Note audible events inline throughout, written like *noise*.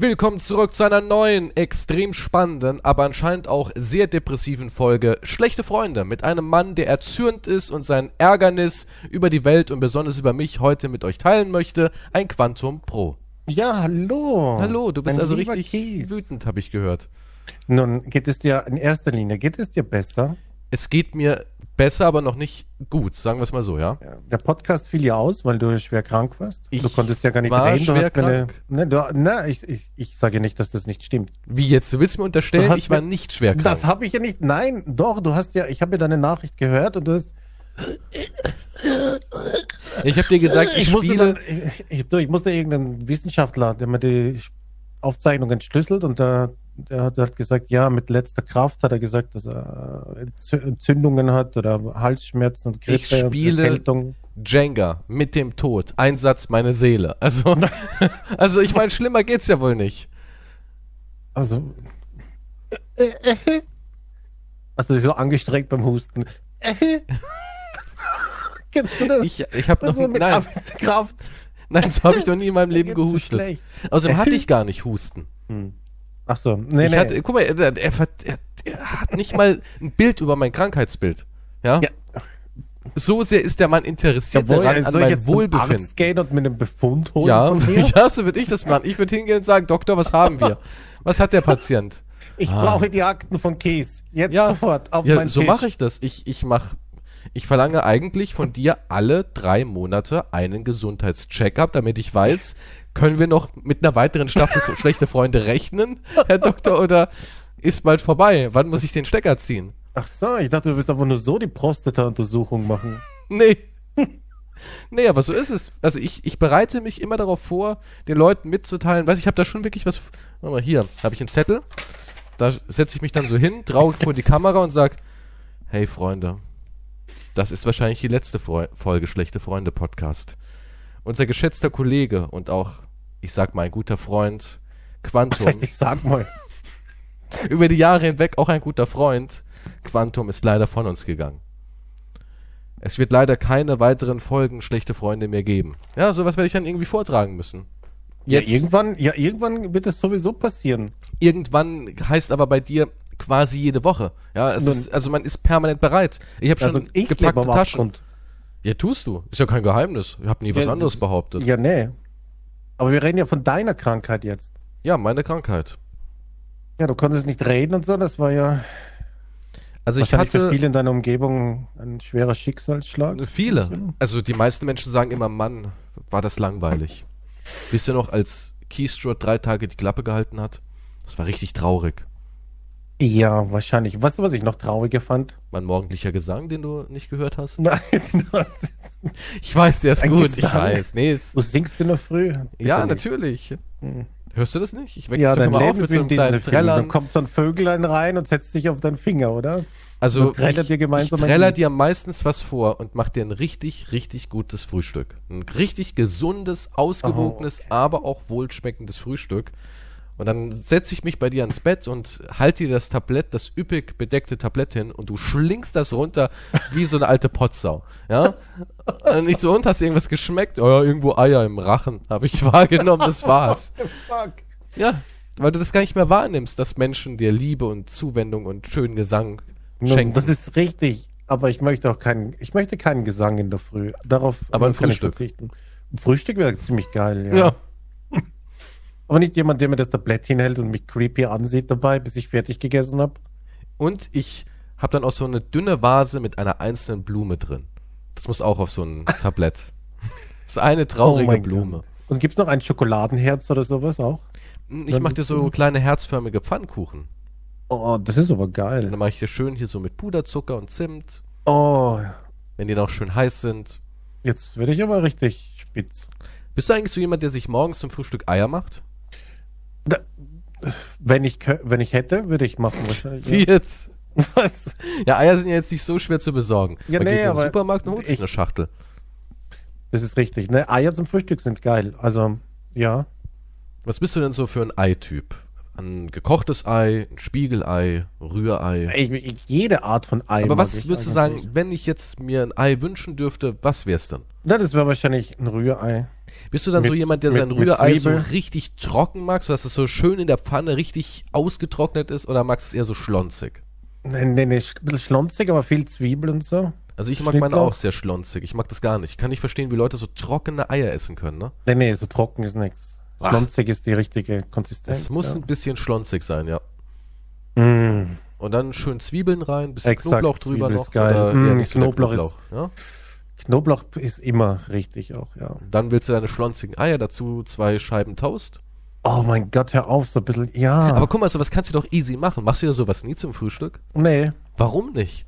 Willkommen zurück zu einer neuen, extrem spannenden, aber anscheinend auch sehr depressiven Folge Schlechte Freunde mit einem Mann, der erzürnt ist und sein Ärgernis über die Welt und besonders über mich heute mit euch teilen möchte, ein Quantum Pro. Ja, hallo. Hallo, du bist Mein also richtig Kies. wütend, habe ich gehört. Nun geht es dir in erster Linie, geht es dir besser? Es geht mir besser, aber noch nicht gut, sagen wir es mal so, ja? Ja, Der Podcast fiel ja aus, weil du schwer krank warst. Ich du konntest ja gar nicht war reden. Du schwer krank? ne, du, ne, ich, ich, ich sage nicht, dass das nicht stimmt. Wie jetzt? Du willst mir unterstellen, ich war nicht schwer krank. Das habe ich ja nicht. Nein, doch, du hast ja, ich habe ja deine Nachricht gehört und du hast. Ich habe dir gesagt, ich, musste spiele... dann, ich, ich, ich musste irgendeinen Wissenschaftler, der mir die Aufzeichnung entschlüsselt und der, der hat, der hat gesagt, ja, mit letzter Kraft hat er gesagt, dass er Entzü- Entzündungen hat oder Halsschmerzen und Ich Griffe spiele- und Erkältung. Jenga mit dem Tod. Einsatz meine Seele. Also, *laughs* also ich meine, schlimmer geht's ja wohl nicht. Also. Hast du dich so angestrengt beim Husten? Kennst du das? Ich, ich habe noch also mit nein, Arbeitskraft. nein, so habe ich noch nie in meinem Leben so gehustet. schlecht. Außerdem hatte ich gar nicht Husten. Ach so, nee, ich nee. hatte, guck mal, er, er, er, er, hat nicht mal ein Bild über mein Krankheitsbild. Ja? Ja. So sehr ist der Mann interessiert Jawohl, daran, an soll ich mein jetzt zum Wohlbefinden. Arzt gehen und mir einen Befund holen Ja, von mir? *laughs* ja, so würde ich das machen. Ich würde hingehen und sagen, Doktor, was haben wir? Was hat der Patient? Ich Ah. brauche die Akten von Kies. Jetzt Ja. sofort auf Ja, meinen so Tisch. mache ich das. Ich, ich mach, ich verlange eigentlich von dir alle drei Monate einen Gesundheitscheck-up, damit ich weiß, können wir noch mit einer weiteren Staffel *laughs* schlechte Freunde rechnen, Herr Doktor, oder ist bald vorbei? Wann muss ich den Stecker ziehen? Ach so, ich dachte, du willst einfach nur so die Prostata-Untersuchung machen. *laughs* Nee. *laughs* Nee, aber so ist es. Also ich, ich bereite mich immer darauf vor, den Leuten mitzuteilen. Weiß ich habe da schon wirklich was. Warte mal, hier habe ich einen Zettel. Da setze ich mich dann so hin, traue vor die Kamera und sag: Hey Freunde, das ist wahrscheinlich die letzte Folge Schlechte Freunde Podcast. Unser geschätzter Kollege und auch, ich sag mal, ein guter Freund Quantum, Das heißt, ich sag mal. *laughs* über die Jahre hinweg auch ein guter Freund, Quantum ist leider von uns gegangen. Es wird leider keine weiteren Folgen Schlechte Freunde mehr geben. Ja, sowas werde ich dann irgendwie vortragen müssen. Ja, Jetzt, irgendwann, ja, irgendwann wird es sowieso passieren. irgendwann heißt aber bei dir quasi jede Woche. Ja, es Nun- ist, also man ist permanent bereit. Ich habe schon Also ich gepackte Taschen. Abgrund. Ja, tust du. Ist ja kein Geheimnis. Ich habe nie was Ja, anderes das- behauptet. Ja, nee. Aber wir reden ja von deiner Krankheit jetzt. ja, meine Krankheit. Ja, du konntest nicht reden und so, das war ja Also ich wahrscheinlich für hatte viele in deiner Umgebung ein schwerer Schicksalsschlag. Viele. Also die meisten Menschen sagen immer, Mann, war das langweilig. Wisst ihr noch, als Keystroud drei Tage die Klappe gehalten hat? Das war richtig traurig. Ja, wahrscheinlich. Weißt du, was ich noch trauriger fand? Mein morgendlicher Gesang, den du nicht gehört hast? *laughs* Nein, Ich weiß, der ist Ein gut. Ich Gesang? weiß. Nee, ist, du singst in der Früh. ja, natürlich. Hm. Hörst du das nicht? Ich weck Ja, dich doch mal auf mit so einem. Dann kommt so ein Vögelein rein und setzt sich auf deinen Finger, oder? Also ich, dir gemeinsam ich dir meistens was vor und mach dir ein richtig, richtig gutes Frühstück. Ein richtig gesundes, ausgewogenes, aber auch wohlschmeckendes Frühstück. Und dann setze ich mich bei dir ans Bett und halte dir das Tablett, das üppig bedeckte Tablett hin und du schlingst das runter wie so eine alte Potsau. Ja? Und ich so, und hast du irgendwas geschmeckt? Oh ja, irgendwo Eier im Rachen. Habe ich *laughs* wahrgenommen, das war's. *laughs* Fuck. Ja, weil du das gar nicht mehr wahrnimmst, dass Menschen dir Liebe und Zuwendung und schönen Gesang schenken. das ist richtig, aber ich möchte auch keinen, ich möchte keinen Gesang in der Früh. Darauf Aber ein Frühstück. Frühstück wäre ziemlich geil, ja. ja. Aber nicht jemand, der mir das Tablett hinhält und mich creepy ansieht dabei, bis ich fertig gegessen habe. Und ich habe dann auch so eine dünne Vase mit einer einzelnen Blume drin. Das muss auch auf so ein *laughs* Tablett. So eine traurige Oh Blume. Und gibt's noch ein Schokoladenherz oder sowas auch? Ich mache dir so kleine herzförmige Pfannkuchen. Oh, das ist aber Und geil. dann mache ich dir schön hier so mit Puderzucker und Zimt, Oh, wenn die noch schön heiß sind. jetzt werde ich aber richtig spitz. Bist du eigentlich so jemand, der sich morgens zum Frühstück Eier macht? Da, wenn ich wenn ich hätte, würde ich machen wahrscheinlich. Wie jetzt? Ja. *laughs* Was? Ja, Eier sind ja jetzt nicht so schwer zu besorgen. Ja, Man nee, geht aber Supermarkt und holt ich- eine Schachtel. Das ist richtig. Ne, Eier zum Frühstück sind geil. Also, ja. Was bist du denn so für ein Ei-Typ? Ein gekochtes Ei, ein Spiegelei, Rührei? Ich, ich, jede Art von Ei. Aber was würdest du sagen, wenn ich jetzt mir ein Ei wünschen dürfte, was wär's denn? Na, das wäre wahrscheinlich ein Rührei. Bist du dann so Mit- jemand, der sein Rührei so richtig trocken mag, so dass es so schön in der Pfanne richtig ausgetrocknet ist, oder magst du es eher so schlonzig? Nee, nee, nee, ein bisschen schlonzig, aber viel Zwiebel und so. Also ich mag meine auch sehr schlonzig. Ich mag das gar nicht. Ich kann nicht verstehen, wie Leute so trockene Eier essen können, ne? Nee, nee, so trocken ist nichts. Ah. Schlonzig ist die richtige Konsistenz. Es muss ja. ein bisschen schlonzig sein, ja. Mm. Und dann schön Zwiebeln rein, bisschen Exakt, Knoblauch drüber Zwiebel noch. ist geil. Oder Mm, so Knoblauch Knoblauch. ist- Ja? Knoblauch ist immer richtig auch, ja. Dann willst du deine schlonzigen Eier dazu, zwei Scheiben Toast. Oh mein Gott, hör auf, so ein bisschen, ja. Aber guck mal, sowas kannst du doch easy machen. Machst du ja sowas nie zum Frühstück? nee, Warum nicht?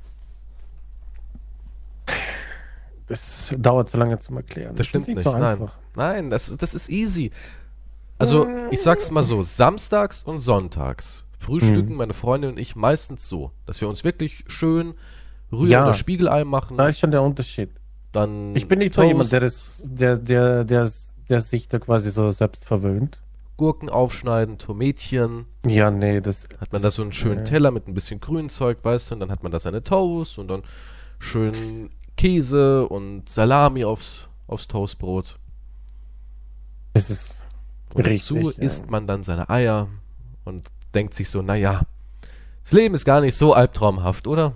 das dauert zu lange zum Erklären. Das stimmt ist nicht. so Nein, einfach. nein, das, das ist easy. Also, ich sag's mal so, samstags und sonntags frühstücken Mhm. meine Freundin und ich meistens so, dass wir uns wirklich schön Rühr- Ja. oder Spiegelei machen, Da ist schon der Unterschied. Dann Ich bin nicht so jemand, der das, der, der, der, der sich da quasi so selbst verwöhnt. Gurken aufschneiden, Tomätchen, Ja, nee, das. hat man da so einen schönen Nee. Teller mit ein bisschen Grünzeug, weißt du, und dann hat man da seine Toast und dann schön Käse und Salami aufs, aufs Toastbrot. Das ist Und Richtig, dazu ja. isst man dann seine Eier und denkt sich so, naja, das Leben ist gar nicht so albtraumhaft, oder?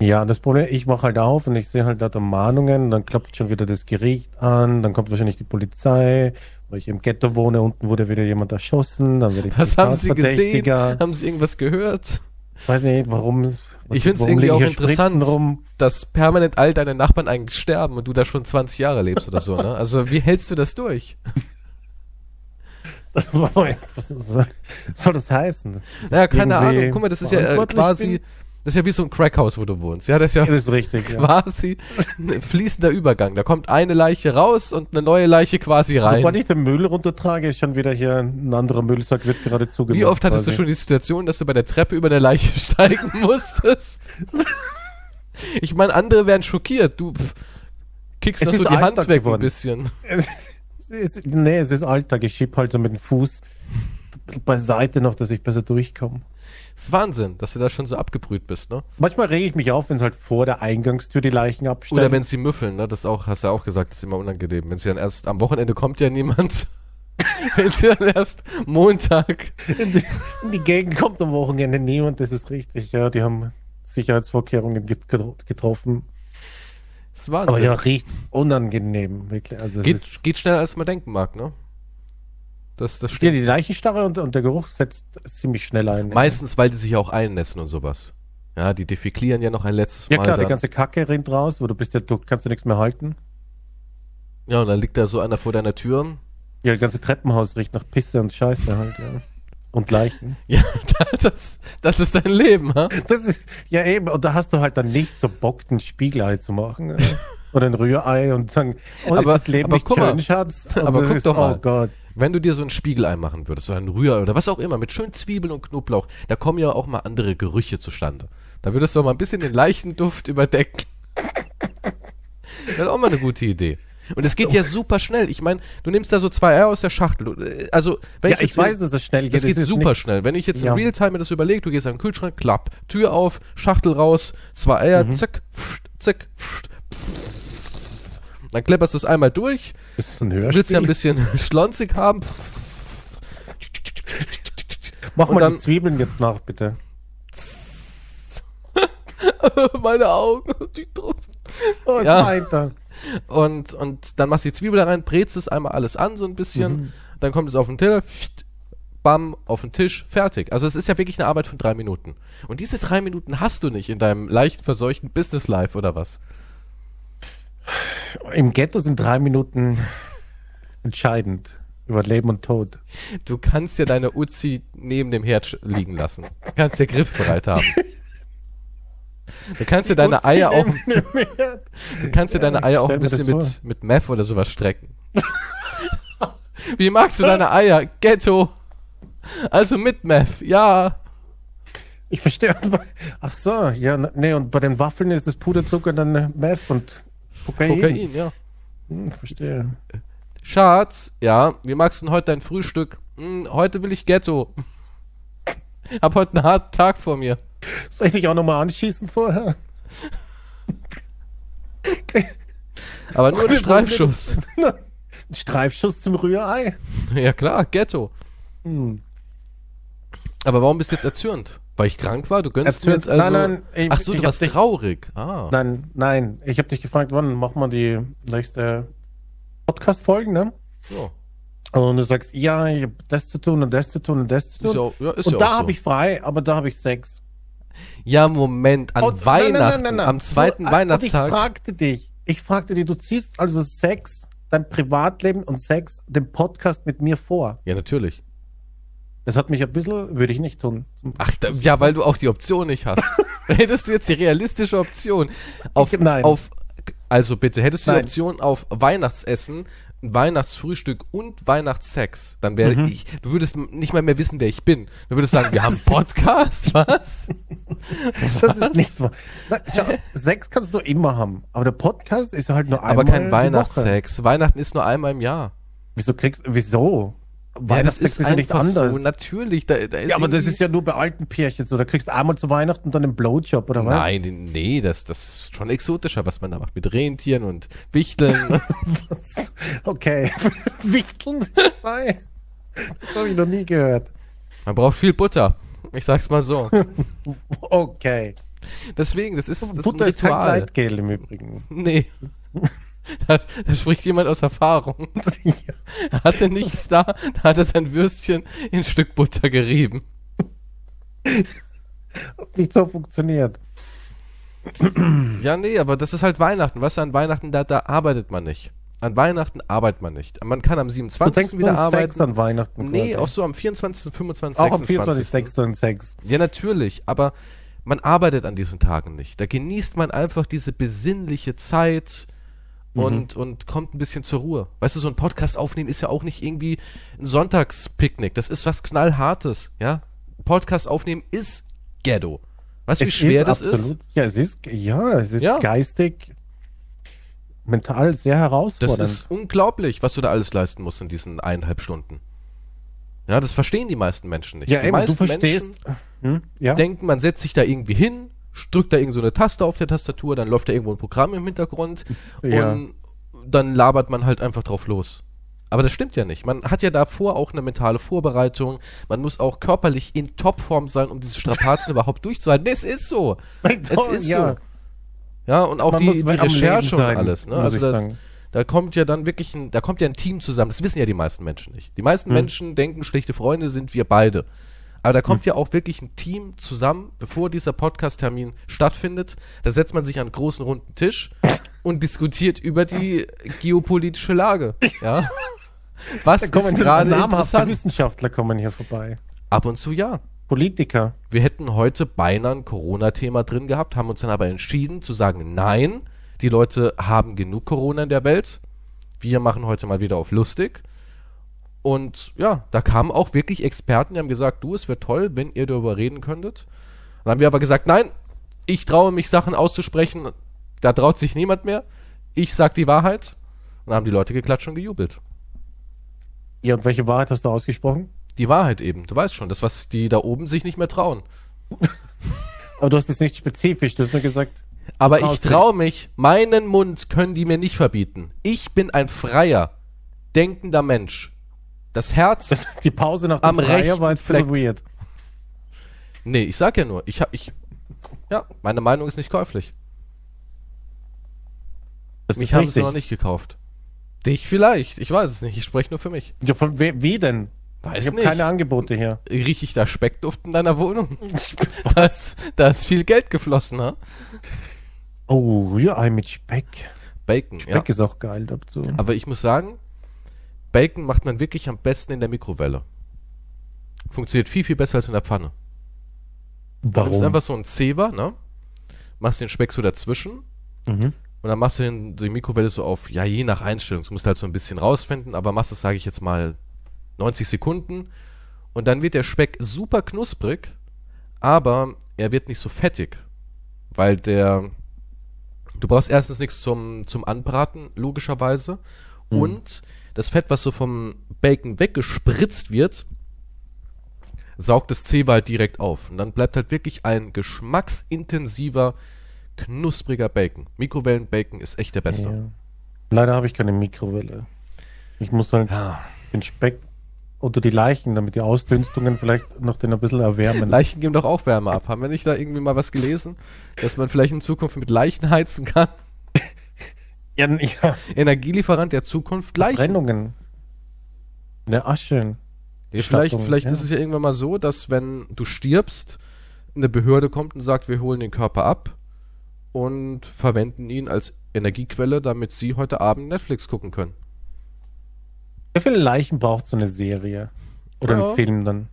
Ja, das Problem, ich mache halt auf und ich sehe halt da Mahnungen, dann klopft schon wieder das Gericht an, dann kommt wahrscheinlich die Polizei, weil ich im Ghetto wohne, unten wurde wieder jemand erschossen, dann werde ich Was haben Sie gesehen? Haben Sie irgendwas gehört? Ich weiß nicht, warum. was- Ich find's warum irgendwie auch interessant. Dass permanent all deine Nachbarn eigentlich sterben und du da schon 20 Jahre lebst oder so, ne? Also wie hältst du das durch? *laughs* Was soll, das heißen? Naja, keine Ahnung. Guck mal, das ist ja äh, quasi, bin? Das ist ja wie so ein Crackhaus, wo du wohnst. Ja, das ist ja Das ist richtig, ja. quasi ein fließender Übergang. Da kommt eine Leiche raus und eine neue Leiche quasi rein. Sobald ich den Müll runtertrage, ist schon wieder hier ein anderer Müllsack, wird gerade zugemacht. Wie oft hattest du quasi. schon die Situation, dass du bei der Treppe über eine Leiche *laughs* steigen musstest? Ich meine, andere wären schockiert. Du pff, kickst noch so ist die Hand Alltag weg ein geworden. bisschen. Es ist, nee, es ist Alltag. Ich schieb halt so mit dem Fuß beiseite noch, dass ich besser durchkomme. Das ist Wahnsinn, dass du da schon so abgebrüht bist, ne? Manchmal rege ich mich auf, wenn es halt vor der Eingangstür die Leichen abstellen. Oder wenn sie müffeln, ne? Das auch, hast du ja auch gesagt, das ist immer unangenehm. Wenn sie dann erst am Wochenende kommt ja niemand. *laughs* wenn sie dann erst Montag. in, die, in die Gegend kommt am Wochenende niemand, das ist richtig. Ja, die haben Sicherheitsvorkehrungen get- getro- getroffen. Das ist Aber Wahnsinn. ja, riecht unangenehm, wirklich. Also geht, geht schneller als man denken mag, ne? Das, das ja, stimmt. die Leichenstarre und, und der Geruch setzt ziemlich schnell ein. Meistens, weil die sich auch einnässen und sowas. Ja, die defeklieren ja noch ein letztes Ja Mal. klar, die dann. ganze Kacke rinnt raus, wo du bist ja, du kannst ja nichts mehr halten. Ja, und dann liegt da so einer vor deiner Tür. Ja, das ganze Treppenhaus riecht nach Pisse und Scheiße halt, ja. Und Leichen. *laughs* Ja, *laughs* das, das ist dein Leben, ha? Das ist, ja eben, und da hast du halt dann nicht so Bock, ein Spiegelei zu machen. *laughs* Oder ein Rührei und sagen, oh, Aber- ist das Leben aber nicht schön, mal. Schatz? Und Aber guck ist, doch mal. Oh Gott. Wenn du dir so ein Spiegelei machen würdest, so ein Rührei oder was auch immer, mit schön Zwiebeln und Knoblauch, da kommen ja auch mal andere Gerüche zustande. Da würdest du auch mal ein bisschen den Leichenduft überdecken. Das ist auch mal eine gute Idee. Und es geht ja super schnell. Ich meine, du nimmst da so zwei Eier aus der Schachtel. Also, wenn Ja, ich, ich weiß, dass es schnell geht. Das geht super nicht- schnell. Wenn ich jetzt Ja. in Realtime mir das überlege, du gehst an den Kühlschrank, klapp, Tür auf, Schachtel raus, zwei Eier, Mhm. zack, pft, zack, pft, dann klepperst du es einmal durch, Das ist ein willst ja Hörspiel. ein bisschen *laughs* schlonzig haben. Mach und mal dann- die Zwiebeln jetzt nach, bitte. *laughs* Meine Augen, Oh, Ja. weiter. und, und dann machst du die Zwiebel da rein, brätst es einmal alles an, so ein bisschen, Mhm. dann kommt es auf den Teller, bam, auf den Tisch, fertig. Also es ist ja wirklich eine Arbeit von drei Minuten. Und diese drei Minuten hast du nicht in deinem leicht verseuchten Business Life oder was? Im Ghetto sind drei Minuten entscheidend über Leben und Tod. Du kannst ja deine Uzi neben dem Herd liegen lassen. Du kannst ja griffbereit haben. Du kannst ja deine Eier auch, du kannst ja Ja, deine Eier auch ein bisschen mit, mit Meth oder sowas strecken. Wie magst du deine Eier? Ghetto. Also mit Meth, ja. Ich verstehe. Ach so, ja, na- nee, und bei den Waffeln ist das Puderzucker dann äh, Meth und Kokain. Kokain, ja. Hm, verstehe. Schatz, ja, wie magst du denn heute dein Frühstück? Hm, heute will ich Ghetto. *laughs* Hab heute einen harten Tag vor mir. Soll ich dich auch nochmal anschießen vorher? *laughs* Aber nur ein *laughs* Streifschuss. Ein Streifschuss zum Rührei. ja klar, Ghetto. Hm. Aber warum bist du jetzt erzürnt? Weil ich krank war? Du gönnst mir jetzt also... nein, nein, ich- Ach so, du warst dich- traurig. Ah. Nein, nein. Ich habe dich gefragt, wann machen wir die nächste Podcast-Folge, ne? So. Und du sagst, ja, ich habe das zu tun und das zu tun und das zu tun. Ist ja auch, ja, ist und ja da so. habe ich frei, aber da habe ich Sex. Ja, Moment, an Und- Weihnachten, nein, nein, nein, am zweiten Du- Weihnachtstag. Und ich fragte dich, ich fragte dich, du ziehst also Sex, dein Privatleben und Sex, den Podcast mit mir vor. Ja, natürlich. Das hat mich ein bisschen, würde ich nicht tun. Ach, da, ja, weil du auch die Option nicht hast. *laughs* hättest du jetzt die realistische Option auf, nein. auf also bitte, hättest du die Nein. Option auf Weihnachtsessen, Weihnachtsfrühstück und Weihnachtssex, dann wäre Mhm. ich, du würdest nicht mal mehr wissen, wer ich bin. Du würdest sagen, wir haben einen *laughs* Podcast, was? Das ist nicht so. Na, schau, Sex kannst du immer haben, aber der Podcast ist halt nur einmal Aber kein die Woche. Weihnachtssex. Weihnachten ist nur einmal im Jahr. Wieso kriegst wieso? Ja, das Weihnachtssex ist, ist einfach anders. so. Natürlich, da, da ist ja, aber das ist ja nur bei alten Pärchen so. Da kriegst du einmal zu Weihnachten dann einen Blowjob, oder was? Nein, nee, das, das ist schon exotischer, was man da macht. Mit Rentieren und Wichteln. *laughs* Okay. *laughs* Wichteln sind dabei. Das habe ich noch nie gehört. man braucht viel Butter. Ich sag's mal so. *laughs* Okay. Deswegen, das ist, das ist Butter ein ist kein Ritual. Gleitgel im Übrigen. Nee. *laughs* Da, da spricht jemand aus Erfahrung. *laughs* Er hatte nichts da, da hat er sein Würstchen in ein Stück Butter gerieben. Hat nicht so funktioniert. Ja, nee, aber das ist halt Weihnachten. Weißt du, an Weihnachten, da, da arbeitet man nicht. An Weihnachten arbeitet man nicht. Man kann am Du 27. denkst nur wieder arbeiten. Sex an Weihnachten. Nee, quasi. auch so am 24., 25., auch am 26. 24. 6. und 6. Ja, natürlich, aber man arbeitet an diesen Tagen nicht. Da genießt man einfach diese besinnliche Zeit und, und kommt ein bisschen zur Ruhe. Weißt du, so ein Podcast aufnehmen ist ja auch nicht irgendwie ein Sonntagspicknick. Das ist was knallhartes, ja? Podcast aufnehmen ist Ghetto. Weißt du, wie schwer das ist? absolut, Ja, es ist, ja, es ist Ja. geistig, mental sehr Das herausfordernd. ist unglaublich, was du da alles leisten musst in diesen eineinhalb Stunden. Ja, das verstehen die meisten Menschen nicht. ja, die eben, du meisten verstehst. Hm? Ja. denken, man setzt sich da irgendwie hin, drückt da irgend so eine Taste auf der Tastatur, dann läuft da irgendwo ein Programm im Hintergrund *laughs* Ja. und dann labert man halt einfach drauf los. Aber das stimmt ja nicht. Man hat ja davor auch eine mentale Vorbereitung. Man muss auch körperlich in Topform sein, um diese Strapazen *laughs* überhaupt durchzuhalten. Es ist so. Es ist ja. so. Ja, und auch Man die, muss die Recherche und alles. Ne? Also da, da kommt ja dann wirklich ein, da kommt ja ein Team zusammen. Das wissen ja die meisten Menschen nicht. Die meisten Hm. Menschen denken, schlechte Freunde sind wir beide. Aber da kommt ja auch wirklich ein Team zusammen, bevor dieser Podcast-Termin stattfindet. Da setzt man sich an einen großen runden Tisch *laughs* und diskutiert über die geopolitische Lage. Ja. *laughs* Was Da kommen ist gerade interessant? Wissenschaftler kommen hier vorbei. Ab und zu ja. Politiker. Wir hätten heute beinahe ein Corona-Thema drin gehabt, haben uns dann aber entschieden zu sagen, nein, die Leute haben genug Corona in der Welt. Wir machen heute mal wieder auf lustig. Und ja, da kamen auch wirklich Experten, die haben gesagt, du, es wäre toll, wenn ihr darüber reden könntet. Dann haben wir aber gesagt, nein, ich traue mich Sachen auszusprechen, da traut sich niemand mehr. Ich sag die Wahrheit. Und dann haben die Leute geklatscht und gejubelt. Ja, und welche Wahrheit hast du ausgesprochen? Die Wahrheit eben, du weißt schon, das, was die da oben sich nicht mehr trauen. *laughs* Aber du hast es nicht spezifisch, du hast nur gesagt, Aber ich traue mich, meinen Mund können die mir nicht verbieten. Ich bin ein freier, denkender Mensch. Das Herz, die Pause nach dem Freier war jetzt Fleck. weird. nee, ich sag ja nur, ich hab, ich, ja, meine Meinung ist nicht käuflich. Das Mich haben sie noch nicht gekauft. Dich vielleicht, ich weiß es nicht, ich spreche nur für mich. Ja, von we wie denn? Weiß ich habe keine Angebote hier. Rieche ich da Speckduft in deiner Wohnung? *laughs* Da ist, da ist viel Geld geflossen, ha? Oh, Rührei mit Speck. Bacon, ja. Speck ist auch geil dazu. Aber ich muss sagen, Bacon macht man wirklich am besten in der Mikrowelle. Funktioniert viel, viel besser als in der Pfanne. Du nimmst einfach so einen Zewa, ne? Machst den Speck so dazwischen Mhm. und dann machst du den, die Mikrowelle so auf, ja, je nach Einstellung. Du musst halt so ein bisschen rausfinden, aber machst es, sage ich jetzt mal, 90 Sekunden und dann wird der Speck super knusprig, aber er wird nicht so fettig, weil der, du brauchst erstens nichts zum, zum Anbraten, logischerweise, und das Fett, was so vom Bacon weggespritzt wird, saugt das Zewa halt direkt auf. Und dann bleibt halt wirklich ein geschmacksintensiver, knuspriger Bacon. Mikrowellenbacon ist echt der beste. Ja. Leider habe ich keine Mikrowelle. Ich muss halt Ja. den Speck oder die Leichen, damit die Ausdünstungen vielleicht noch den ein bisschen erwärmen. Leichen geben doch auch Wärme ab. Haben wir nicht da irgendwie mal was gelesen, dass man vielleicht in Zukunft mit Leichen heizen kann? Ja, *laughs* ja, Energielieferant der Zukunft Leichen. Brennungen. Eine Asche. Ja, vielleicht vielleicht ja. ist es ja irgendwann mal so, dass wenn du stirbst, eine Behörde kommt und sagt, wir holen den Körper ab und verwenden ihn als Energiequelle, damit sie heute Abend Netflix gucken können. Wie viele Leichen braucht so eine Serie? Oder Ja. ein Film dann?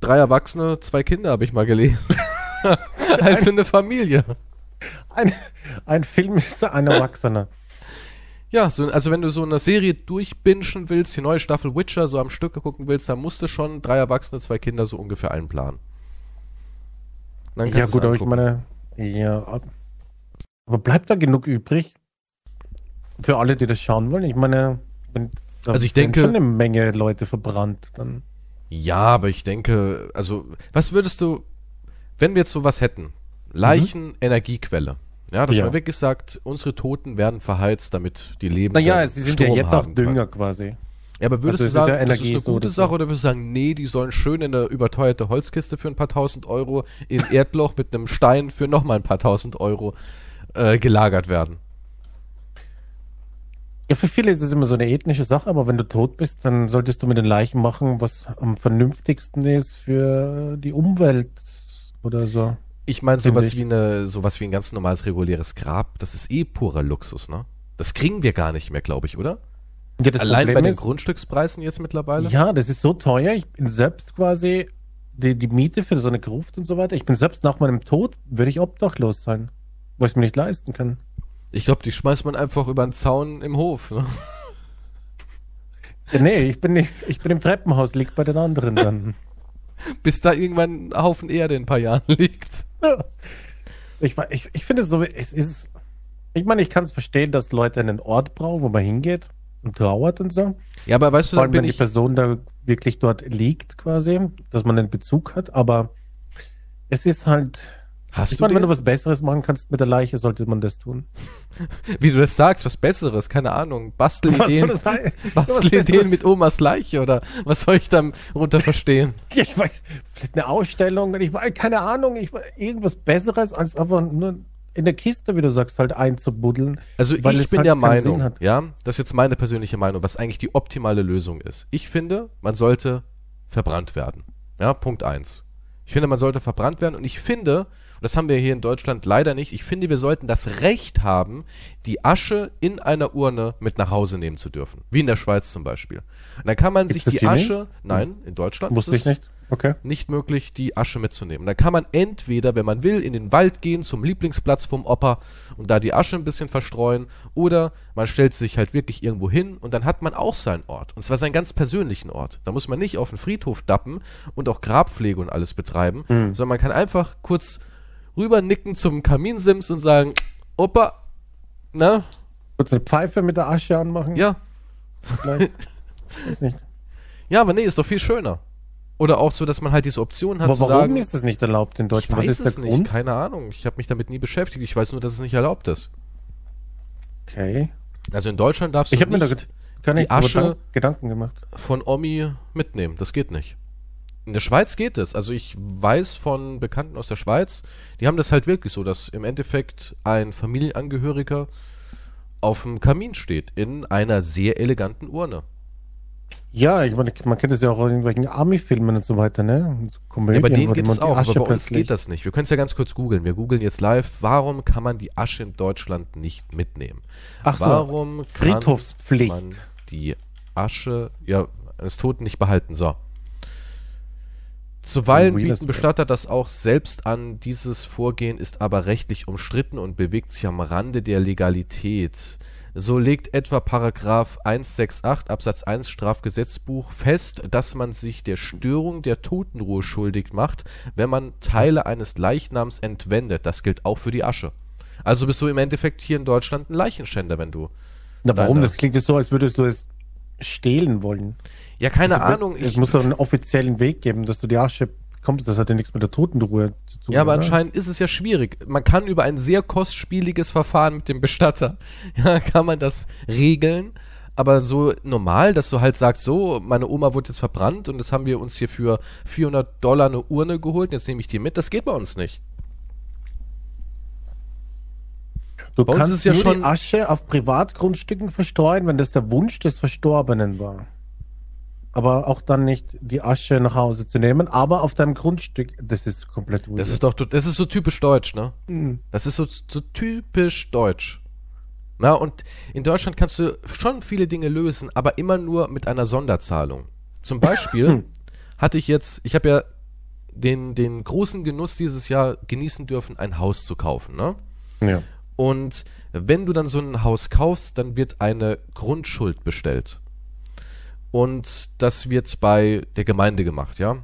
Drei Erwachsene, zwei Kinder habe ich mal gelesen. *laughs* *laughs* also eine Familie. Ein, ein Film ist ein Erwachsener. Ja, so, also wenn du so eine Serie durchbingen willst, die neue Staffel Witcher so am Stück gucken willst, dann musst du schon drei Erwachsene, zwei Kinder so ungefähr einplanen. Dann Ja gut, aber ich meine, ja, ab- aber bleibt da genug übrig für alle, die das schauen wollen? Ich meine, wenn, da Also ich denke- schon eine Menge Leute verbrannt, dann Ja, aber ich denke, also, was würdest du, wenn wir jetzt sowas hätten? Leichen, Energiequelle. Ja, dass Ja. man wirklich sagt, unsere Toten werden verheizt, damit die leben. Naja, sie sind ja jetzt auch Dünger Können. quasi. Ja, aber würdest Also du ist sagen, ja das ist eine gute so. Sache oder würdest du sagen, nee, die sollen schön in eine überteuerte Holzkiste für ein paar tausend Euro in *laughs* Erdloch mit einem Stein für nochmal ein paar tausend Euro äh, gelagert werden? Ja, für viele ist es immer so eine ethnische Sache, aber wenn du tot bist, dann solltest du mit den Leichen machen, was am vernünftigsten ist für die Umwelt oder so. Ich meine, sowas wie eine, sowas wie ein ganz normales reguläres Grab, das ist eh purer Luxus, ne? Das kriegen wir gar nicht mehr, glaube ich, oder? Ja, Allein bei Problem den ist, Grundstückspreisen jetzt mittlerweile? Ja, das ist so teuer. Ich bin selbst quasi die, die Miete für so eine Gruft und so weiter. Ich bin selbst nach meinem Tod, würde ich obdachlos sein, weil ich es mir nicht leisten kann. Ich glaube, die schmeißt man einfach über den Zaun im Hof. Ne? Ja, nee, ich bin, nicht, ich bin im Treppenhaus, lieg bei den anderen dann. *laughs* Bis da irgendwann ein Haufen Erde in ein paar Jahren *laughs* liegt. *laughs* Ich, ich, ich finde es so, es ist, ich meine, ich kann es verstehen, dass Leute einen Ort brauchen, wo man hingeht und trauert und so. Ja, aber weißt du, Vor allem, wenn die. Person da wirklich dort liegt, quasi, dass man einen Bezug hat, aber es ist halt, Hast ich du meine, wenn du was Besseres machen kannst mit der Leiche, sollte man das tun. *laughs* wie du das sagst, was Besseres? Keine Ahnung. *laughs* Was soll Bastelideen, das? *laughs* Bastelideen mit Omas Leiche oder was soll ich dann runter verstehen? Ich weiß, vielleicht eine Ausstellung, ich weiß, keine Ahnung, ich weiß, irgendwas Besseres als einfach nur in der Kiste, wie du sagst, halt einzubuddeln. Also ich bin halt der Meinung, ja, das ist jetzt meine persönliche Meinung, was eigentlich die optimale Lösung ist. Ich finde, man sollte verbrannt werden. Ja, Punkt eins. Ich finde, man sollte verbrannt werden und ich finde, und das haben wir hier in Deutschland leider nicht, ich finde, wir sollten das Recht haben, die Asche in einer Urne mit nach Hause nehmen zu dürfen. Wie in der Schweiz zum Beispiel. Und dann kann man Gibt's sich die Asche, nein, in Deutschland Wusste ist ich nicht. Okay. nicht möglich, die Asche mitzunehmen. Da kann man entweder, wenn man will, in den Wald gehen zum Lieblingsplatz vom Opa und da die Asche ein bisschen verstreuen oder man stellt sich halt wirklich irgendwo hin und dann hat man auch seinen Ort. Und zwar seinen ganz persönlichen Ort. Da muss man nicht auf den Friedhof dappen und auch Grabpflege und alles betreiben, sondern man kann einfach kurz rübernicken zum Kaminsims und sagen, Opa, na, Kurz eine Pfeife mit der Asche anmachen? ja. Weiß *laughs* nicht. ja, aber nee, ist doch viel schöner. Oder auch so, dass man halt diese Option hat Aber zu warum sagen, ist das nicht erlaubt in Ich Deutschland? Was weiß ist es der nicht, Grund? keine Ahnung. Ich habe mich damit nie beschäftigt. Ich weiß nur, dass es nicht erlaubt ist. Okay. Also in Deutschland darfst Ich du habe mir da nicht gar nicht die Asche- Gedanken gemacht. von Omi mitnehmen. Das geht nicht. In der Schweiz geht es. Also ich weiß von Bekannten aus der Schweiz, die haben das halt wirklich so, dass im Endeffekt ein Familienangehöriger auf dem Kamin steht in einer sehr eleganten Urne. Ja, ich meine, man kennt das ja auch aus irgendwelchen Army-Filmen und so weiter, ne? So Ja, bei denen gibt es auch, aber bei uns plötzlich- geht das nicht. Wir können es ja ganz kurz googeln. Wir googeln jetzt live, warum kann man die Asche in Deutschland nicht mitnehmen? Ach so, warum kann Friedhofspflicht. man die Asche ja, eines Toten nicht behalten. So. Zuweilen bieten Bestatter das auch selbst an. Dieses Vorgehen ist aber rechtlich umstritten und bewegt sich am Rande der Legalität. So legt etwa Paragraph 168 Absatz 1 Strafgesetzbuch fest, dass man sich der Störung der Totenruhe schuldig macht, wenn man Teile eines Leichnams entwendet. Das gilt auch für die Asche. Also bist du im Endeffekt hier in Deutschland ein Leichenschänder, wenn du. Na, warum? Das klingt jetzt so, als würdest du es stehlen wollen. Ja, keine Also, Ahnung. Es muss doch einen offiziellen Weg geben, dass du die Asche kommst, das hat ja nichts mit der Totenruhe zu tun. Ja, aber oder? anscheinend ist es ja schwierig. Man kann über ein sehr kostspieliges Verfahren mit dem Bestatter, *laughs* ja, kann man das regeln. Aber so normal, dass du halt sagst, so, meine Oma wurde jetzt verbrannt und das haben wir uns hier für 400 Dollar eine Urne geholt, jetzt nehme ich die mit, das geht bei uns nicht. Du bei kannst ja nur schon die Asche auf Privatgrundstücken verstreuen, wenn das der Wunsch des Verstorbenen war aber auch dann nicht die Asche nach Hause zu nehmen, aber auf deinem Grundstück, das ist komplett weird. Das ist doch, das ist so typisch deutsch, ne? Mhm. Das ist so, so typisch deutsch. Na, und in Deutschland kannst du schon viele Dinge lösen, aber immer nur mit einer Sonderzahlung. Zum Beispiel *laughs* hatte ich jetzt, ich habe ja den, den großen Genuss dieses Jahr genießen dürfen, ein Haus zu kaufen, ne? Ja. Und wenn du dann so ein Haus kaufst, dann wird eine Grundschuld bestellt. Und das wird bei der Gemeinde gemacht, ja.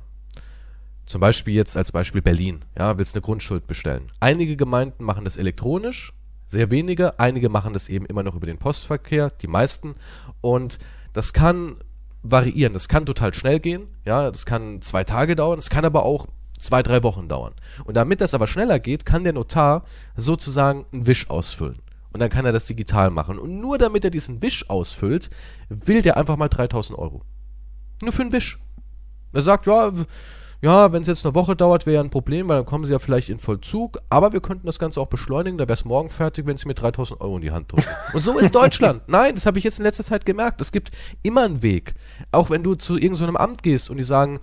Zum Beispiel jetzt als Beispiel Berlin, ja, willst eine Grundschuld bestellen. Einige Gemeinden machen das elektronisch, sehr wenige, einige machen das eben immer noch über den Postverkehr, die meisten. Und das kann variieren, das kann total schnell gehen, ja, das kann zwei Tage dauern, es kann aber auch zwei, drei Wochen dauern. Und damit das aber schneller geht, kann der Notar sozusagen einen Wisch ausfüllen und dann kann er das digital machen. Und nur damit er diesen Wisch ausfüllt, will der einfach mal 3000 Euro. Nur für einen Wisch. Er sagt, ja, ja, wenn es jetzt eine Woche dauert, wäre ja ein Problem, weil dann kommen sie ja vielleicht in Vollzug, aber wir könnten das Ganze auch beschleunigen, da wäre es morgen fertig, wenn sie mir 3000 Euro in die Hand drücken. Und so ist Deutschland. *laughs* Nein, das habe ich jetzt in letzter Zeit gemerkt. Es gibt immer einen Weg. Auch wenn du zu irgendeinem so Amt gehst und die sagen,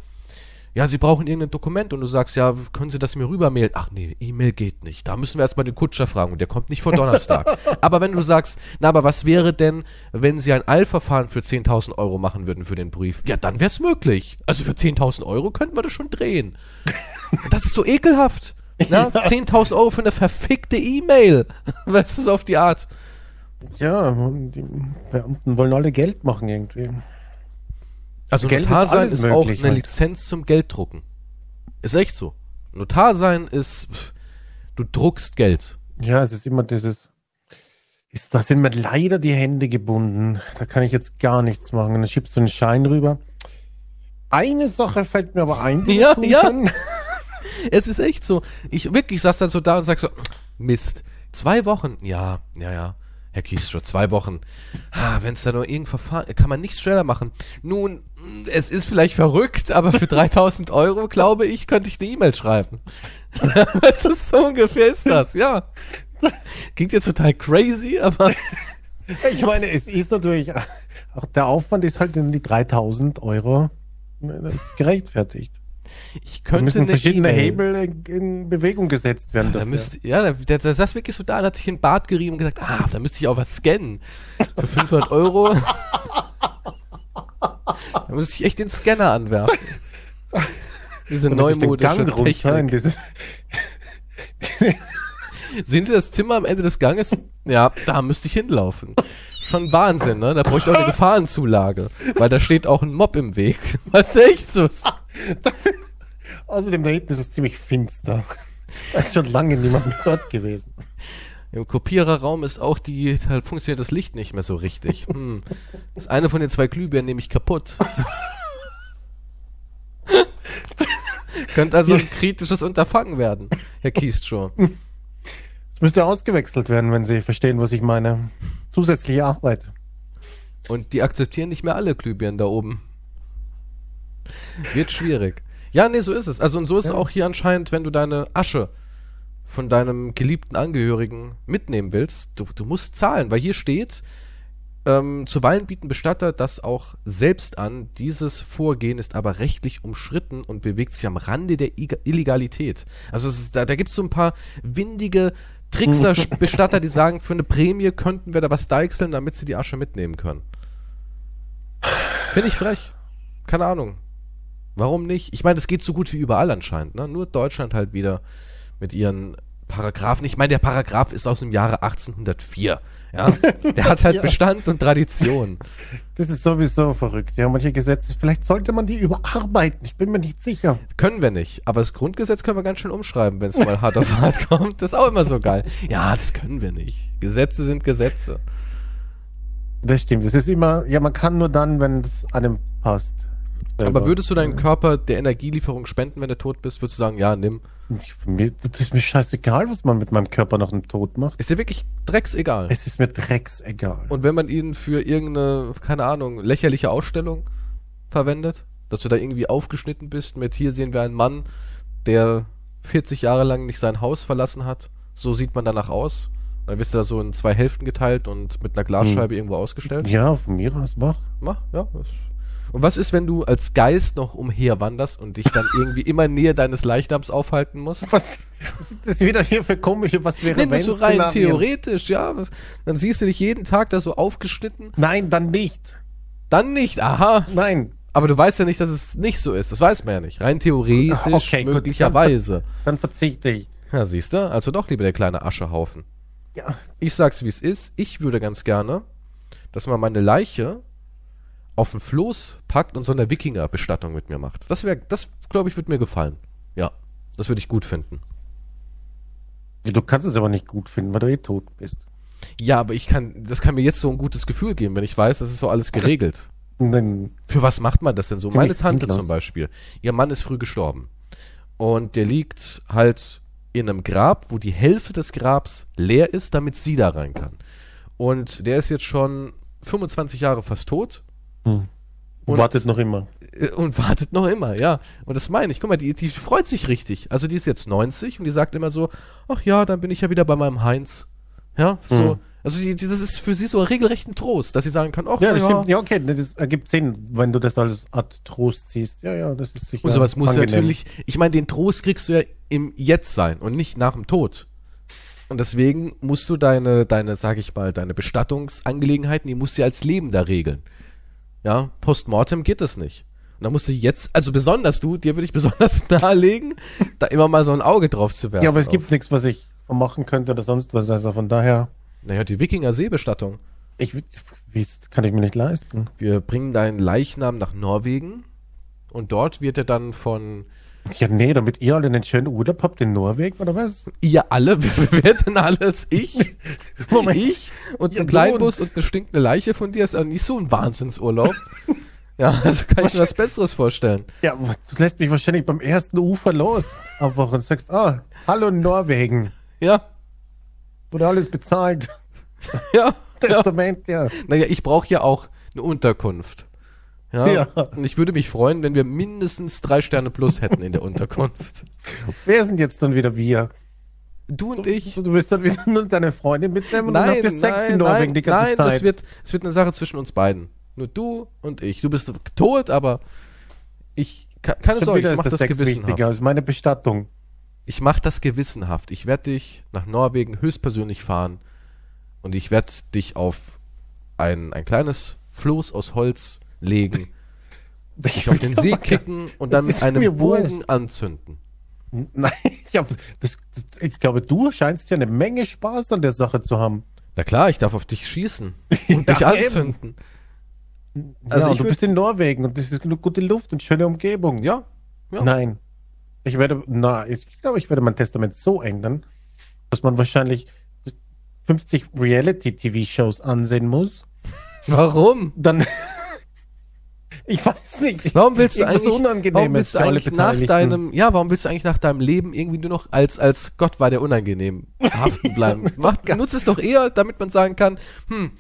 ja, Sie brauchen irgendein Dokument und du sagst, ja, können Sie das mir rübermailen? Ach nee, E-Mail geht nicht. Da müssen wir erstmal den Kutscher fragen und der kommt nicht vor Donnerstag. *laughs* aber wenn du sagst, na, aber was wäre denn, wenn Sie ein Eilverfahren für 10.000 Euro machen würden für den Brief? Ja, dann wäre es möglich. Also für 10.000 Euro könnten wir das schon drehen. *laughs* das ist so ekelhaft. Ja. 10.000 Euro für eine verfickte E-Mail. *laughs* Was ist auf die Art? Ja, die Beamten wollen alle Geld machen irgendwie. Also Geld Notar sein ist, ist auch eine halt. Lizenz zum Gelddrucken. Ist echt so. Notar sein ist, du druckst Geld. Ja, es ist immer dieses, ist, da sind mir leider die Hände gebunden. Da kann ich jetzt gar nichts machen. Dann schiebst du einen Schein rüber. Eine Sache fällt mir aber ein. ja, ja. *laughs* es ist echt so. Ich wirklich saß dann so da und sag so, Mist. Zwei Wochen? Ja, ja, ja. Herr Kiestrow, zwei Wochen. Ah, Wenn es da nur irgendein Verfahren, kann man nichts schneller machen. Nun, es ist vielleicht verrückt, aber für 3000 Euro, glaube ich, könnte ich eine E-Mail schreiben. *laughs* das ist so ungefähr ist das, ja. Klingt jetzt total crazy, aber. *laughs* Ich meine, es ist natürlich, auch der Aufwand ist halt in die 3000 Euro, das ist gerechtfertigt. Ich könnte da müssen verschiedene e Hebel in Bewegung gesetzt werden. Ja, da müsste, ja, der, der, der saß wirklich so da, hat sich den Bart gerieben und gesagt, ah, da müsste ich auch was scannen. Für 500 *laughs* Euro. da müsste ich echt den Scanner anwerfen. Diese neumodische Technik. Sehen Sie das Zimmer am Ende des Ganges? Ja, da müsste ich hinlaufen. Schon Wahnsinn, ne? Da bräuchte ich auch eine *laughs* Gefahrenzulage. Weil da steht auch ein Mob im Weg. *laughs* Was echt so? *laughs* Außerdem da hinten ist es ziemlich finster. Da ist schon lange niemand mehr dort gewesen. Im Kopiererraum ist auch die, da funktioniert das Licht nicht mehr so richtig. *laughs* Hm. Ist eine von den zwei Glühbirnen nämlich kaputt. *laughs* Könnte also ein kritisches Unterfangen werden, Herr Kiestrow. Es müsste ausgewechselt werden, wenn Sie verstehen, was ich meine. Zusätzliche Arbeit. Und die akzeptieren nicht mehr alle Glühbirnen da oben. Wird schwierig. Ja, nee, so ist es. Also und so ist ja. es auch hier anscheinend, wenn du deine Asche von deinem geliebten Angehörigen mitnehmen willst, du, du musst zahlen, weil hier steht, ähm, zuweilen bieten Bestatter das auch selbst an. Dieses Vorgehen ist aber rechtlich umschritten und bewegt sich am Rande der I Illegalität. Also ist, da, da gibt es so ein paar windige Trickser-Bestatter, *laughs* die sagen, für eine Prämie könnten wir da was deichseln, damit sie die Asche mitnehmen können. Finde ich frech. Keine Ahnung. Warum nicht? Ich meine, das geht so gut wie überall anscheinend. Ne? Nur Deutschland halt wieder mit ihren Paragraphen. Ich meine, der Paragraph ist aus dem Jahre 1804. Ja, *laughs* der hat halt ja. Bestand und Tradition. Das ist sowieso verrückt. Ja, manche Gesetze, vielleicht sollte man die überarbeiten. Ich bin mir nicht sicher. Können wir nicht. Aber das Grundgesetz können wir ganz schön umschreiben, wenn es mal hart auf hart *laughs* kommt. Das ist auch immer so geil. Ja, das können wir nicht. Gesetze sind Gesetze. Das stimmt. Das ist immer, ja, man kann nur dann, wenn es einem passt. Aber würdest du deinen Körper der Energielieferung spenden, wenn du tot bist? Würdest du sagen, ja, nimm. Ich, mir, das ist mir scheißegal, was man mit meinem Körper nach dem Tod macht. Ist dir wirklich drecksegal. Es ist mir drecksegal. Und wenn man ihn für irgendeine, keine Ahnung, lächerliche Ausstellung verwendet, dass du da irgendwie aufgeschnitten bist mit hier sehen wir einen Mann, der 40 Jahre lang nicht sein Haus verlassen hat. So sieht man danach aus. Dann wirst du da so in zwei Hälften geteilt und mit einer Glasscheibe irgendwo ausgestellt. ja, von mir aus mach. Mach, ja. Das. Und was ist, wenn du als Geist noch umherwanderst und dich dann irgendwie immer näher deines Leichnams aufhalten musst? Was, was ist das wieder hier für komische, was wäre Nee, wenn so rein Szenarien? theoretisch, ja. Dann siehst du dich jeden Tag da so aufgeschnitten. Nein, dann nicht. Dann nicht, aha. Nein, Aber du weißt ja nicht, dass es nicht so ist. Das weiß man ja nicht. Rein theoretisch, Okay, gut. möglicherweise. dann verzichte ich. Ja, siehst du? Also doch lieber der kleine Aschehaufen. Ja, Ich sag's, wie es ist. Ich würde ganz gerne, dass man meine Leiche auf den Floß packt und so eine Wikinger-Bestattung mit mir macht. Das wäre, das glaube ich, würde mir gefallen. Ja, das würde ich gut finden. du kannst es aber nicht gut finden, weil du eh tot bist. Ja, aber ich kann, das kann mir jetzt so ein gutes Gefühl geben, wenn ich weiß, das ist so alles geregelt. Dann, Für was macht man das denn so? Meine Tante sinnlos. zum Beispiel. Ihr Mann ist früh gestorben. Und der liegt halt in einem Grab, wo die Hälfte des Grabs leer ist, damit sie da rein kann. Und der ist jetzt schon 25 Jahre fast tot. Hm. Und- wartet noch immer. Äh, Und wartet noch immer, ja. Und das meine ich. Guck mal, die, die freut sich richtig. Also die ist jetzt 90 und die sagt immer so, ach ja, dann bin ich ja wieder bei meinem Heinz. Ja, so. Mhm. Also die, die, das ist für sie so ein regelrechten Trost, dass sie sagen kann, ach Ja, das ja. stimmt. Ja, okay, das ergibt Sinn, wenn du das als Art Trost siehst. Ja, ja, das ist sicher. Und sowas muss natürlich, ich meine, den Trost kriegst du ja im Jetzt sein und nicht nach dem Tod. Und deswegen musst du deine, deine, sag ich mal, deine Bestattungsangelegenheiten, die musst du ja als Lebender regeln. Ja, postmortem geht das nicht. Und da musst du jetzt, also besonders du, dir würde ich *laughs* besonders nahelegen, da immer mal so ein Auge drauf zu werfen. Ja, aber es gibt nichts, was ich machen könnte oder sonst was. Also von daher, Naja, die Wikinger-Seebestattung. ich, wie, kann ich mir nicht leisten. Wir bringen deinen Leichnam nach Norwegen und dort wird er dann von Ja, nee, damit ihr alle einen schönen Urlaub habt in Norwegen, oder was? ihr alle, *laughs* wer wer denn alles? Ich? *laughs* Moment. Ich und Ja, ein Kleinbus und eine stinkende Leiche von dir ist auch nicht so ein Wahnsinnsurlaub. ja, also kann ich mir was Besseres vorstellen. Ja, du lässt mich wahrscheinlich beim ersten Ufer los. Einfach und sagst, ah, hallo Norwegen. Ja, Wurde alles bezahlt. ja. *laughs* ja. Testament, ja. Naja, ich brauche ja auch eine Unterkunft. Ja, Ja. Und ich würde mich freuen, wenn wir mindestens drei Sterne plus hätten in der Unterkunft. *laughs* Wer sind jetzt dann wieder wir? Du und ich. Du wirst dann wieder nur deine Freundin mitnehmen und dann Nein, habt ihr Sex nein, in Norwegen nein, die ganze nein, Zeit. das wird, das wird eine Sache zwischen uns beiden. Nur du und ich. Du bist tot, aber ich, ke- keine Schon Sorge, ich ist mach das das gewissenhaft. wichtiger als meine Bestattung. Ich mache das gewissenhaft. Ich werde dich nach Norwegen höchstpersönlich fahren und ich werde dich auf ein, ein kleines Floß aus Holz legen, dich auf den See kicken und dann mit einem Bogen anzünden. Nein, *laughs* ich, hab, das, das, ich glaube, du scheinst ja eine Menge Spaß an der Sache zu haben. Na klar, ich darf auf dich schießen *laughs* und dich eben. anzünden. Also ja, ich du bist in Norwegen und das ist eine gute Luft und schöne Umgebung. Ja, ja. Nein. Ich werde, na, ich glaube, ich werde mein Testament so ändern, dass man wahrscheinlich 50 Reality-TV-Shows ansehen muss. Warum? Dann, *laughs* ich weiß nicht. Warum willst du eigentlich, warum willst du eigentlich nach deinem, ja, warum willst du eigentlich nach deinem Leben irgendwie nur noch als, als Gott war der unangenehm haften bleiben? *laughs* Mach, nutz es doch eher, damit man sagen kann, hm,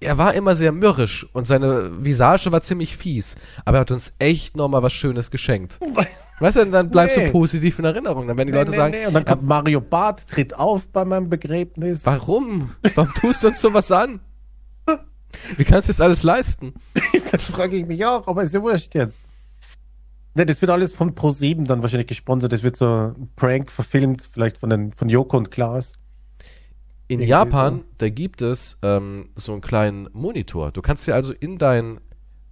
er war immer sehr mürrisch und seine Visage war ziemlich fies, aber er hat uns echt nochmal was Schönes geschenkt. *laughs* Weißt du, dann bleibst Nee. du positiv in Erinnerung. Dann werden die Nee, Leute nee, sagen, nee. Und dann kommt Mario Barth, tritt auf bei meinem Begräbnis. warum? Warum tust du uns sowas an? Wie kannst du das alles leisten? *laughs* Das frage ich mich auch, aber ist ja wurscht jetzt. Ne, das wird alles von Pro7 dann wahrscheinlich gesponsert. Das wird so ein Prank verfilmt, vielleicht von, den, von Joko und Klaas. In Irgendwie Japan, da gibt es ähm, so einen kleinen Monitor. Du kannst dir also in deinen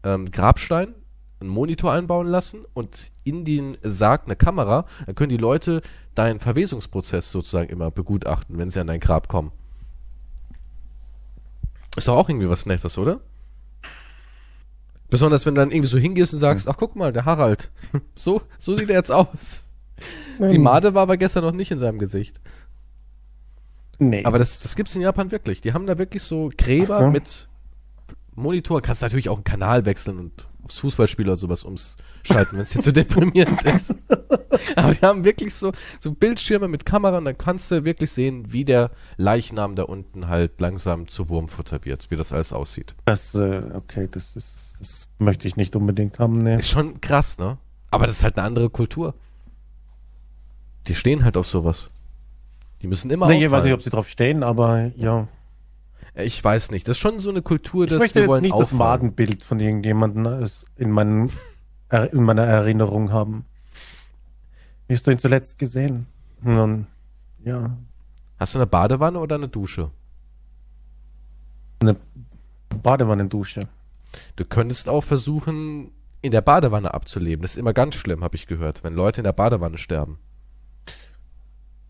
ähm, Grabstein einen Monitor einbauen lassen und in den Sarg eine Kamera. Dann können die Leute deinen Verwesungsprozess sozusagen immer begutachten, wenn sie an dein Grab kommen. Ist doch auch irgendwie was Nettes, oder? Besonders wenn du dann irgendwie so hingehst und sagst, ach guck mal, der Harald. *laughs* So, so sieht er jetzt aus. Hm. Die Made war aber gestern noch nicht in seinem Gesicht. Nee. Aber das, das gibt's in Japan wirklich. Die haben da wirklich so Gräber Ach so. mit Monitor, kannst natürlich auch einen Kanal wechseln und aufs Fußballspiel oder sowas umschalten, wenn es dir zu *laughs* deprimierend ist. *laughs* Aber die haben wirklich so, so Bildschirme mit Kamera und dann kannst du wirklich sehen, wie der Leichnam da unten halt langsam zu Wurmfutter wird, wie das alles aussieht. Das, äh, okay, das ist, das möchte ich nicht unbedingt haben, ne. Ist schon krass, ne? Aber das ist halt eine andere Kultur. Die stehen halt auf sowas. Die müssen immer Nee, ich weiß nicht, ob sie drauf stehen, aber ja. Ich weiß nicht. Das ist schon so eine Kultur, Ich dass möchte wir jetzt wollen nicht das auffallen. Magenbild von irgendjemandem in, meinen, er- in meiner Erinnerung haben. Wie hast du ihn zuletzt gesehen? Dann, ja, Hast du eine Badewanne oder eine Dusche? eine Badewannendusche. Du könntest auch versuchen, in der Badewanne abzuleben. Das ist immer ganz schlimm, habe ich gehört, wenn Leute in der Badewanne sterben.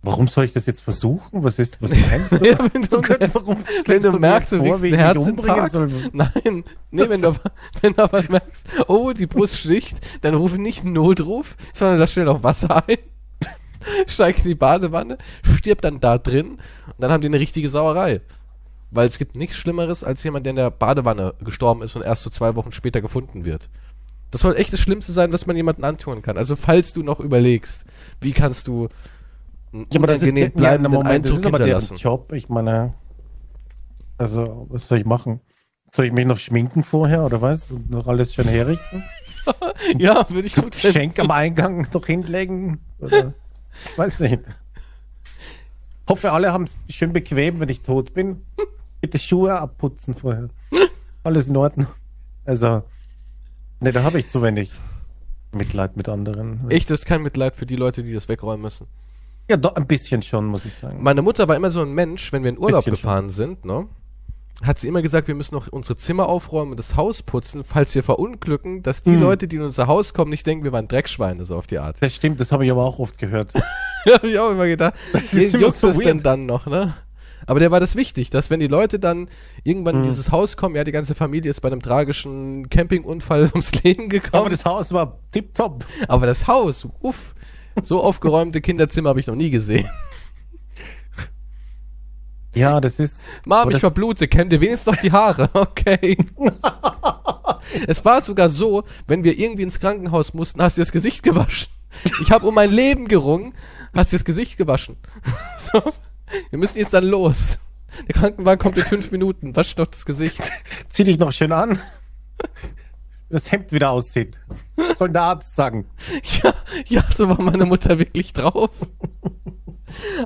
Warum soll ich das jetzt versuchen? Was ist, was meinst *laughs* du? Ja, wenn du- *laughs* warum wenn du mir merkst, du kriegst wie einen Herzinfarkt. Nein, nee, wenn du, wenn du aber merkst, oh, die Brust sticht, dann ruf nicht einen Notruf, sondern lass schnell noch Wasser ein, *laughs* steig in die Badewanne, stirb dann da drin und dann haben die eine richtige Sauerei. Weil es gibt nichts Schlimmeres als jemand, der in der Badewanne gestorben ist und erst so zwei Wochen später gefunden wird. Das soll echt das Schlimmste sein, was man jemandem antun kann. Also falls du noch überlegst, wie kannst du Ja, aber das ist der, ja, bleibenden Moment, das ist aber deren. Job. Ich meine, also, was soll ich machen? Soll ich mich noch schminken vorher oder was? Und noch alles schön herrichten? *laughs* Ja, das würde ich gut finden. Schenk am Eingang noch hinlegen? Oder? Weiß nicht. Hoffe, alle haben es schön bequem, wenn ich tot bin. Bitte Schuhe abputzen vorher. Alles in Ordnung. Also, ne, da habe ich zu wenig Mitleid mit anderen. Ich, das ist kein Mitleid für die Leute, die das wegräumen müssen. Ja, doch, ein bisschen schon, muss ich sagen. Meine Mutter war immer so ein Mensch, wenn wir in Urlaub Bisschen gefahren sind, ne? Hat sie immer gesagt, wir müssen noch unsere Zimmer aufräumen und das Haus putzen, falls wir verunglücken, dass die Hm. Leute, die in unser Haus kommen, nicht denken, wir waren Dreckschweine, so auf die Art. Das stimmt, das habe ich aber auch oft gehört. *laughs* Hab ich auch immer gedacht, *laughs* Das wen ist juckt so das denn dann noch, ne? Aber der war das wichtig, dass wenn die Leute dann irgendwann in Hm. dieses Haus kommen, ja, die ganze Familie ist bei einem tragischen Campingunfall *laughs* ums Leben gekommen. Aber das Haus war tipptopp. Aber das Haus, uff, so aufgeräumte Kinderzimmer habe ich noch nie gesehen. Ja, das ist. Mom, ich verblute, kämm dir wenigstens noch die Haare. *laughs* Okay. *laughs* es war sogar so, wenn wir irgendwie ins Krankenhaus mussten, hast du das Gesicht gewaschen. Ich habe um mein Leben gerungen, hast du das Gesicht gewaschen. *laughs* so. Wir müssen jetzt dann los. Der Krankenwagen kommt in fünf Minuten. Wasch doch das Gesicht. Zieh dich noch schön an. Das Hemd wieder aussieht. Soll der Arzt sagen. *laughs* Ja, ja, so war meine Mutter wirklich drauf.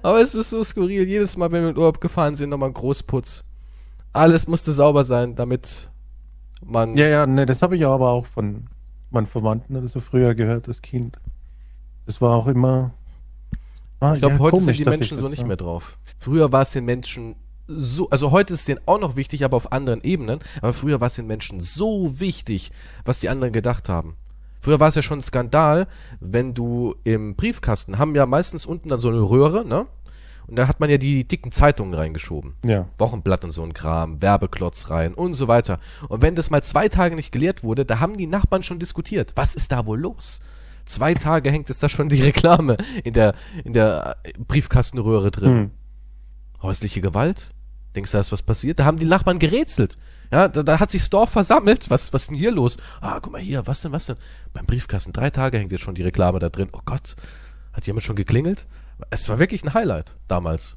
Aber es ist so skurril. Jedes Mal, wenn wir in Urlaub gefahren sind, nochmal ein Großputz. Alles musste sauber sein, damit man Ja, ja, ne, das habe ich aber auch von meinen Verwandten oder so früher gehört, das Kind. Das war auch immer. Ah, Ich glaube, ja, heute komisch, sind die Menschen so das nicht mehr drauf. Früher war es den Menschen so, also heute ist es denen auch noch wichtig, aber auf anderen Ebenen. Aber früher war es den Menschen so wichtig, was die anderen gedacht haben. Früher war es ja schon ein Skandal, wenn du im Briefkasten haben ja meistens unten dann so eine Röhre, ne? Und da hat man ja die dicken Zeitungen reingeschoben. Ja. Wochenblatt und so ein Kram, Werbeklotz rein und so weiter. Und wenn das mal zwei Tage nicht geleert wurde, da haben die Nachbarn schon diskutiert. Was ist da wohl los? Zwei Tage hängt es da schon die Reklame in der, in der äh, Briefkastenröhre drin. Hm. Häusliche Gewalt? Denkst du, da ist was passiert? Da haben die Nachbarn gerätselt. Ja, da, da hat sich das Dorf versammelt. Was, was ist denn hier los? Ah, guck mal hier, was denn, was denn? Beim Briefkasten, drei Tage hängt jetzt schon die Reklame da drin. Oh Gott, hat jemand schon geklingelt? Es war wirklich ein Highlight damals.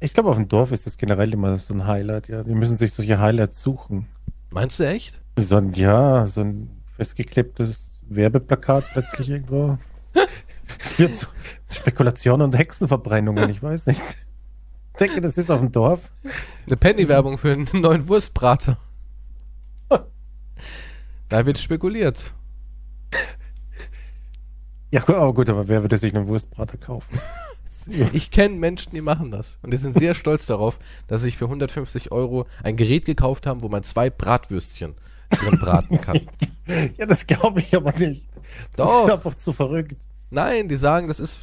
Ich glaube, auf dem Dorf ist das generell immer so ein Highlight, ja. Die müssen sich solche Highlights suchen. Meinst du echt? So ein, ja, so ein festgeklebtes Werbeplakat plötzlich irgendwo. *laughs* Es wird so Spekulation und Hexenverbrennungen, ich weiß nicht. Ich denke, das ist auf dem Dorf. Eine Penny-Werbung für einen neuen Wurstbrater. Da wird spekuliert. Ja, aber gut, aber wer würde sich einen Wurstbrater kaufen? *laughs* Ich kenne Menschen, die machen das. Und die sind sehr stolz darauf, dass sie sich für 150 Euro ein Gerät gekauft haben, wo man zwei Bratwürstchen drin braten kann. *laughs* Ja, das glaube ich aber nicht. Das Doch. ist einfach zu verrückt. Nein, die sagen, das ist,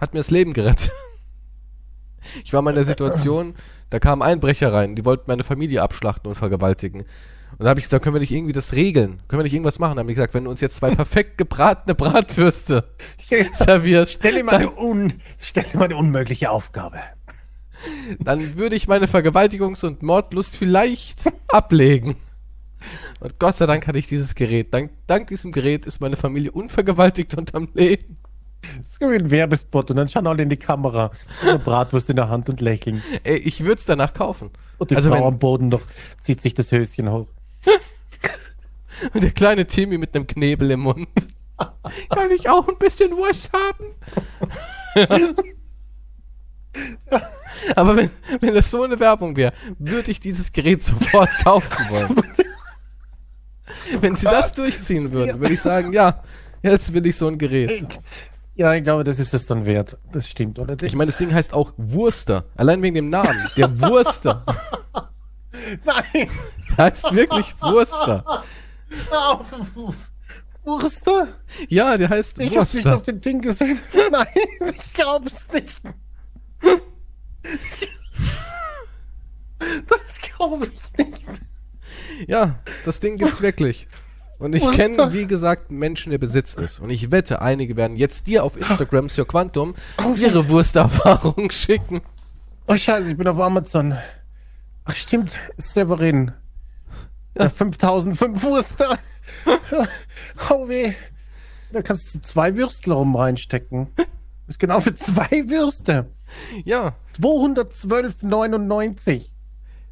hat mir das Leben gerettet. Ich war mal in der Situation, da kamen Einbrecher rein, die wollten meine Familie abschlachten und vergewaltigen. Und da habe ich gesagt, können wir nicht irgendwie das regeln? Können wir nicht irgendwas machen? Da haben die gesagt, wenn du uns jetzt zwei perfekt gebratene Bratwürste *laughs* servierst, Stell dir mal eine, un, stell dir mal eine unmögliche Aufgabe. dann würde ich meine Vergewaltigungs- und Mordlust vielleicht ablegen. Und Gott sei Dank hatte ich dieses Gerät. Dank, dank diesem Gerät ist meine Familie unvergewaltigt und am Leben. Das ist wie ein Werbespot und dann schauen alle in die Kamera. Eine Bratwurst in der Hand und lächeln. Ey, ich würde es danach kaufen. Und die Also Frau wenn- am Boden noch zieht sich das Höschen hoch. *laughs* Und der kleine Timmy mit einem Knebel im Mund. *laughs* Kann ich auch ein bisschen Wurst haben? *laughs* Aber wenn, wenn das so eine Werbung wäre, würde ich dieses Gerät sofort kaufen wollen. Wenn sie das durchziehen würden, würde ich sagen, ja, jetzt will ich so ein Gerät. Ja, ich glaube, das ist es dann wert. Das stimmt, oder? Ich meine, das Ding heißt auch Wurster. Allein wegen dem Namen. Der *laughs* Wurster. nein! Der heißt wirklich Wurster. Wurster? Ja, der heißt Ich hab's nicht Wurster. auf den Ding gesehen. *laughs* Nein, ich glaub's nicht. Das glaube ich nicht. Ja, das Ding gibt's wirklich. Und ich kenne, wie gesagt, Menschen, der besitzt es. Und ich wette, einige werden jetzt dir auf Instagram, Sir Quantum, ihre Wursterfahrung *laughs* schicken. Oh Scheiße, ich bin auf Amazon. Ach stimmt, Severin. Ja. 5005 Wurster. *laughs* Oh weh. Da kannst du zwei Würstel rum reinstecken. Das ist genau für zwei Würste. Ja. 212,99.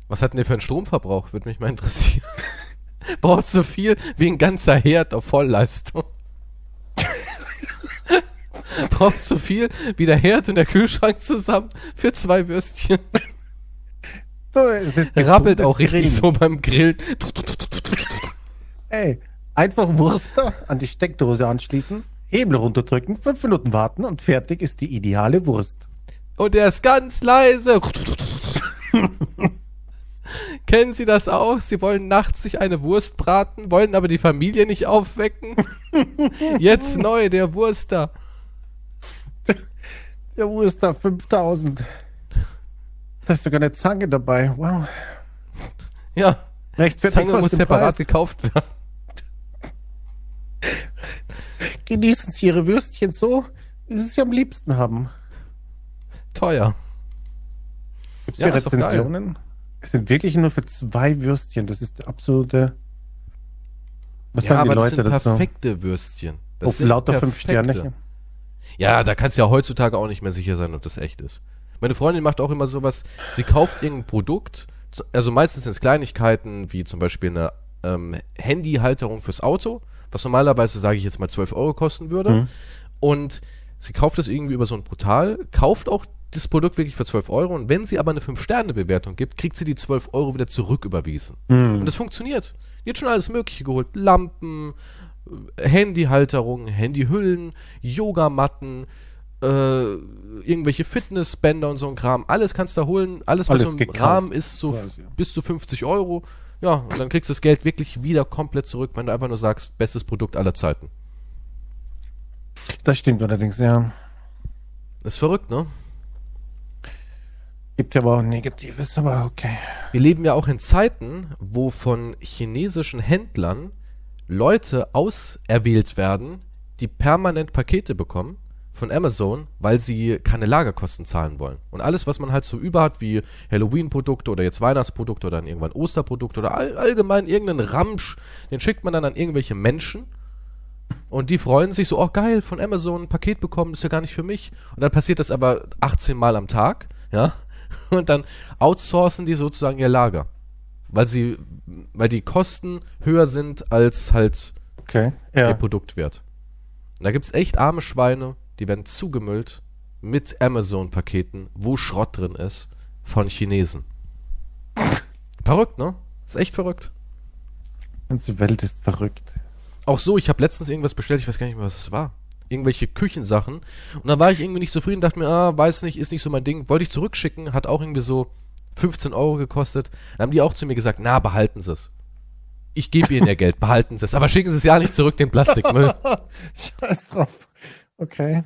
Was hat denn der für einen Stromverbrauch? Würde mich mal interessieren. *laughs* *laughs* Brauchst so viel wie ein ganzer Herd auf Vollleistung. *laughs* Brauchst so viel wie der Herd und der Kühlschrank zusammen für zwei Würstchen. So, gesundes auch richtig Grillen. so beim Grillen. Ey, einfach Wurster an die Steckdose anschließen, Hebel runterdrücken, fünf Minuten warten und fertig ist die ideale Wurst. Und er ist ganz leise. *laughs* Kennen Sie das auch? Sie wollen nachts sich eine Wurst braten, wollen aber die Familie nicht aufwecken. *laughs* Jetzt neu, der Wurster. Der Wurster 5000. Da ist sogar eine Zange dabei. Wow. Ja, Rechtfertigt Zange muss separat Preis. gekauft werden. *laughs* Genießen Sie Ihre Würstchen so, wie Sie sie am liebsten haben. Teuer. Gibt es Ja. Rezensionen? Es sind wirklich nur für zwei Würstchen. Das ist absolute. Was ja, sagen die aber das Leute sind dazu? perfekte Würstchen. Das Auf sind lauter fünf perfekte. Sterne. Ja, da kannst du ja heutzutage auch nicht mehr sicher sein, ob das echt ist. Meine Freundin macht auch immer sowas, sie kauft irgendein Produkt, also meistens sind es Kleinigkeiten, wie zum Beispiel eine ähm, Handyhalterung fürs Auto, was normalerweise, sage ich jetzt mal, 12 Euro kosten würde. Mhm. Und sie kauft das irgendwie über so ein Portal, kauft auch das Produkt wirklich für 12 Euro und wenn sie aber eine 5-Sterne-Bewertung gibt, kriegt sie die 12 Euro wieder zurück überwiesen. Mhm. Und das funktioniert. Die hat schon alles Mögliche geholt. Lampen, äh, Handyhalterungen, Handyhüllen, Yogamatten, äh, irgendwelche Fitnessbänder und so ein Kram. Alles kannst du da holen. Alles, was Alles so im gekauft, Rahmen ist, so f- bis zu 50 Euro. Ja, und dann kriegst du das Geld wirklich wieder komplett zurück, wenn du einfach nur sagst, bestes Produkt aller Zeiten. Das stimmt allerdings, ja. Ist verrückt, ne? Gibt ja aber auch Negatives, aber okay. Wir leben ja auch in Zeiten, wo von chinesischen Händlern Leute auserwählt werden, die permanent Pakete bekommen von Amazon, weil sie keine Lagerkosten zahlen wollen. Und alles, was man halt so über hat, wie Halloween-Produkte oder jetzt Weihnachtsprodukte oder dann irgendwann Osterprodukte oder all, allgemein irgendeinen Ramsch, den schickt man dann an irgendwelche Menschen und die freuen sich so, oh geil, von Amazon ein Paket bekommen, ist ja gar nicht für mich. Und dann passiert das aber 18 Mal am Tag, ja. *laughs* Und dann outsourcen die sozusagen ihr Lager. Weil sie, weil die Kosten höher sind als halt Okay. ihr Ja. Produktwert. Und da gibt's echt arme Schweine, die werden zugemüllt mit Amazon-Paketen, wo Schrott drin ist, von Chinesen. verrückt, ne? Ist echt verrückt. Die ganze Welt ist verrückt. Auch so, ich habe letztens irgendwas bestellt, ich weiß gar nicht mehr, was es war. Irgendwelche Küchensachen. Und da war ich irgendwie nicht zufrieden, dachte mir, ah, weiß nicht, ist nicht so mein Ding. Wollte ich zurückschicken, hat auch irgendwie so 15 Euro gekostet. Dann haben die auch zu mir gesagt, na, behalten Sie es. Ich gebe Ihnen ja Geld, behalten Sie es. Aber schicken Sie es ja nicht zurück, den Plastikmüll. *laughs* Scheiß drauf. Okay.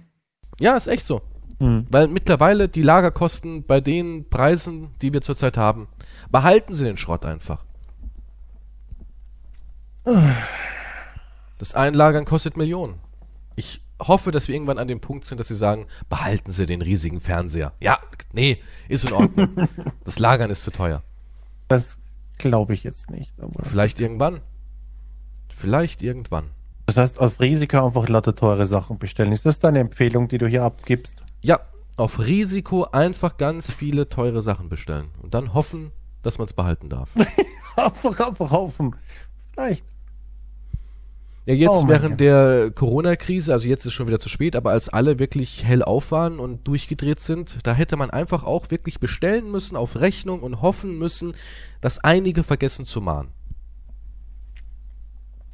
ja, ist echt so. Hm. Weil mittlerweile die Lagerkosten bei den Preisen, die wir zurzeit haben, behalten Sie den Schrott einfach. *sighs* Das Einlagern kostet Millionen. Ich hoffe, dass wir irgendwann an dem Punkt sind, dass Sie sagen, behalten Sie den riesigen Fernseher. Ja, nee, ist in Ordnung. *laughs* das Lagern ist zu teuer. Das glaube ich jetzt nicht. Aber Vielleicht irgendwann. Vielleicht irgendwann. Das heißt, auf Risiko einfach lauter teure Sachen bestellen. Ist das deine Empfehlung, die du hier abgibst? Ja, auf Risiko einfach ganz viele teure Sachen bestellen und dann hoffen, dass man es behalten darf. *laughs* einfach, einfach hoffen. Vielleicht. Ja, jetzt Oh während Gott. der Corona-Krise, also jetzt ist schon wieder zu spät, aber als alle wirklich hell auf waren und durchgedreht sind, da hätte man einfach auch wirklich bestellen müssen auf Rechnung und hoffen müssen, dass einige vergessen zu mahnen.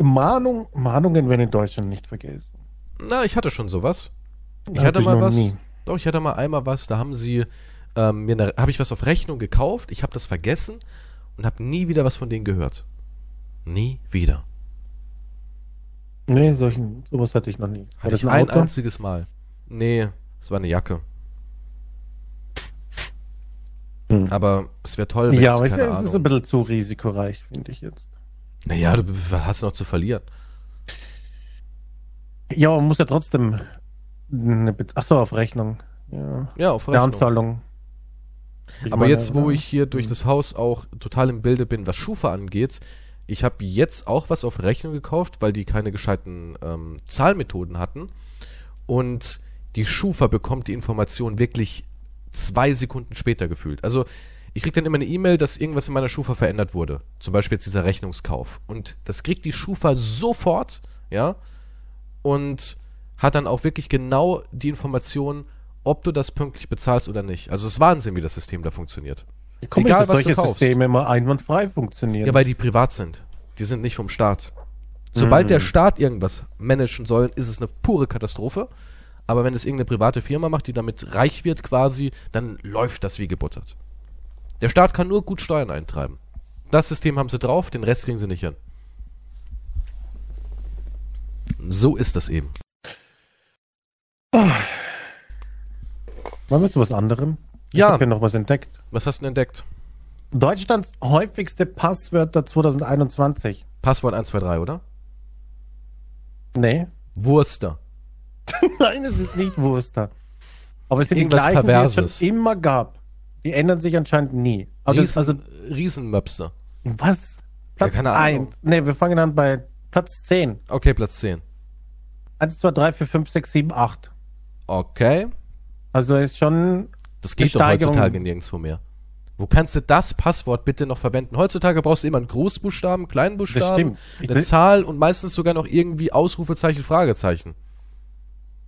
Mahnung, Mahnungen werden in Deutschland nicht vergessen. Na, ich hatte schon sowas. Ich Hatte hatte ich mal was. nie. Doch, ich hatte mal einmal was, da haben sie ähm, mir ne, habe ich was auf Rechnung gekauft, ich habe das vergessen und habe nie wieder was von denen gehört. Nie wieder. Nee, solchen, sowas hatte ich noch nie. Hatte ich ein Auto? einziges Mal. Nee, es war eine Jacke. Hm. Aber es wäre toll, wenn Ja, es, aber ich, keine es ist ein bisschen zu risikoreich, finde ich jetzt. Naja, du hast noch zu verlieren. Ja, man muss ja trotzdem eine Bet- Achso, auf Rechnung. Ja. Ja, auf Rechnung. Anzahlung. Aber meine, jetzt, wo ja. ich hier durch das Haus auch total im Bilde bin, was Schufa angeht, ich habe jetzt auch was auf Rechnung gekauft, weil die keine gescheiten ähm, Zahlmethoden hatten. Und die Schufa bekommt die Information wirklich zwei Sekunden später gefühlt. Also ich krieg dann immer eine E-Mail, dass irgendwas in meiner Schufa verändert wurde. Zum Beispiel jetzt dieser Rechnungskauf. Und das kriegt die Schufa sofort, ja, und hat dann auch wirklich genau die Information, ob du das pünktlich bezahlst oder nicht. Also es ist Wahnsinn, wie das System da funktioniert. Komisch, egal, dass was du solche kaufst. Systeme immer einwandfrei funktionieren. Ja, weil die privat sind. Die sind nicht vom Staat. Sobald Mhm. der Staat irgendwas managen soll, ist es eine pure Katastrophe. Aber wenn es irgendeine private Firma macht, die damit reich wird quasi, dann läuft das wie gebuttert. Der Staat kann nur gut Steuern eintreiben. Das System haben sie drauf, den Rest kriegen sie nicht hin. So ist das eben. Wollen wir zu was anderem? Ich Ja. habe hier noch was entdeckt. Was hast du denn entdeckt? Deutschlands häufigste Passwörter 2021. Passwort 123, oder? Nee. Wurster. *laughs* Nein, es ist nicht Wurster. Aber es sind Irgendwas die gleichen, die es Perverses. schon immer gab. Die ändern sich anscheinend nie. Aber das, also, Riesen, Riesenmöpse. was? Platz keine Ahnung. 1. Nee, wir fangen an bei Platz 10. Okay, Platz 10. 1, 2, 3, 4, 5, 6, 7, 8. Okay. Also ist schon. Das geht doch heutzutage nirgendwo mehr. Wo kannst du das Passwort bitte noch verwenden? Heutzutage brauchst du immer einen Großbuchstaben, kleinen Das Buchstaben, stimmt. Ich eine Zahl und meistens sogar noch irgendwie Ausrufezeichen, Fragezeichen.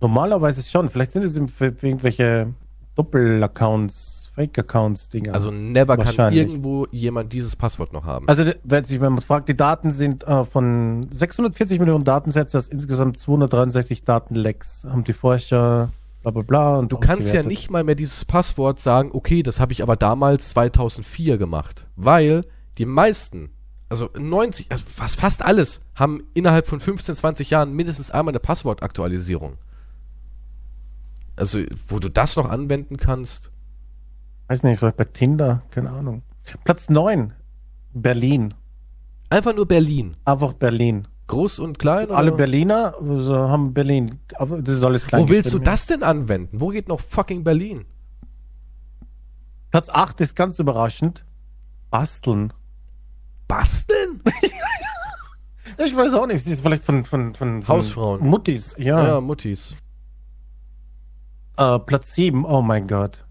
normalerweise schon. Vielleicht sind es irgendwelche Doppel-Accounts, Fake-Accounts-Dinger. Also never kann irgendwo jemand dieses Passwort noch haben. Also, wenn sich, wenn man fragt, die Daten sind äh, von 640 Millionen Datensätze aus insgesamt 263 Datenlecks, haben die Forscher bla bla bla. Und du kannst ja nicht mal mehr dieses Passwort sagen, okay, das habe ich aber damals 2004 gemacht. Weil die meisten, also 90, also fast, fast alles, haben innerhalb von 15, 20 Jahren mindestens einmal eine Passwortaktualisierung. Also, wo du das noch anwenden kannst, Weiß nicht, vielleicht bei Tinder, keine Ahnung. Platz 9, Berlin. Einfach nur Berlin. Einfach Berlin. Groß und klein? Alle oder? Berliner also, haben Berlin. Aber das ist alles klein. Wo willst du das denn anwenden? Wo geht noch fucking Berlin? Platz 8 ist ganz überraschend. Basteln. Basteln? *laughs* Ich weiß auch nicht. Das ist vielleicht von, von, von, von Hausfrauen. Muttis, ja. Ja, Muttis. Äh, Platz 7, oh mein Gott.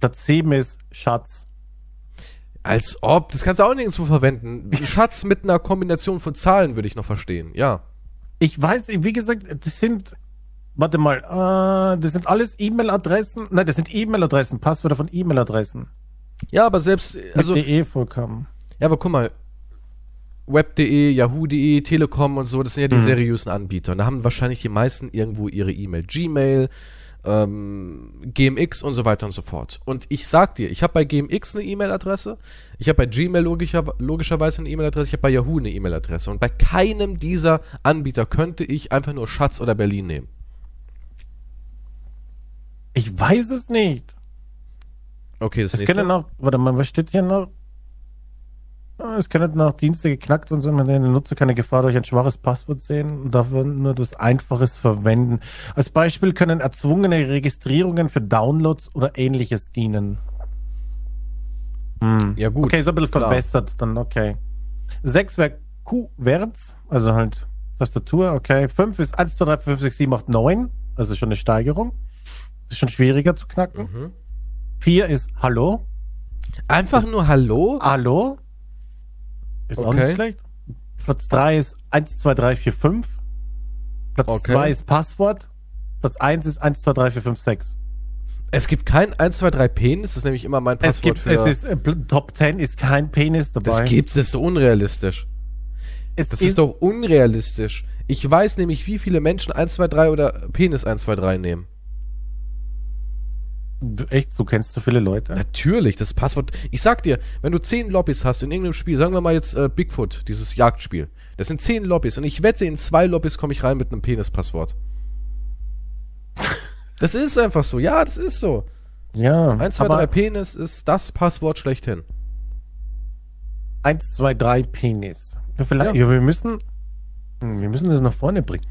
Platz 7 ist Schatz. Als ob, das kannst du auch nirgendwo verwenden. Schatz mit einer Kombination von Zahlen würde ich noch verstehen, ja. Ich weiß, wie gesagt, das sind, warte mal, äh, das sind alles E-Mail-Adressen. Nein, das sind E-Mail-Adressen, Passwörter von E-Mail-Adressen. Ja, aber selbst, also, mit DE vorkommen. ja, aber guck mal, Web.de, Yahoo.de, Telekom und so, das sind ja die Mhm. seriösen Anbieter. Und da haben wahrscheinlich die meisten irgendwo ihre E-Mail. Gmail, ähm, GMX und so weiter und so fort. Und ich sag dir, ich habe bei GMX eine E-Mail-Adresse, ich habe bei Gmail logischer, logischerweise eine E-Mail-Adresse, ich habe bei Yahoo eine E-Mail-Adresse. Und bei keinem dieser Anbieter könnte ich einfach nur Schatz oder Berlin nehmen. Ich weiß es nicht. Okay, das Es nächste. auch, warte mal, was steht hier noch? Es können nach Dienste geknackt und so, wenn der Nutzer keine Gefahr durch ein schwaches Passwort sehen und dafür nur das Einfaches verwenden. Als Beispiel können erzwungene Registrierungen für Downloads oder ähnliches dienen. Hm. Ja, gut, Okay, ist ein bisschen klar. verbessert, dann okay. Sechs wäre Q Werts, also halt Tastatur, okay. 5 ist 1, 2, 3, 4, 5, 6, 7, 8, 9. Also schon eine Steigerung. Das ist schon schwieriger zu knacken. Mhm. 4 ist Hallo. Einfach nur Hallo? Hallo. Ist auch Okay. nicht schlecht. Platz 3 ist 1, 2, 3, 4, 5. Platz Okay. 2 ist Passwort. Platz 1 ist 1, 2, 3, 4, 5, 6. Es gibt kein 1, 2, 3 Penis, das ist nämlich immer mein Es Passwort gibt, für. es ist, äh, Top 10 ist kein Penis dabei. das gibt's, das ist so unrealistisch. es Das ist, doch unrealistisch. Ich weiß nämlich, wie viele Menschen 1, 2, 3 oder Penis 1, 2, 3 nehmen. Echt, so kennst du viele Leute? Natürlich, das Passwort. Ich sag dir, wenn du 10 Lobbys hast in irgendeinem Spiel, sagen wir mal jetzt äh, Bigfoot, dieses Jagdspiel. Das sind 10 Lobbys und ich wette, in zwei Lobbys komme ich rein mit einem Penis-Passwort. *laughs* Das ist einfach so. Ja, das ist so. Ja, 1, 2, aber 3 Penis ist das Passwort schlechthin. 1, 2, 3 Penis. Ja, vielleicht, Ja. ja. wir müssen, hm, wir müssen das nach vorne bringen.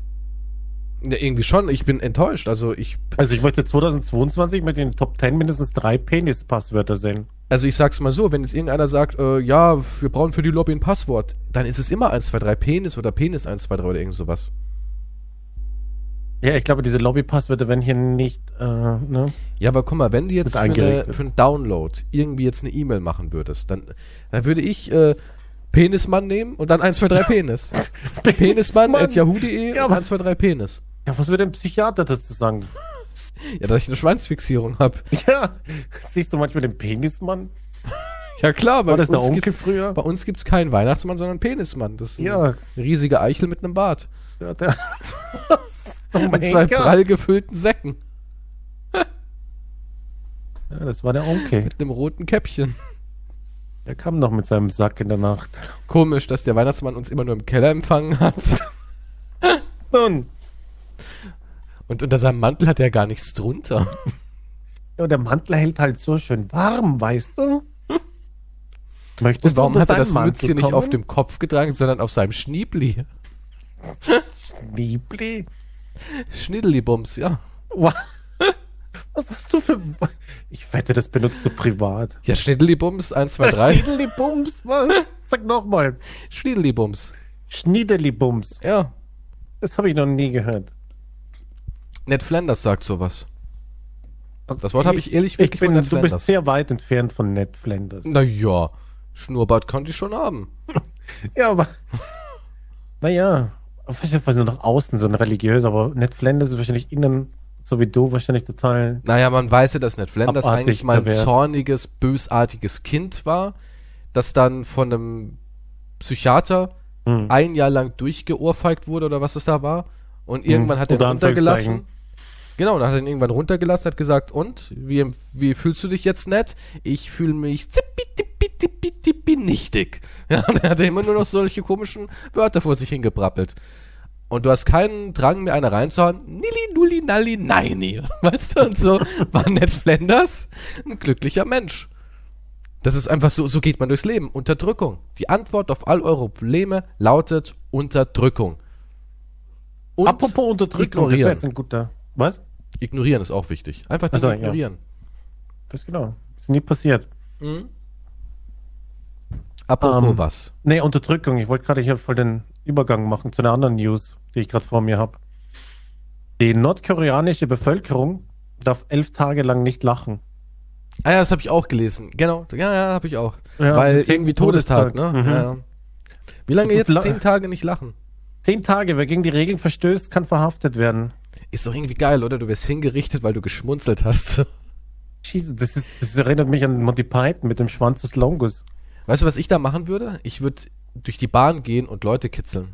Ja, irgendwie schon. Ich bin enttäuscht. Also ich, Also ich möchte 2022 mit den Top 10 mindestens drei Penis-Passwörter sehen. also ich sag's mal so, wenn jetzt irgendeiner sagt, äh, ja, wir brauchen für die Lobby ein Passwort, dann ist es immer 1, 2, 3 Penis oder Penis 1, 2, 3 oder irgend sowas. Ja, ich glaube, diese Lobby-Passwörter werden hier nicht, äh, ne? Ja, aber guck mal, wenn du jetzt für, eine, für einen Download irgendwie jetzt eine E-Mail machen würdest, dann, dann würde ich äh, Penismann nehmen und dann 1, 2, 3 Penis. *laughs* Penismann at yahoo.de Ja, und aber- 1, 2, 3 Penis. Ja, was würde ein Psychiater dazu sagen? Ja, dass ich eine Schwanzfixierung habe. Ja, siehst du manchmal den Penismann? Ja klar, bei War das der uns, Onkel gibt's, früher? bei uns gibt's keinen Weihnachtsmann, sondern Penismann. Das ist ein Ja. riesige Eichel mit einem Bart. Ja, der, *laughs* Und zwei prall gefüllten Säcken Ja, das war der Onkel. mit einem roten Käppchen. Der kam noch mit seinem Sack in der Nacht. Komisch, dass der Weihnachtsmann uns immer nur im Keller empfangen hat. Nun, Und unter seinem Mantel hat er gar nichts drunter. *laughs* ja, der Mantel hält halt so schön warm, weißt du? *laughs* Möchtest Und warum du hat er das seinen Mützchen Mantel nicht auf kommen? dem Kopf getragen, sondern auf seinem Schniebli? Liebli? *laughs* Schniddeli-Bums, ja. Wa- Was hast du für... Ich wette, das benutzt du privat. Ja, Schniddeli-Bums, 1, 2, 3. Schniedeli-Bums, was? Sag nochmal. Schniddeli-Bums. Schniedeli-Bums. Ja. Das habe ich noch nie gehört. Ned Flanders sagt sowas. Das Wort habe ich ehrlich Ich wirklich bin, von Ned du bist Flanders. sehr weit entfernt von Ned Flanders. Naja, Schnurrbart konnte ich schon haben. *laughs* Ja, aber... Naja, vielleicht war sie nur nach außen so ein religiös, aber Ned Flanders ist wahrscheinlich innen, so wie du, wahrscheinlich total... Naja, man weiß ja, dass Ned Flanders eigentlich mal ein pervers. zorniges, bösartiges Kind war, das dann von einem Psychiater Hm. ein Jahr lang durchgeohrfeigt wurde oder was es da war. Und irgendwann hat er ihn runtergelassen. Genau, dann hat er ihn irgendwann runtergelassen, hat gesagt, und, wie, wie fühlst du dich jetzt nett? Ich fühle mich zippitipitipitippi nichtig. *laughs* Ja, dann hat er immer nur noch solche komischen Wörter vor sich hingebrappelt. Und du hast keinen Drang mehr, eine reinzuhauen. Nilli, nulli, nalli, neini. *laughs* Weißt du, und so war Ned Flanders ein glücklicher Mensch. Das ist einfach so, so geht man durchs Leben. Unterdrückung. Die Antwort auf all eure Probleme lautet Unterdrückung. Und Apropos Unterdrückung, das wäre ignorieren. jetzt ein guter... Was? Ignorieren ist auch wichtig. Einfach Ach so, Dinge ja. ignorieren. Das genau. Ist nie passiert. Mhm. Apropos Ähm, was. Nee, Unterdrückung. Ich wollte gerade hier voll den Übergang machen zu einer anderen News, die ich gerade vor mir habe. Die nordkoreanische Bevölkerung darf elf Tage lang nicht lachen. Ah ja, das habe ich auch gelesen. Genau. Ja, ja, habe ich auch. Ja, Weil irgendwie Todestag, Todestag. ne? Mhm. Ja, ja. Wie lange jetzt? Zehn Tage nicht lachen. Zehn Tage, wer gegen die Regeln verstößt, kann verhaftet werden. Ist doch irgendwie geil, oder? Du wirst hingerichtet, weil du geschmunzelt hast. Jesus, das, ist, das erinnert mich an Monty Python mit dem Schwanz des Longus. Weißt du, was ich da machen würde? Ich würde durch die Bahn gehen und Leute kitzeln.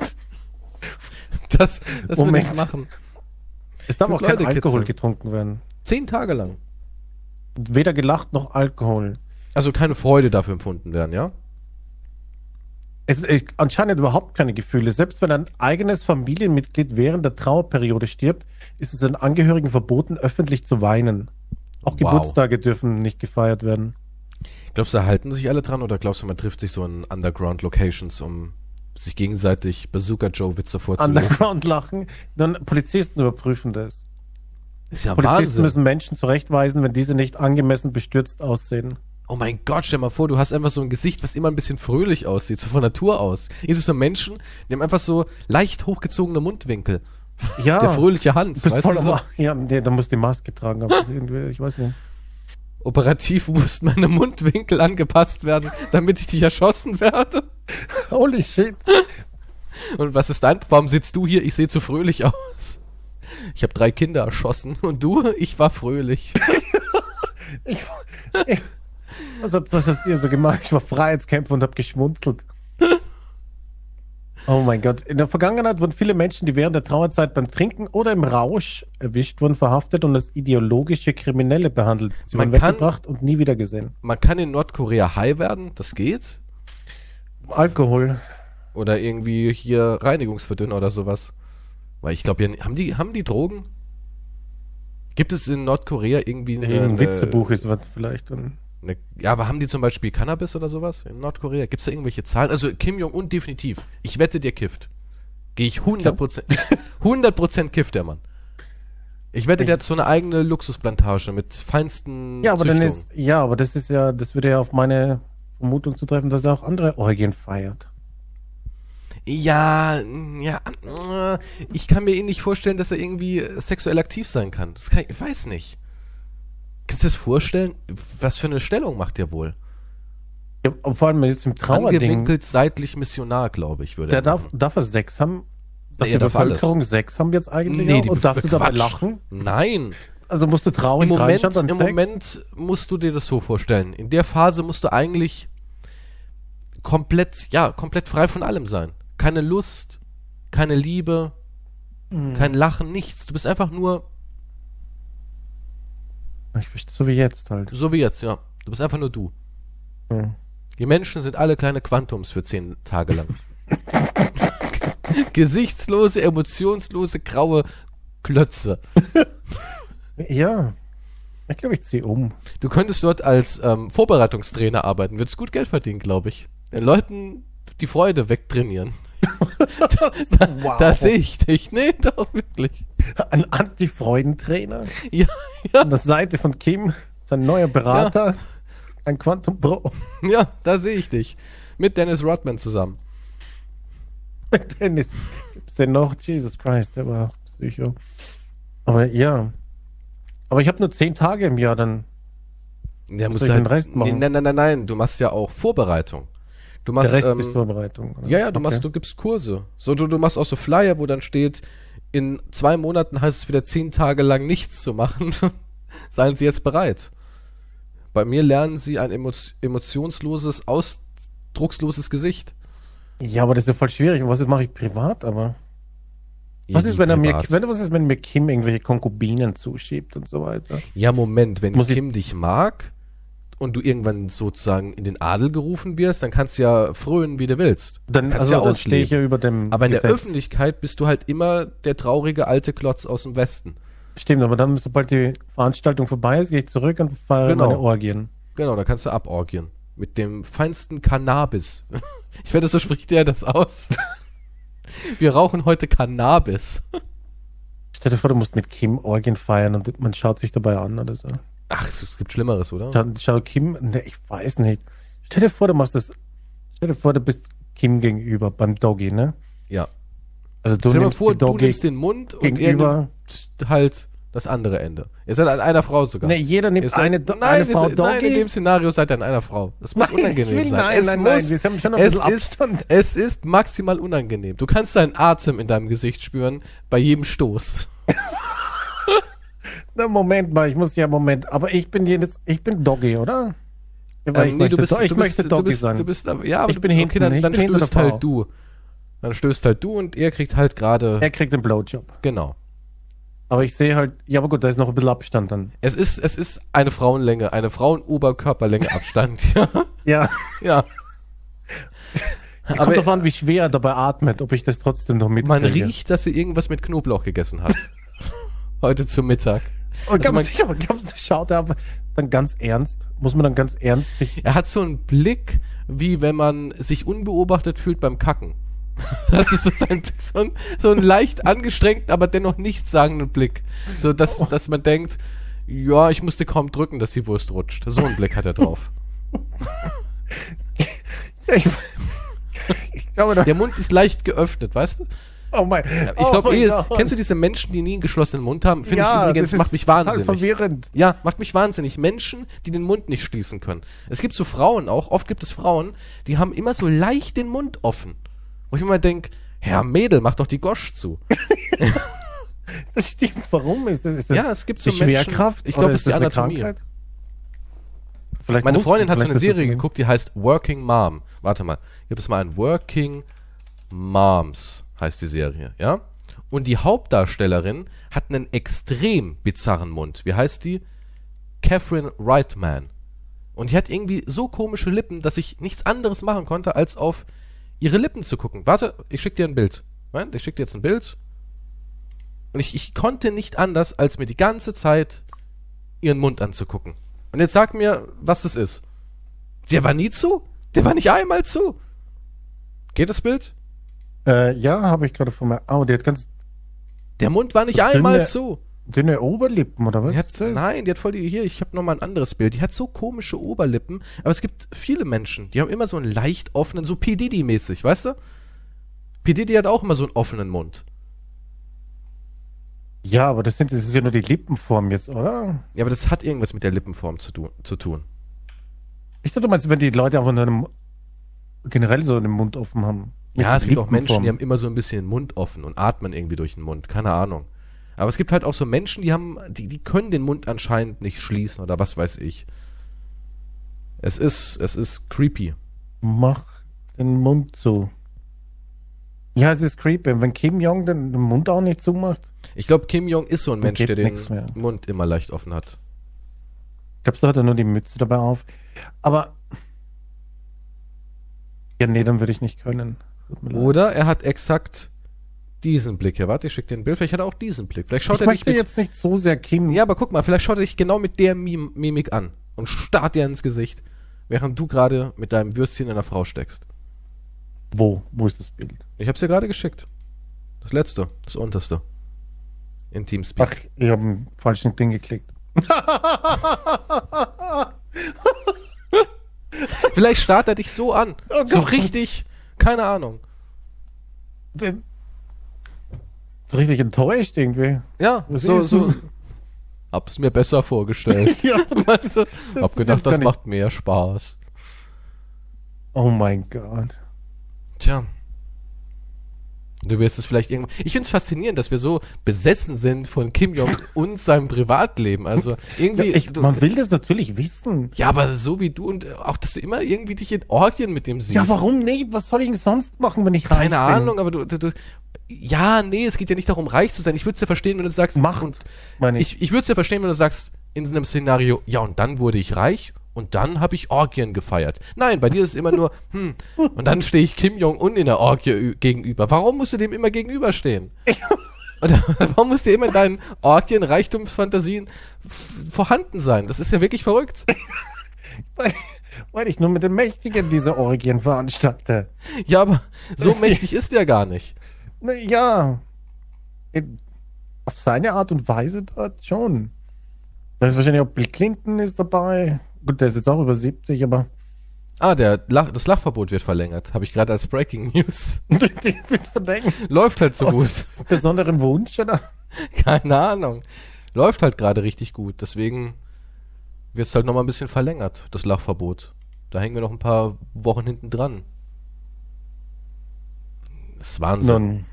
*laughs* das das würde ich machen. Es darf auch kein Leute Alkohol kitzeln. getrunken werden. Zehn Tage lang. Weder gelacht noch Alkohol. Also keine Freude dafür empfunden werden, ja? Es ist anscheinend überhaupt keine Gefühle. Selbst wenn ein eigenes Familienmitglied während der Trauerperiode stirbt, ist es den Angehörigen verboten, öffentlich zu weinen. Auch Wow. Geburtstage dürfen nicht gefeiert werden. Glaubst du, halten sich alle dran oder glaubst du, man trifft sich so in Underground-Locations, um sich gegenseitig Bazooka Joe-Witze vorzulesen? Underground lachen. Dann Polizisten überprüfen das. Ist ja Polizisten Wahnsinn. müssen Menschen zurechtweisen, wenn diese nicht angemessen bestürzt aussehen. Oh mein Gott, stell mal vor, du hast einfach so ein Gesicht, was immer ein bisschen fröhlich aussieht, so von Natur aus. Es so Menschen, die haben einfach so leicht hochgezogene Mundwinkel. Ja, Der fröhliche Hans, du bist weißt du so? Ja, nee, da musst du die Maske tragen, aber *laughs* irgendwie, ich weiß nicht. Operativ mussten meine Mundwinkel angepasst werden, damit ich nicht erschossen werde. *laughs* Holy shit. Und was ist dein? Warum sitzt du hier? Ich sehe zu fröhlich aus. Ich habe drei Kinder erschossen und du? Ich war fröhlich. *laughs* Ich, ich, was, habt- was hast ihr so gemacht? Ich war Freiheitskämpfer und hab geschmunzelt. Oh mein Gott. In der Vergangenheit wurden viele Menschen, die während der Trauerzeit beim Trinken oder im Rausch erwischt wurden, verhaftet und als ideologische Kriminelle behandelt. Sie Man wurden kann- weggebracht und nie wieder gesehen. Man kann in Nordkorea high werden, das geht. Alkohol. Oder irgendwie hier Reinigungsverdünner oder sowas. Weil ich glaube, ja, haben die, haben die Drogen? Gibt es in Nordkorea irgendwie eine, Ein Witzebuch ist was vielleicht. Und eine, Ja, aber haben die zum Beispiel Cannabis oder sowas in Nordkorea? Gibt es da irgendwelche Zahlen? Also Kim Jong-un definitiv. Ich wette, der kifft. Gehe ich 100%. 100% *laughs* kifft der Mann. Ich wette, der hat so eine eigene Luxusplantage mit feinsten ja, aber dann ist, ja, aber das ist ja, das würde ja auf meine Vermutung zutreffen, dass er auch andere Orgien feiert. Ja, ja, äh, ich kann mir ihn nicht vorstellen, dass er irgendwie sexuell aktiv sein kann. Das kann ich, ich weiß nicht. Kannst du dir das vorstellen? Was für eine Stellung macht der wohl? Ja, vor allem jetzt im Trauerding. Angewinkelt seitlich Missionar, glaube ich, würde Der er darf, machen. darf er Sex haben? Dass Nee, die er Bevölkerung Sex haben jetzt eigentlich Nee, die und darfst du dabei lachen? Nein. Also musst du traurig Im Moment, im Sex? Moment musst du dir das so vorstellen. In der Phase musst du eigentlich komplett, ja, komplett frei von allem sein. Keine Lust, keine Liebe, Mhm. kein Lachen, nichts. Du bist einfach nur so wie jetzt halt. so wie jetzt, ja. Du bist einfach nur du. Ja. Die Menschen sind alle kleine Quantums für zehn Tage lang. *laughs* Gesichtslose, emotionslose, graue Klötze. *laughs* Ja. Ich glaube, ich ziehe um. Du könntest dort als ähm, Vorbereitungstrainer arbeiten, würdest gut Geld verdienen, glaube ich. Den Leuten die Freude wegtrainieren. *laughs* da, Wow. da sehe ich dich. Nee, doch, wirklich. Ein Anti-Freudentrainer Ja, ja, an der Seite von Kim, sein neuer Berater, ein Quantum Pro. ja, da sehe ich dich. Mit Dennis Rodman zusammen. Dennis, gibt's den noch? Jesus Christ, der war Psycho. Aber ja. Aber ich habe nur zehn Tage im Jahr dann. Der muss halt, den Rest machen? Nein, nein, nein, nein. Du machst ja auch Vorbereitung. Du machst, Der Rest ähm, ist Vorbereitung. oder? Ja, ja, du Okay. machst, du gibst Kurse. So, du, du machst auch so Flyer, wo dann steht, in zwei Monaten heißt es wieder zehn Tage lang nichts zu machen. *laughs* Seien Sie jetzt bereit. Bei mir lernen Sie ein emo emotionsloses, ausdrucksloses Gesicht. Ja, aber das ist ja voll schwierig. Und was mache ich privat, aber. Was ist, wenn er mir, was ist, wenn mir Kim irgendwelche Konkubinen zuschiebt und so weiter? Ja, Moment, wenn Muss ich- Kim dich mag und du irgendwann sozusagen in den Adel gerufen wirst, dann kannst du ja frönen, wie du willst. Dann, kannst also, ja stehe ausleben. ja über dem. Aber in der Gesetz. Öffentlichkeit bist du halt immer der traurige alte Klotz aus dem Westen. Stimmt, aber dann, sobald die Veranstaltung vorbei ist, gehe ich zurück und feiere Genau. meine Orgien. Genau, da kannst du aborgien. Mit dem feinsten Cannabis. *laughs* Ich werde, so spricht der das aus. *laughs* Wir rauchen heute Cannabis. Stell dir vor, du musst mit Kim Orgien feiern und man schaut sich dabei an oder so. Ach, es gibt Schlimmeres, oder? Schau, schau Kim, ne, ich weiß nicht. Stell dir vor, du machst das. Stell dir vor, du bist Kim gegenüber beim Doggy, ne? Ja. Also du Stell dir nimmst vor, die du Doggy nimmst den Mund und er gegenüber. nimmt halt das andere Ende. Ihr seid an einer Frau sogar. Ne, jeder nimmt seid, eine, Do- nein, eine Frau ihr, nein, in Doggy. dem Szenario seid ihr an einer Frau. Das muss Nein, unangenehm will- sein. nein, es nein, muss, nein, wir haben schon ein es ist, Abstand. es ist maximal unangenehm. Du kannst deinen Atem in deinem Gesicht spüren bei jedem Stoß. *laughs* Na, Moment mal, ich muss ja, Moment. Aber ich bin jetzt, ich bin Doggy, oder? Weil ich Ähm, nee, du bist, Do- ich du möchte bist, Doggy du bist, sein. Du bist, ja, aber Ich du, bin okay, hinten, dann, dann bin stößt halt du. Dann stößt halt du und er kriegt halt gerade, er kriegt den Blowjob. genau. Aber ich sehe halt, ja, aber gut, da ist noch ein bisschen Abstand dann. Es ist, es ist eine Frauenlänge, eine Frauenoberkörperlänge Abstand, *laughs* ja. Ja, ja. *laughs* kommt Aber drauf an, wie schwer er dabei atmet, ob ich das trotzdem noch mitkriege. man riecht, dass sie irgendwas mit Knoblauch gegessen hat. *laughs* Heute zum Mittag. Und Also ganz sicher, ganz, schaut er aber dann ganz ernst, muss man dann ganz ernst sich, Er hat so einen Blick, wie wenn man sich unbeobachtet fühlt beim Kacken. *laughs* Das ist so, sein, so, ein, so ein leicht angestrengten, aber dennoch nichtssagenden Blick. So, dass, dass man denkt, ja, ich musste kaum drücken, dass die Wurst rutscht. So einen Blick hat er drauf. *laughs* Ja, ich, ich glaube, Der Mund ist leicht geöffnet, weißt du? Oh mein, Ich oh glaube, mein eh, kennst du diese Menschen, die nie einen geschlossenen Mund haben? Finde ja, ich übrigens, macht mich wahnsinnig. verwirrend. Ja, macht mich wahnsinnig. Menschen, die den Mund nicht schließen können. Es gibt so Frauen auch, oft gibt es Frauen, die haben immer so leicht den Mund offen. Wo ich immer denke, Herr Mädel, mach doch die Gosch zu. *laughs* Das stimmt. Warum ist das? Ist das Ja, es gibt so die Menschen- Schwerkraft? ich glaube, es ist die Anatomie. Vielleicht Meine Freundin hat so eine Serie geguckt, die heißt Working Mom. Warte mal, gibt es mal ein Working Moms heißt die Serie, ja? Und die Hauptdarstellerin hat einen extrem bizarren Mund. Wie heißt die? Catherine Reitman. Und die hat irgendwie so komische Lippen, dass ich nichts anderes machen konnte, als auf ihre Lippen zu gucken. Warte, ich schick dir ein Bild. Moment, ich schick dir jetzt ein Bild. Und ich, ich konnte nicht anders, als mir die ganze Zeit ihren Mund anzugucken. Und jetzt sag mir, was das ist. Der war nie zu? Der war nicht einmal zu. Geht das Bild? Äh, ja, habe ich gerade vor mir. Oh, die hat ganz Der Mund war nicht Dünne- einmal zu. dünne Oberlippen, oder was? Die hat, nein, die hat voll die, hier, ich habe noch mal ein anderes Bild. Die hat so komische Oberlippen, aber es gibt viele Menschen, die haben immer so einen leicht offenen, so P. Diddy-mäßig, weißt du? P. Diddy hat auch immer so einen offenen Mund. Ja, aber das, sind, das ist ja nur die Lippenform jetzt, oder? Ja, aber das hat irgendwas mit der Lippenform zu, tu zu tun. Ich dachte, du meinst, wenn die Leute einfach nur einen, generell so den Mund offen haben. Ja, es gibt auch Menschen, die haben immer so ein bisschen den Mund offen und atmen irgendwie durch den Mund. Keine Ahnung. Aber es gibt halt auch so Menschen, die haben, die, die können den Mund anscheinend nicht schließen oder was weiß ich. Es ist, es ist creepy. Mach den Mund zu. Ja, es ist creepy. Wenn Kim Jong den, den Mund auch nicht zumacht, Ich glaube, Kim Jong ist so ein Mensch, der den. Mund immer leicht offen hat. glaubst du, hat er nur die Mütze dabei auf? Aber. Ja, nee, dann würde ich nicht können. Oder er hat exakt diesen Blick hier. Warte, ich schicke dir ein Bild. Vielleicht hat er auch diesen Blick. Vielleicht schaut ich er dich mit, jetzt nicht so sehr Kim. Ja, aber guck mal, vielleicht schaut er dich genau mit der Mim Mimik an und starrt dir ins Gesicht, während du gerade mit deinem Würstchen in einer Frau steckst. Wo? Wo ist das Bild? Ich hab's dir gerade geschickt. Das letzte, das unterste. In Teamspeak. Ach, ich habe einen falschen Ding geklickt. *laughs* Vielleicht starrt er dich so an. Oh so richtig, keine Ahnung. Den- So richtig enttäuscht irgendwie. Ja, Was so, so. Hab's mir besser vorgestellt. *laughs* ja, weißt du? das Hab gedacht, das macht mehr Spaß. Oh mein Gott. Tja. Du wirst es vielleicht irgendwann. Ich find's faszinierend, dass wir so besessen sind von Kim Jong *laughs* und seinem Privatleben. Also Ja, irgendwie. ich, du, man will das natürlich wissen. ja, aber so wie du und auch, dass du immer irgendwie dich in Orgien mit dem siehst. Ja, warum nicht? Was soll ich denn sonst machen, wenn ich Keine reich bin? Ahnung, aber du, du, du. Ja, nee, es geht ja nicht darum, reich zu sein. Ich würde es ja verstehen, wenn du sagst. Macht, Und ich. ich ich würde es ja verstehen, wenn du sagst, in so einem Szenario, ja, und dann wurde ich reich und dann habe ich Orgien gefeiert. Nein, bei dir ist es immer nur, hm, und dann stehe ich Kim Jong-un in der Orgie gegenüber. Warum musst du dem immer gegenüberstehen? *laughs* Oder *laughs* warum muss dir immer in deinen Orgien, Reichtumsfantasien vorhanden sein? Das ist ja wirklich verrückt. *laughs* Weil, weil ich nur mit den Mächtigen diese Orgien veranstalte. Ja, aber so Richtig. mächtig ist der gar nicht. Na, ja. In- Auf seine Art und Weise dort schon. Da ist wahrscheinlich auch Bill Clinton ist dabei. Gut, der ist jetzt auch über 70, aber Ah, der Lach, das Lachverbot wird verlängert. Habe ich gerade als Breaking News. *laughs* Läuft halt so gut. Aus besonderen Wunsch, oder? *laughs* Keine Ahnung. Läuft halt gerade richtig gut. Deswegen wird es halt nochmal ein bisschen verlängert, das Lachverbot. Da hängen wir noch ein paar Wochen hinten dran. Das ist Wahnsinn. Nun.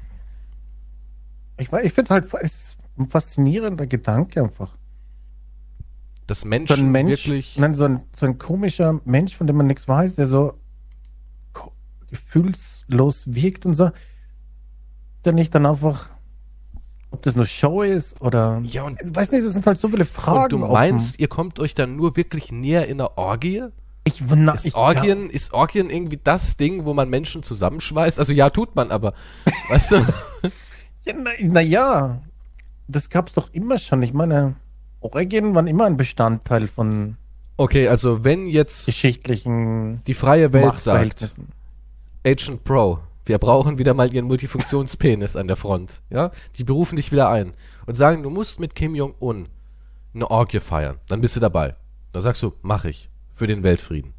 Ich, ich finde halt, es ist ein faszinierender Gedanke einfach. Dass So Menschen ein Mensch, wirklich. nein, so ein, so ein komischer Mensch, von dem man nichts weiß, der so gefühlslos wirkt und so, der nicht dann einfach, ob das nur Show ist oder, Ja, und, ich weiß nicht, es sind halt so viele Fragen. und du offen. meinst, ihr kommt euch dann nur wirklich näher in einer Orgie? ich, na, Ist ich, Orgien, ist Orgien irgendwie das Ding, wo man Menschen zusammenschweißt? Also ja, tut man, aber weißt du? *laughs* Ja, na, na ja, das gab's doch immer schon. Ich meine, Orgien waren immer ein Bestandteil von Okay, also wenn jetzt geschichtlichen die freie Welt sagt. Agent Pro, wir brauchen wieder mal ihren Multifunktionspenis an der Front. Ja, die berufen dich wieder ein und sagen, du musst mit Kim Jong Un eine Orgie feiern. Dann bist du dabei. Dann sagst du, mach ich für den Weltfrieden.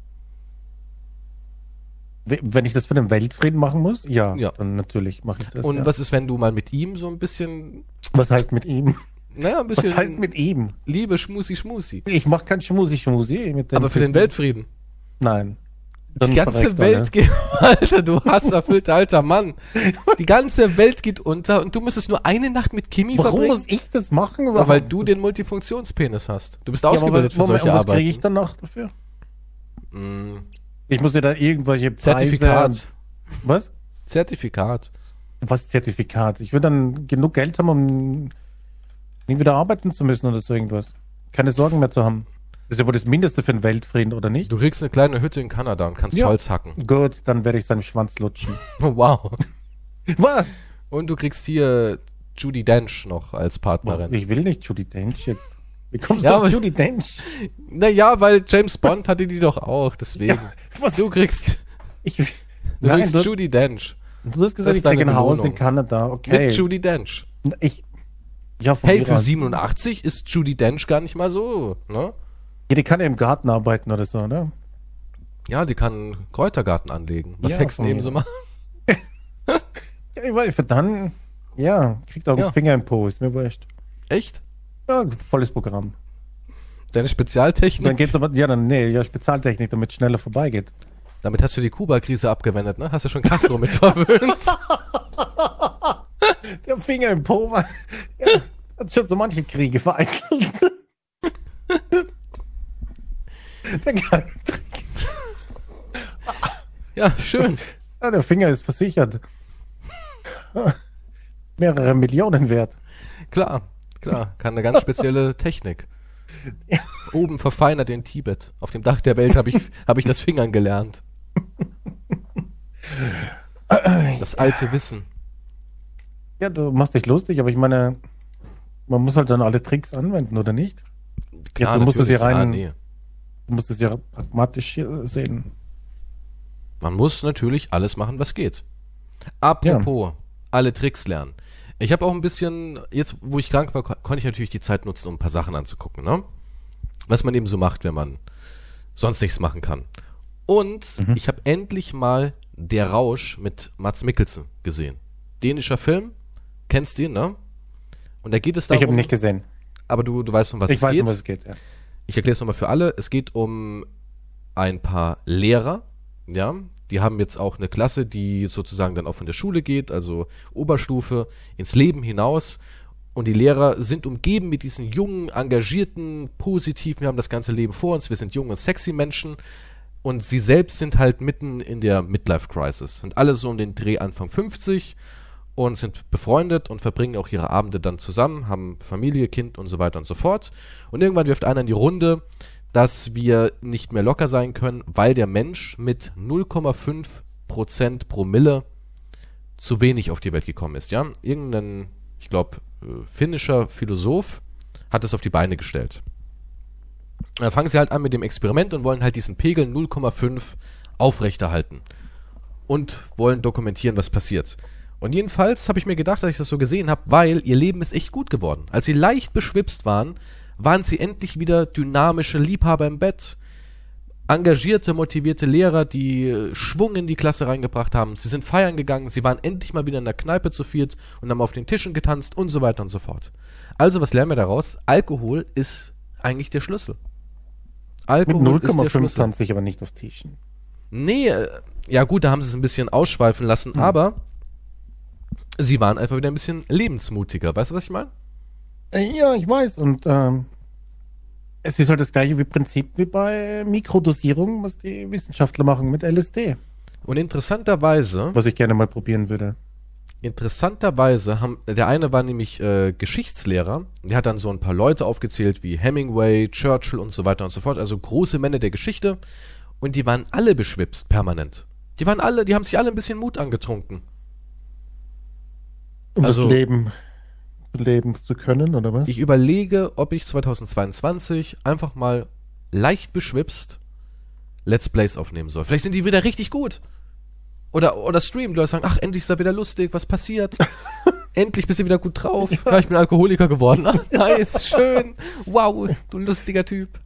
Wenn ich das für den Weltfrieden machen muss, ja, Ja. dann natürlich mache ich das. Und ja. was ist, wenn du mal mit ihm so ein bisschen, was heißt mit ihm? Naja, ein bisschen Was heißt mit ihm? Liebe, Schmusi, Schmusi. Ich mache kein Schmusi-Schmusi mit dem Aber für den Typen. Weltfrieden. Nein. Die Dann ganze verreckt er, Welt geht, *laughs* Alter, du hasserfüllter alter Mann. Die ganze Welt geht unter und du müsstest nur eine Nacht mit Kimi Warum verbringen. muss ich das machen? Überhaupt? weil du den Multifunktionspenis hast. Du bist Ja, aber ausgebildet für solche Moment, was Arbeiten. kriege ich dann noch dafür? Mm, Ich muss ja da irgendwelche Preise... Zertifikat. Was? Zertifikat. Was Zertifikat? Ich will dann genug Geld haben, um nie wieder arbeiten zu müssen oder so irgendwas. Keine Sorgen mehr zu haben. Das ist ja wohl das Mindeste für den Weltfrieden, oder nicht? Du kriegst eine kleine Hütte in Kanada und kannst Ja. Holz hacken. Gut, dann werde ich seinen Schwanz lutschen. *laughs* Wow. Was? Und du kriegst hier Judy Dench noch als Partnerin. Ich will nicht Judy Dench jetzt. Wie kommst Ja, du auf aber- Judy Dench? Naja, weil James Bond hatte die doch auch, *laughs* deswegen. Was? Du kriegst, Ich, du nein, kriegst du, Judy Dench. du hast gesagt, ich deine ein Haus in Kanada. Okay. Mit Judy Dench. Ich, ja, Hey, für aus. 87 ist Judy Dench gar nicht mal so, ne? Ja, die kann ja im Garten arbeiten oder so, ne? Ja, die kann Kräutergarten anlegen. Was Ja, Hexen so machen. *laughs* Ja, ich weiß, für dann, ja, kriegt auch Ja. Finger im Po, ist mir wurscht. Echt? Ja, volles Programm. Deine Dann Spezialtechnik? geht's aber, ja, dann, nee, ja, Spezialtechnik, damit es schneller vorbeigeht. Damit hast du die Kuba-Krise abgewendet, ne? Hast du schon Castro mit verwöhnt? *laughs* Der Finger im Po war, *laughs* ja, hat schon so manche Kriege vereitelt. *laughs* Der, Geheimtrick. Ja, schön. ja, der Finger ist versichert. Mehrere Millionen wert. Klar, klar. Kann eine ganz spezielle *laughs* Technik. Oben verfeinert in Tibet. Auf dem Dach der Welt habe ich, hab ich das Fingern gelernt. Das alte Wissen. Ja, du machst dich lustig, aber ich meine, man muss halt dann alle Tricks anwenden, oder nicht? Klar, du musst es hier rein- Ah, nee. Du musst es ja pragmatisch hier sehen. Man muss natürlich alles machen, was geht. Apropos, alle Tricks lernen. Ich habe auch ein bisschen, jetzt wo ich krank war, ko- konnte ich natürlich die Zeit nutzen, um ein paar Sachen anzugucken, ne? Was man eben so macht, wenn man sonst nichts machen kann. Und Mhm. ich habe endlich mal Der Rausch mit Mats Mikkelsen gesehen. Dänischer Film, kennst den, ne? Und da geht es darum, ich habe ihn nicht gesehen. aber du, du weißt, um was ich es weiß, geht. um was es geht. Ja. Ich erkläre es nochmal für alle. Es geht um ein paar Lehrer, ja. Die haben jetzt auch eine Klasse, die sozusagen dann auch von der Schule geht, also Oberstufe, ins Leben hinaus. Und die Lehrer sind umgeben mit diesen jungen, engagierten, positiven, wir haben das ganze Leben vor uns, wir sind junge und sexy Menschen. Und sie selbst sind halt mitten in der Midlife-Crisis. Sind alle so um den Dreh Anfang 50 und sind befreundet und verbringen auch ihre Abende dann zusammen, haben Familie, Kind und so weiter und so fort. Und irgendwann wirft einer in die Runde, dass wir nicht mehr locker sein können, weil der Mensch mit 0,5% Promille zu wenig auf die Welt gekommen ist. Ja, irgendein, ich glaube, finnischer Philosoph hat es auf die Beine gestellt. Dann fangen sie halt an mit dem Experiment und wollen halt diesen Pegel 0,5 aufrechterhalten und wollen dokumentieren, was passiert. Und jedenfalls habe ich mir gedacht, dass ich das so gesehen habe, weil ihr Leben ist echt gut geworden. Als sie leicht beschwipst waren, waren sie endlich wieder dynamische Liebhaber im Bett, engagierte, motivierte Lehrer, die äh, Schwung in die Klasse reingebracht haben. Sie sind feiern gegangen, sie waren endlich mal wieder in der Kneipe zu viert und haben auf den Tischen getanzt und so weiter und so fort. Also, was lernen wir daraus? Alkohol ist eigentlich der Schlüssel. Mit Alkohol ist der Schlüssel. 0,25 aber nicht auf Tischen. Nee, äh, ja gut, da haben sie es ein bisschen ausschweifen lassen, Hm. aber sie waren einfach wieder ein bisschen lebensmutiger. Weißt du, was ich meine? Äh, Ja, ich weiß. Und ähm, es ist halt das gleiche wie Prinzip wie bei Mikrodosierung, was die Wissenschaftler machen mit LSD. Und interessanterweise, Was ich gerne mal probieren würde. interessanterweise haben, der eine war nämlich äh, Geschichtslehrer, der hat dann so ein paar Leute aufgezählt wie Hemingway, Churchill und so weiter und so fort, also große Männer der Geschichte und die waren alle beschwipst permanent. Die waren alle, die haben sich alle ein bisschen Mut angetrunken. Um Also- das Leben leben zu können, oder was? Ich überlege, ob ich 2022 einfach mal leicht beschwipst Let's Plays aufnehmen soll. Vielleicht sind die wieder richtig gut. Oder, oder streamen. Die Leute sagen, ach, endlich ist er wieder lustig, was passiert? *laughs* endlich bist du wieder gut drauf. Ja, ich bin Alkoholiker geworden. *laughs* Ah, nice, schön. Wow, du lustiger Typ.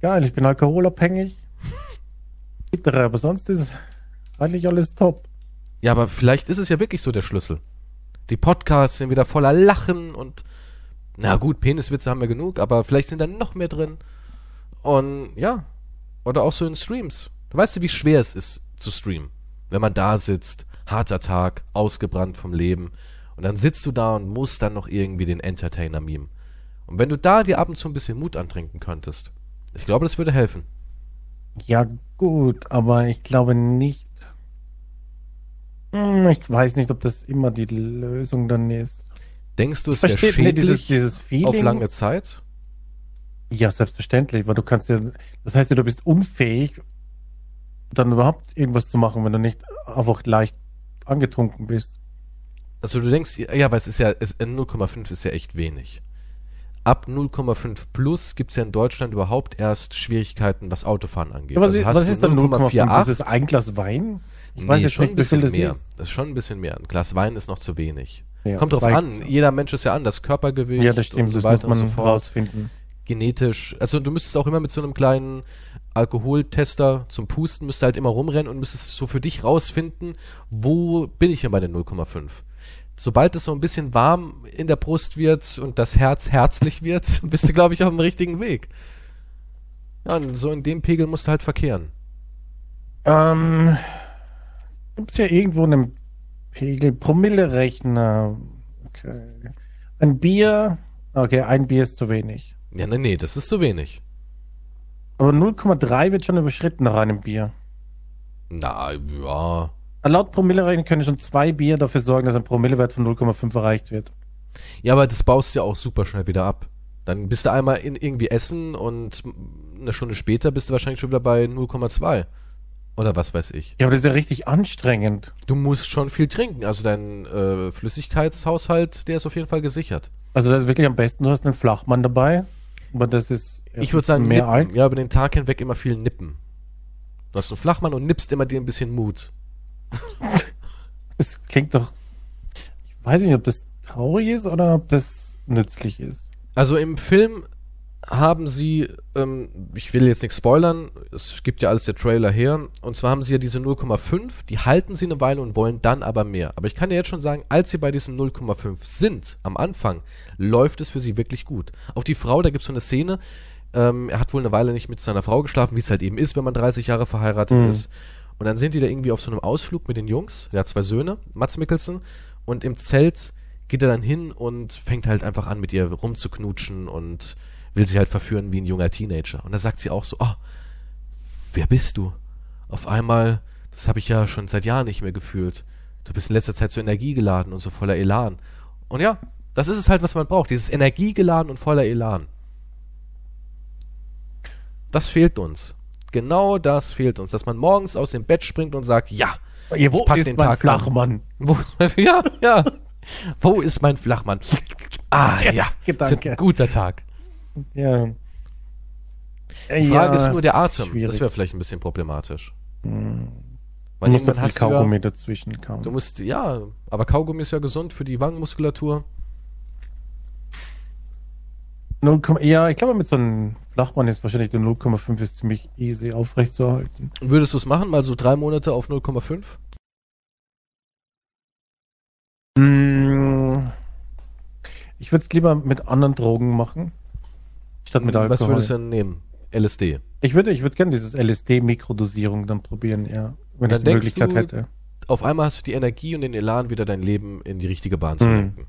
Geil, ich bin alkoholabhängig. Aber sonst ist eigentlich alles top. Ja, aber vielleicht ist es ja wirklich so der Schlüssel. Die Podcasts sind wieder voller Lachen und na gut, Peniswitze haben wir genug, aber vielleicht sind da noch mehr drin. Und ja, oder auch so in Streams. Du weißt du, wie schwer es ist zu streamen, wenn man da sitzt, harter Tag, ausgebrannt vom Leben und dann sitzt du da und musst dann noch irgendwie den Entertainer mimen. Und wenn du da dir ab und zu ein bisschen Mut antrinken könntest, ich glaube, das würde helfen. Ja, gut, aber ich glaube nicht. Hm, Ich weiß nicht, ob das immer die Lösung dann ist. Denkst du, es wäre verstehe nee, schädlich dieses, dieses Feeling. auf lange Zeit? Ja, selbstverständlich, weil du kannst ja, das heißt ja, du bist unfähig, dann überhaupt irgendwas zu machen, wenn du nicht einfach leicht angetrunken bist. Also du denkst, ja, aber es ist ja, es, 0,5 ist ja echt wenig. Ab 0,5 plus gibt's ja in Deutschland überhaupt erst Schwierigkeiten, was Autofahren angeht. Ja, was, Also was du ist dann 0,5? Ist das 0,48? ein Glas Wein? Ich Nee, weiß jetzt schon nicht, ein bisschen das mehr. ist. Das ist schon ein bisschen mehr. Ein Glas Wein ist noch zu wenig. Ja, Kommt drauf an. Jeder Mensch ist ja anders. Körpergewicht Ja, das stimmt, und so das weiter muss und man so fort. rausfinden. Genetisch. Also du müsstest auch immer mit so einem kleinen Alkoholtester zum Pusten, müsstest halt immer rumrennen und müsstest so für dich rausfinden, wo bin ich denn bei den 0,5. Sobald es so ein bisschen warm in der Brust wird und das Herz herzlich wird, *laughs* bist du, glaube ich, auf dem richtigen Weg. Ja, und so in dem Pegel musst du halt verkehren. Ähm, Gibt es ja irgendwo einen Pegel, Promille-Rechner. Okay. Ein Bier, okay, ein Bier ist zu wenig. Ja, nee, nee, das ist zu wenig. Aber 0,3 wird schon überschritten nach einem Bier. Na, ja. Laut Promille-Rechner können schon zwei Bier dafür sorgen, dass ein Promillewert von 0,5 erreicht wird. Ja, aber das baust du ja auch super schnell wieder ab. Dann bist du einmal in irgendwie essen und eine Stunde später bist du wahrscheinlich schon wieder bei 0,2. Oder was weiß ich. Ja, aber das ist ja richtig anstrengend. Du musst schon viel trinken. Also dein äh, Flüssigkeitshaushalt, der ist auf jeden Fall gesichert. Also das ist wirklich am besten, du hast einen Flachmann dabei. Aber das ist Ich würde sagen, mehr nippen. Alk. ja, über den Tag hinweg immer viel nippen. Du hast einen Flachmann und nippst immer dir ein bisschen Mut. *laughs* Das klingt doch. Ich weiß nicht, ob das traurig ist oder ob das nützlich ist. Also im Film haben sie, ähm, ich will jetzt nichts spoilern, es gibt ja alles der Trailer her, und zwar haben sie ja diese 0,5, die halten sie eine Weile und wollen dann aber mehr. Aber ich kann dir jetzt schon sagen, als sie bei diesen 0,5 sind, am Anfang, läuft es für sie wirklich gut. Auch die Frau, da gibt es so eine Szene, ähm, er hat wohl eine Weile nicht mit seiner Frau geschlafen, wie es halt eben ist, wenn man 30 Jahre verheiratet Mhm. ist. Und dann sind die da irgendwie auf so einem Ausflug mit den Jungs, der hat zwei Söhne, Mats Mikkelsen, und im Zelt geht er dann hin und fängt halt einfach an, mit ihr rumzuknutschen und will sie halt verführen wie ein junger Teenager. Und da sagt sie auch so, oh, wer bist du? Auf einmal, das habe ich ja schon seit Jahren nicht mehr gefühlt. Du bist in letzter Zeit so energiegeladen und so voller Elan. Und ja, das ist es halt, was man braucht. Dieses energiegeladen und voller Elan. Das fehlt uns. Genau das fehlt uns, dass man morgens aus dem Bett springt und sagt, ja, Ja, wo pack ist den mein Tag an. Flachmann? wo, *laughs* ja, ja. Wo ist mein Flachmann? Ah, *laughs* ja. Das Gedanke. guter Tag. Ja. Die Frage ist nur der Atem. schwierig. Das wäre vielleicht ein bisschen problematisch. Hm. Weil Du musst irgendwann viel hast du ja, Kaugummi dazwischen kauen. du musst, ja, aber Kaugummi ist ja gesund für die Wangenmuskulatur. 0, ja, ich glaube, mit so einem Flachmann ist wahrscheinlich der 0,5 ist ziemlich easy aufrechtzuerhalten. Würdest du es machen, mal so drei Monate auf 0,5? Mm, Ich würde es lieber mit anderen Drogen machen. Statt mit Alkohol. Was würdest du denn nehmen? LSD. Ich würde ich würde gerne dieses LSD-Mikrodosierung dann probieren, ja. Wenn ich die Möglichkeit hätte. Auf einmal hast du die Energie und den Elan, wieder dein Leben in die richtige Bahn zu Hm. lenken.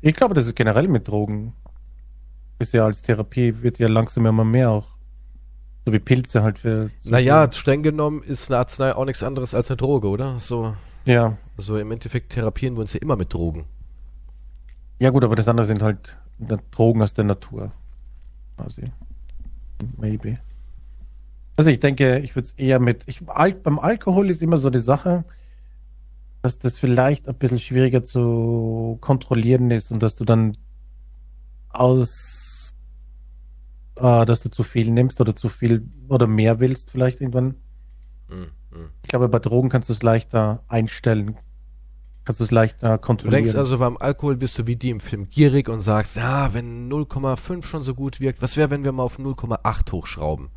Ich glaube, das ist generell mit Drogen. Ist ja als Therapie wird ja langsam immer mehr auch. So wie Pilze halt für. Naja, streng genommen ist eine Arznei auch nichts anderes als eine Droge, oder? So, Ja. so im Endeffekt therapieren wir uns ja immer mit Drogen. Ja, gut, aber das andere sind halt Drogen aus der Natur. Quasi. Maybe. Also ich denke, ich würde es eher mit. Ich, Al beim Alkohol ist immer so die Sache, dass das vielleicht ein bisschen schwieriger zu kontrollieren ist und dass du dann aus äh, dass du zu viel nimmst oder zu viel oder mehr willst, vielleicht irgendwann. Hm, hm. Ich glaube, bei Drogen kannst du es leichter einstellen. Kannst du es leichter Du kontrollieren. denkst also, beim Alkohol bist du wie die im Film gierig und sagst, ja, wenn 0,5 schon so gut wirkt, was wäre, wenn wir mal auf 0,8 hochschrauben?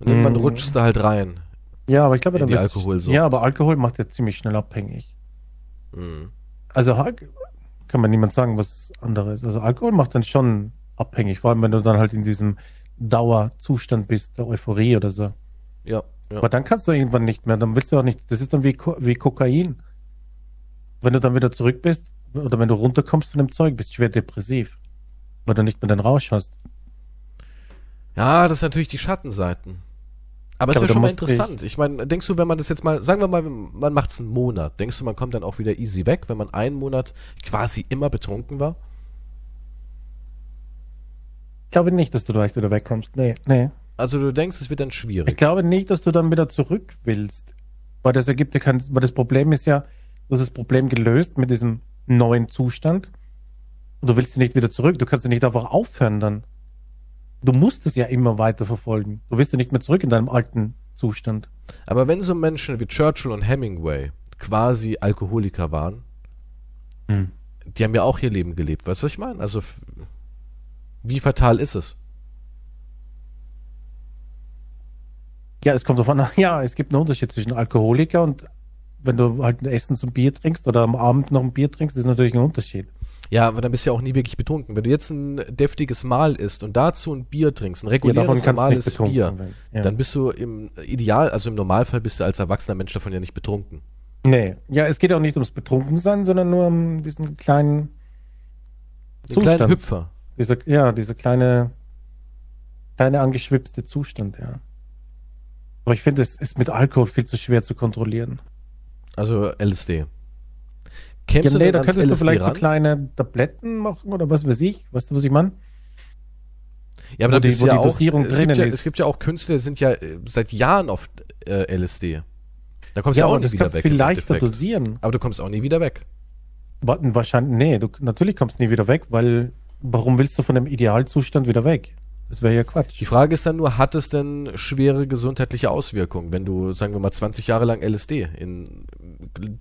Und irgendwann Mhm. rutschst du halt rein. Ja, aber ich glaube, dann bist- Alkoholsucht. Ja, aber Alkohol macht ja ziemlich schnell abhängig. Hm. Also Al- kann man niemand sagen, was anderes. Also Alkohol macht dann schon abhängig, vor allem wenn du dann halt in diesem Dauerzustand bist, der Euphorie oder so. Ja, ja. Aber dann kannst du irgendwann nicht mehr. Dann willst du auch nicht. Das ist dann wie, Ko wie Kokain. Wenn du dann wieder zurück bist oder wenn du runterkommst von dem Zeug, bist du schwer depressiv, weil du nicht mehr den Rausch hast. Ja, das sind natürlich die Schattenseiten. Aber es wäre schon mal interessant. Ich meine, denkst du, wenn man das jetzt mal, sagen wir mal, man macht es einen Monat, denkst du, man kommt dann auch wieder easy weg, wenn man einen Monat quasi immer betrunken war? Ich glaube nicht, dass du da echt wieder wegkommst. Nee, nee. Also du denkst, es wird dann Ich schwierig. glaube nicht, dass du dann wieder zurück willst. Weil das ergibt ja kein, weil das Problem ist ja, du hast das Problem gelöst mit diesem neuen Zustand. Und du willst nicht wieder zurück. Du kannst ja nicht einfach aufhören dann. Du musst es ja immer weiter verfolgen. Du willst ja nicht mehr zurück in deinem alten Zustand. Aber wenn so Menschen wie Churchill und Hemingway quasi Alkoholiker waren, die haben ja auch ihr Leben gelebt. Weißt du, was ich meine? Also, wie fatal ist es? Ja, es kommt davon, *laughs* ja, es gibt einen Unterschied zwischen Alkoholiker und wenn du halt ein Essen zum Bier trinkst oder am Abend noch ein Bier trinkst, ist natürlich ein Unterschied. Ja, aber dann bist du ja auch nie wirklich betrunken. Wenn du jetzt ein deftiges Mahl isst und dazu ein Bier trinkst, ein Ja, reguläres, nicht normales Bier. Ja. dann bist du im Ideal, also im Normalfall bist du als erwachsener Mensch davon ja nicht betrunken. Nee, ja, es geht auch nicht ums Betrunkensein, sondern nur um diesen kleinen, Den kleinen Zustand. Hüpfer. Dieser, ja, dieser kleine, kleine angeschwipste Zustand, ja. Aber ich finde, es ist mit Alkohol viel zu schwer zu kontrollieren. Also LSD. Ja, Kämst nee, du da könntest du LSD vielleicht so ran? kleine Tabletten machen oder was weiß ich. Weißt du, was ich meine? Ja, aber da die- bist du ja die auch, Dosierung es, gibt ja, es gibt ja auch Künstler, die sind ja äh, seit Jahren auf äh, LSD. Da kommst du ja, auch aber nie wieder du weg. viel leichter dosieren. Aber du kommst auch nie wieder weg. Wahrscheinlich, nee, du, natürlich kommst du nie wieder weg, weil, warum willst du von dem Idealzustand wieder weg? Das wäre ja Quatsch. Die Frage ist dann nur, hat es denn schwere gesundheitliche Auswirkungen, wenn du, sagen wir mal, 20 Jahre lang LSD in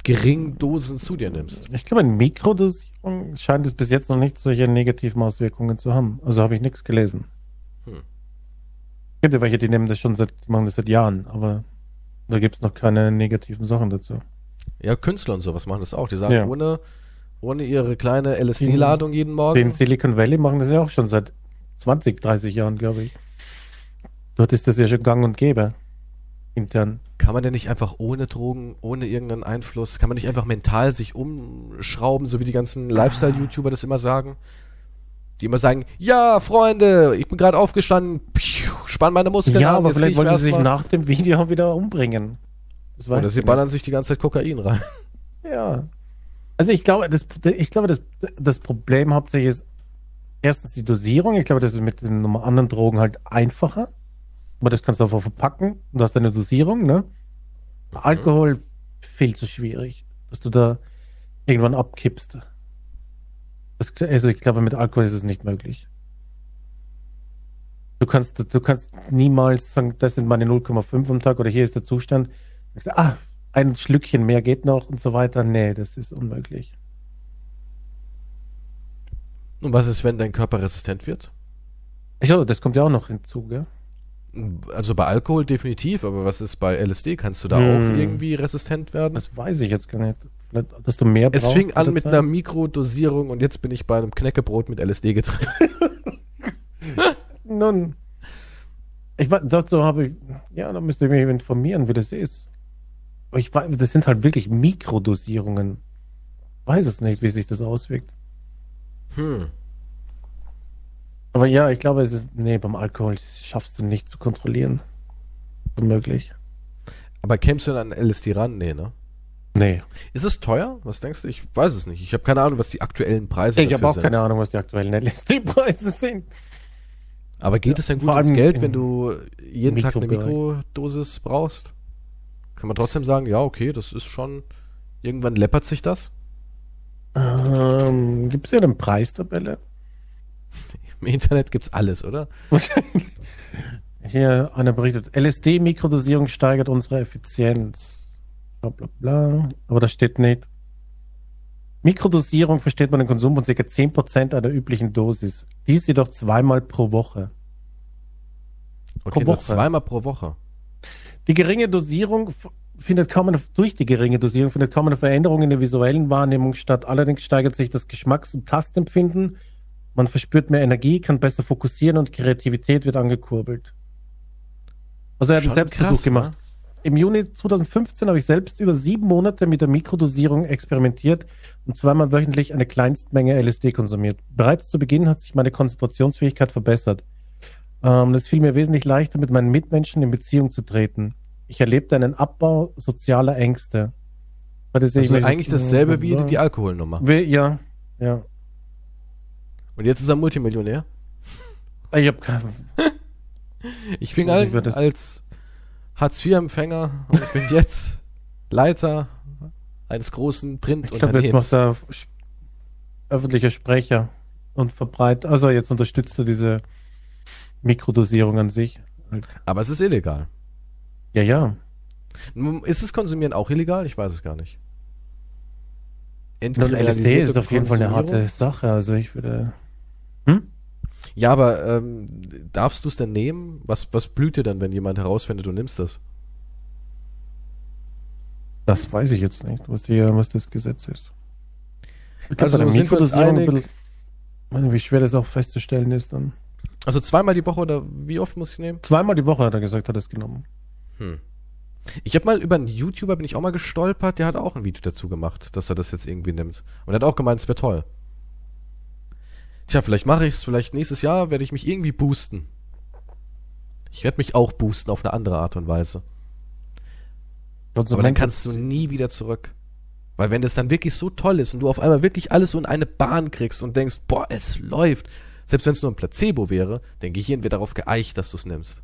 geringen Dosen zu dir nimmst? Ich glaube, in Mikrodosierung scheint es bis jetzt noch nicht solche negativen Auswirkungen zu haben. Also habe ich nichts gelesen. Hm. Es gibt ja welche, die nehmen das schon seit, machen das seit Jahren, aber da gibt es noch keine negativen Sachen dazu. Ja, Künstler und sowas machen das auch. Die sagen, Ja. ohne, ohne ihre kleine LSD-Ladung jeden Den Morgen. Silicon Valley machen das ja auch schon seit 20, 30 Jahren, glaube ich. Dort ist das ja schon gang und gäbe. Intern. Kann man denn nicht einfach ohne Drogen, ohne irgendeinen Einfluss, kann man nicht einfach mental sich umschrauben, so wie die ganzen Lifestyle-YouTuber das immer sagen? Die immer sagen, ja, Freunde, ich bin gerade aufgestanden, spann meine Muskeln Ja, an, aber jetzt vielleicht wollen sie sich nach dem Video *laughs* wieder umbringen. Oder sie nicht. ballern sich die ganze Zeit Kokain rein. Ja. Also ich glaube, das, ich glaube, das, das Problem hauptsächlich ist erstens die Dosierung. Ich glaube, das ist mit den anderen Drogen halt einfacher. Aber das kannst du einfach verpacken. Und du hast eine Dosierung, ne? Alkohol viel zu schwierig, dass du da irgendwann abkippst. Das, also ich glaube, mit Alkohol ist es nicht möglich. Du kannst, du kannst niemals sagen, das sind meine 0,5 am Tag oder hier ist der Zustand. Ah, ein Schlückchen mehr geht noch und so weiter. Nee, das ist unmöglich. Und was ist, wenn dein Körper resistent wird? Ja, das kommt ja auch noch hinzu, gell? Also bei Alkohol definitiv, aber was ist bei LSD? Kannst du da Hm. auch irgendwie resistent werden? Das weiß ich jetzt gar nicht. Dass du mehr Es brauchst fing an mit Zeit? einer Mikrodosierung und jetzt bin ich bei einem Knäckebrot mit LSD getrennt. *laughs* *laughs* Nun, ich dazu habe ich, ja, da müsste ich mich informieren, wie das ist. Ich weiß, das sind halt wirklich Mikrodosierungen. Weiß es nicht, wie sich das auswirkt. Hm. Aber ja, ich glaube, es ist, nee, beim Alkohol schaffst du nicht zu kontrollieren. Unmöglich. Aber kämst du dann an LSD ran? Nee, ne? Nee. Ist es teuer? Was denkst du? Ich weiß es nicht. Ich habe keine Ahnung, was die aktuellen Preise Ich habe auch sind. keine Ahnung, was die aktuellen LSD-Preise sind. Aber geht es denn gut ins Geld, wenn du jeden Tag eine. Mikrodosis brauchst? Kann man trotzdem sagen, ja, okay, das ist schon. Irgendwann läppert sich das? Ähm, Gibt es ja eine Preistabelle? *laughs* Im Internet gibt's alles, oder? *laughs* Hier einer berichtet, LSD-Mikrodosierung steigert unsere Effizienz. Bla bla bla. Aber da steht nicht. Mikrodosierung versteht man den Konsum von ca. 10% einer üblichen Dosis. Dies jedoch zweimal pro Woche. Okay, Pro Woche. zweimal pro Woche. Die geringe Dosierung findet kaum eine, durch die geringe Dosierung findet kaum eine Veränderung in der visuellen Wahrnehmung statt. Allerdings steigert sich das Geschmacks- und Tastempfinden. Man verspürt mehr Energie, kann besser fokussieren und Kreativität wird angekurbelt. Also er hat einen Selbstversuch krass, gemacht. ne? Im Juni 2015 habe ich selbst über sieben Monate mit der Mikrodosierung experimentiert und zweimal wöchentlich eine Kleinstmenge LSD konsumiert. Bereits zu Beginn hat sich meine Konzentrationsfähigkeit verbessert. Ähm, es fiel mir wesentlich leichter, mit meinen Mitmenschen in Beziehung zu treten. Ich erlebte einen Abbau sozialer Ängste. Ich Also eigentlich dasselbe wie die Alkoholnummer. Ja, ja. Und jetzt ist er Multimillionär. Ich habe keine. *laughs* Ich fing an das- als Hartz-IV-Empfänger und bin jetzt Leiter eines großen Ich glaube, jetzt macht Printunternehmens. er öffentlicher Sprecher und verbreitet. Also jetzt unterstützt er diese Mikrodosierung an sich. Aber es ist illegal. Ja, ja. Nun, Ist das Konsumieren auch illegal? Ich weiß es gar nicht. Und LSD ist auf jeden Fall eine harte Sache. Also ich würde. Hm? Ja, aber ähm, darfst du es denn nehmen? Was, was blüht dir dann, wenn jemand herausfindet, du nimmst das? Das weiß ich jetzt nicht, was, die, was das Gesetz ist. Ich glaub, Also der sind wir uns einig- bisschen- wie schwer das auch festzustellen ist dann. Also zweimal die Woche oder wie oft muss ich nehmen? Zweimal die Woche hat er gesagt, hat er es genommen. Hm. Ich habe mal über einen YouTuber bin ich auch mal gestolpert, der hat auch ein Video dazu gemacht, dass er das jetzt irgendwie nimmt. Und er hat auch gemeint, es wäre toll. Tja, vielleicht mache ich es, vielleicht nächstes Jahr werde ich mich irgendwie boosten. Ich werde mich auch boosten auf eine andere Art und Weise. Also Aber dann kannst du nie wieder zurück. Weil wenn das dann wirklich so toll ist und du auf einmal wirklich alles so in eine Bahn kriegst und denkst, boah, es läuft. Selbst wenn es nur ein Placebo wäre, dein Gehirn wird darauf geeicht, dass du es nimmst.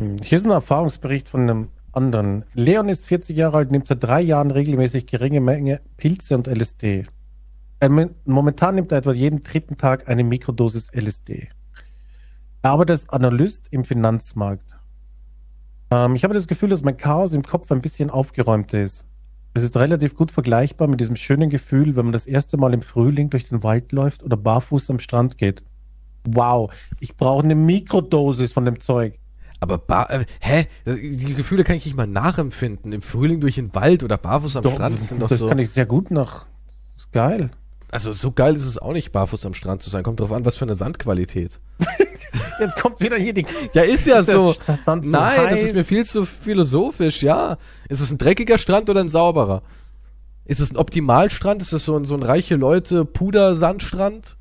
Hm, Hier ist ein Erfahrungsbericht von einem anderen. Leon ist 40 Jahre alt, nimmt seit drei Jahren regelmäßig geringe Menge Pilze und LSD. Momentan nimmt er etwa jeden dritten Tag eine Mikrodosis LSD. Er arbeitet als Analyst im Finanzmarkt. Ähm, ich habe das Gefühl, dass mein Chaos im Kopf ein bisschen aufgeräumter ist. Es ist relativ gut vergleichbar mit diesem schönen Gefühl, wenn man das erste Mal im Frühling durch den Wald läuft oder barfuß am Strand geht. Wow, ich brauche eine Mikrodosis von dem Zeug. Aber bar, äh, hä? Das, die Gefühle kann ich nicht mal nachempfinden. Im Frühling durch den Wald oder barfuß am Doch, Strand, das sind doch das so. kann ich sehr gut nach. Das ist geil. Also so geil ist es auch nicht, barfuß am Strand zu sein. Kommt drauf an, was für eine Sandqualität. *laughs* Jetzt kommt wieder hier die. Ja, ist ja *laughs* Ist so. Sand so Nein, das heiß? ist mir viel zu philosophisch, ja. Ist es ein dreckiger Strand oder ein sauberer? Ist es ein Optimalstrand? Ist es so ein, so ein reiche Leute Pudersandstrand?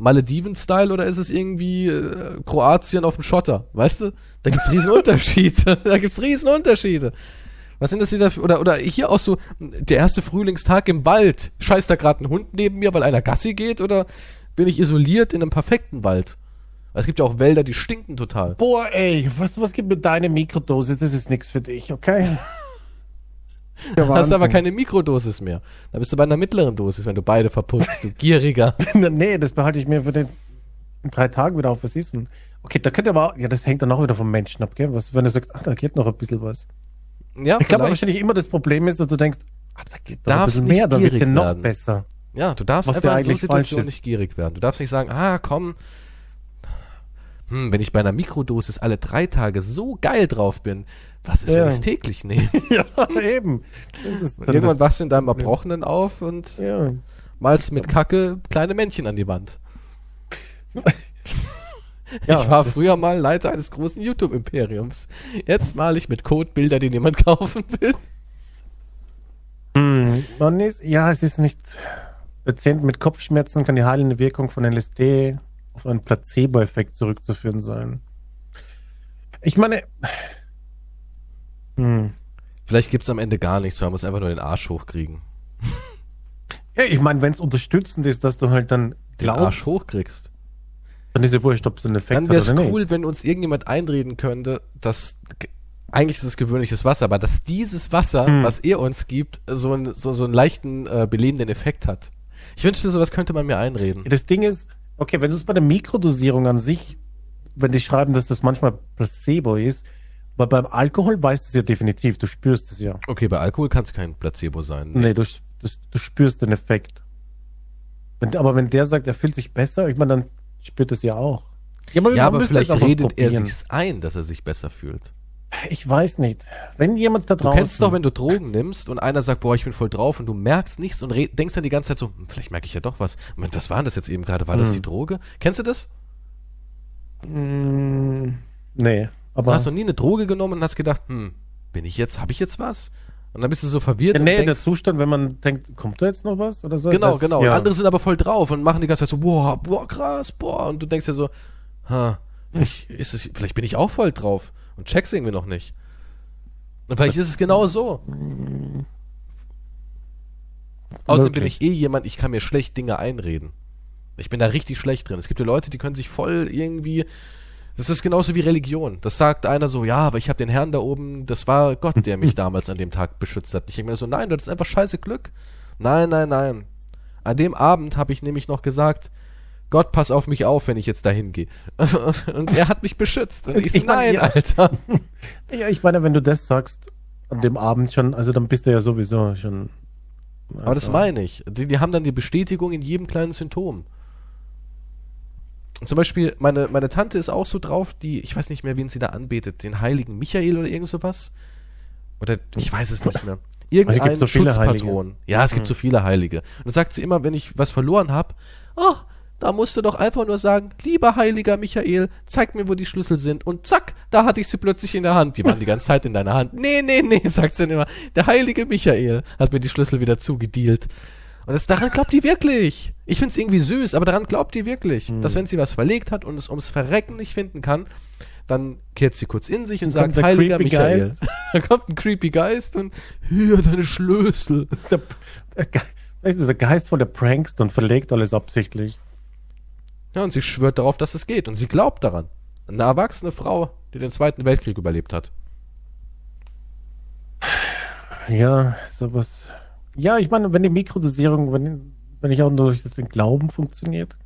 Malediven-Style oder ist es irgendwie äh, Kroatien auf dem Schotter? Weißt du? Da gibt's riesen Unterschiede. *laughs* da gibt's riesen Unterschiede. Was sind das wieder für, oder, oder hier auch so, der erste Frühlingstag im Wald. Scheißt da gerade ein Hund neben mir, weil einer Gassi geht oder bin ich isoliert in einem perfekten Wald? Es gibt ja auch Wälder, die stinken total. Boah, ey, du, was gibt mir deine Mikrodosis? Das ist nichts für dich, okay? Ja, Du hast aber keine Mikrodosis mehr. Da bist du bei einer mittleren Dosis, wenn du beide verputzt, du gieriger. *laughs* nee, das behalte ich mir für den in drei Tagen wieder auf. Was ist denn? Okay, da könnte aber, ja, das hängt dann auch wieder vom Menschen ab, gell? Was, wenn du sagst, ach, da geht noch ein bisschen was. Ja, Ich glaube wahrscheinlich immer das Problem ist, dass du denkst, ach, da geht noch ein bisschen mehr, dann wird's ja noch werden. besser. Ja, du darfst Was einfach in so Situationen nicht gierig werden. Du darfst nicht sagen, ah, komm, hm, wenn ich bei einer Mikrodosis alle drei Tage so geil drauf bin, was ist, Ja. wenn ich es täglich nehme? *laughs* ja, eben. Irgendwann wachst du in deinem Erbrochenen auf und ja. malst mit Kacke kleine Männchen an die Wand. *laughs* Ja, ich war früher mal Leiter eines großen YouTube-Imperiums. Jetzt mal ich mit Code Bilder, die niemand *laughs* kaufen will. Hm, man ist, ja, es ist nicht. Patienten mit Kopfschmerzen kann die heilende Wirkung von LSD auf einen Placebo-Effekt zurückzuführen sein. Ich meine, hm, Vielleicht gibt's am Ende gar nichts, man muss einfach nur den Arsch hochkriegen. *laughs* ja, ich meine, wenn es unterstützend ist, dass du halt dann Den Arsch glaubst, hochkriegst. dann ist ja wurscht, ob es einen Effekt Dann hat wäre es nicht. cool, wenn uns irgendjemand einreden könnte, dass eigentlich ist es gewöhnliches Wasser, aber dass dieses Wasser, Hm. was er uns gibt, so, ein, so, so einen leichten äh, belebenden Effekt hat. Ich wünschte, sowas könnte man mir einreden. Das Ding ist, okay, wenn es bei der Mikrodosierung an sich, wenn die schreiben, dass das manchmal Placebo ist, weil beim Alkohol weißt du es ja definitiv, du spürst es ja. Okay, bei Alkohol kann es kein Placebo sein. Nee, du, du, du spürst den Effekt. Wenn, aber wenn der sagt, er fühlt sich besser, ich meine, dann spürt es ja auch. Ja, aber müsste vielleicht es einfach redet er sich's ein, dass er sich besser fühlt. Ich weiß nicht. Wenn jemand da Du draußen. kennst doch, wenn du Drogen nimmst und einer sagt, boah, ich bin voll drauf und du merkst nichts und denkst dann die ganze Zeit so, hm, vielleicht merke ich ja doch was. Moment, was war denn das jetzt eben gerade? War das Hm. die Droge? Kennst du das? Mm, nee, Du aber. hast noch nie eine Droge genommen und hast gedacht, hm, bin ich jetzt, habe ich jetzt was? Und dann bist du so verwirrt Ja, und nee, der denkst, Zustand, wenn man denkt, kommt da jetzt noch was oder so? genau, Das- genau. Und Ja. andere sind aber voll drauf und machen die ganze Zeit so, boah, boah, krass, boah. Und du denkst dir so, ha, vielleicht, ist es, vielleicht bin ich auch voll drauf und check's irgendwie noch nicht. Und vielleicht ist es genau so. Außerdem bin ich eh jemand, ich kann mir schlecht Dinge einreden. Ich bin da richtig schlecht drin. Es gibt ja Leute, die können sich voll irgendwie. Das ist genauso wie Religion. Das sagt einer so, ja, aber ich habe den Herrn da oben, das war Gott, der mich *laughs* damals an dem Tag beschützt hat. Ich denke mir so, nein, das ist einfach scheiße Glück. Nein, nein, nein. An dem Abend habe ich nämlich noch gesagt, Gott, pass auf mich auf, wenn ich jetzt dahin gehe. *laughs* Und er hat mich beschützt. Und ich so, Ich meine, nein, ja. Alter. *laughs* Ja, ich meine, wenn du das sagst, an dem Abend schon, also dann bist du ja sowieso schon. Aber das also- meine ich. Die, die haben dann die Bestätigung in jedem kleinen Symptom. Zum Beispiel, meine, meine Tante ist auch so drauf, die, ich weiß nicht mehr, wen sie da anbetet, den heiligen Michael oder irgend sowas. Oder ich weiß es nicht mehr. Irgendein Also gibt so viele Schutzpatron. Ja, es gibt so viele Heilige. Und dann sagt sie immer, wenn ich was verloren habe, oh, da musst du doch einfach nur sagen, lieber heiliger Michael, zeig mir, wo die Schlüssel sind. Und zack, da hatte ich sie plötzlich in der Hand. Die waren die ganze Zeit in deiner Hand. Nee, nee, nee, *laughs* sagt sie dann immer. Der heilige Michael hat mir die Schlüssel wieder zugedealt. Und das, daran glaubt die wirklich. Ich find's irgendwie süß, aber daran glaubt die wirklich, Hm. dass wenn sie was verlegt hat und es ums Verrecken nicht finden kann, dann kehrt sie kurz in sich und Dann sagt, heiliger Michael. Geist. *laughs* da kommt ein creepy Geist und hier deine Schlüssel. *laughs* Der, der, vielleicht ist der Geist voll der prankst und verlegt alles absichtlich. Ja, und sie schwört darauf, dass es geht. Und sie glaubt daran. Eine erwachsene Frau, die den Zweiten Weltkrieg überlebt hat. Ja, sowas. Ja, ich meine, wenn die Mikrodosierung, wenn, wenn ich auch nur durch den Glauben funktioniert,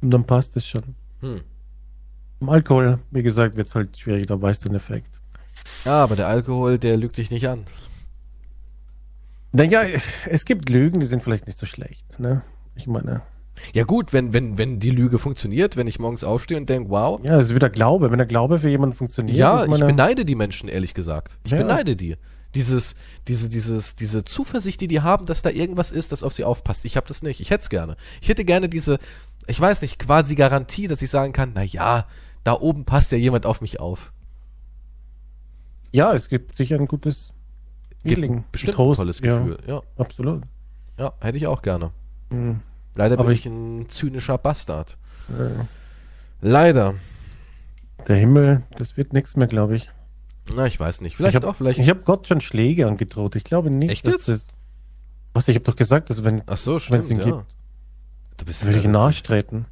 dann passt es schon. Hm. Im Alkohol, wie gesagt, wird es halt schwierig, da weißt du den Effekt. Ja, aber der Alkohol, der lügt dich nicht an. Naja, es gibt Lügen, die sind vielleicht nicht so schlecht, ne? Ich meine, Ja gut, wenn, wenn, wenn die Lüge funktioniert, wenn ich morgens aufstehe und denke, wow, ja, es ist wieder Glaube. Wenn der Glaube für jemanden funktioniert, Ja, ich ich meine, beneide die Menschen, ehrlich gesagt. Ich Ja. beneide die. Dieses, diese, dieses, diese Zuversicht, die die haben, dass da irgendwas ist, das auf sie aufpasst. Ich habe das nicht. Ich hätte es gerne. Ich hätte gerne diese, ich weiß nicht, quasi Garantie, dass ich sagen kann, na ja, da oben passt ja jemand auf mich auf. ja, es gibt sicher ein gutes Feeling, bestimmt Trost, ein tolles ja, Gefühl. Ja. absolut. ja, hätte ich auch gerne. Mhm. Leider Aber bin ich- ein zynischer Bastard. Ja. Leider. Der Himmel, das wird nichts mehr, glaube ich. Na, ich weiß nicht. Vielleicht ich hab, auch, vielleicht. Ich habe Gott schon Schläge angedroht. Ich glaube nicht, Echt dass jetzt? das. Was? Ich habe doch gesagt, dass wenn Ach so, wenn stimmt, es ihn ja. gibt, Du bist würde ich ihn äh, Arsch treten.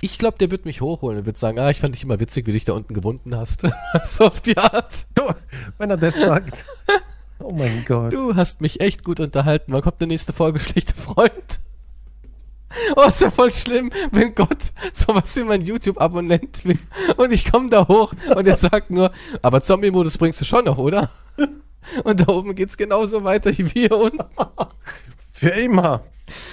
Ich glaube, der wird mich hochholen und wird sagen, ah, ich fand dich immer witzig, wie du dich da unten gewunden hast. *laughs* so auf die Art. Du, wenn er das sagt. *laughs* Oh mein Gott. Du hast mich echt gut unterhalten. Wann kommt der nächste Folge, schlechter Freund? *laughs* Oh, ist ja voll schlimm, wenn Gott sowas wie mein YouTube-Abonnent will. Und ich komme da hoch und er sagt nur, aber Zombie-Modus bringst du schon noch, oder? *laughs* Und da oben geht's genauso weiter wie hier unten. *laughs* Für immer.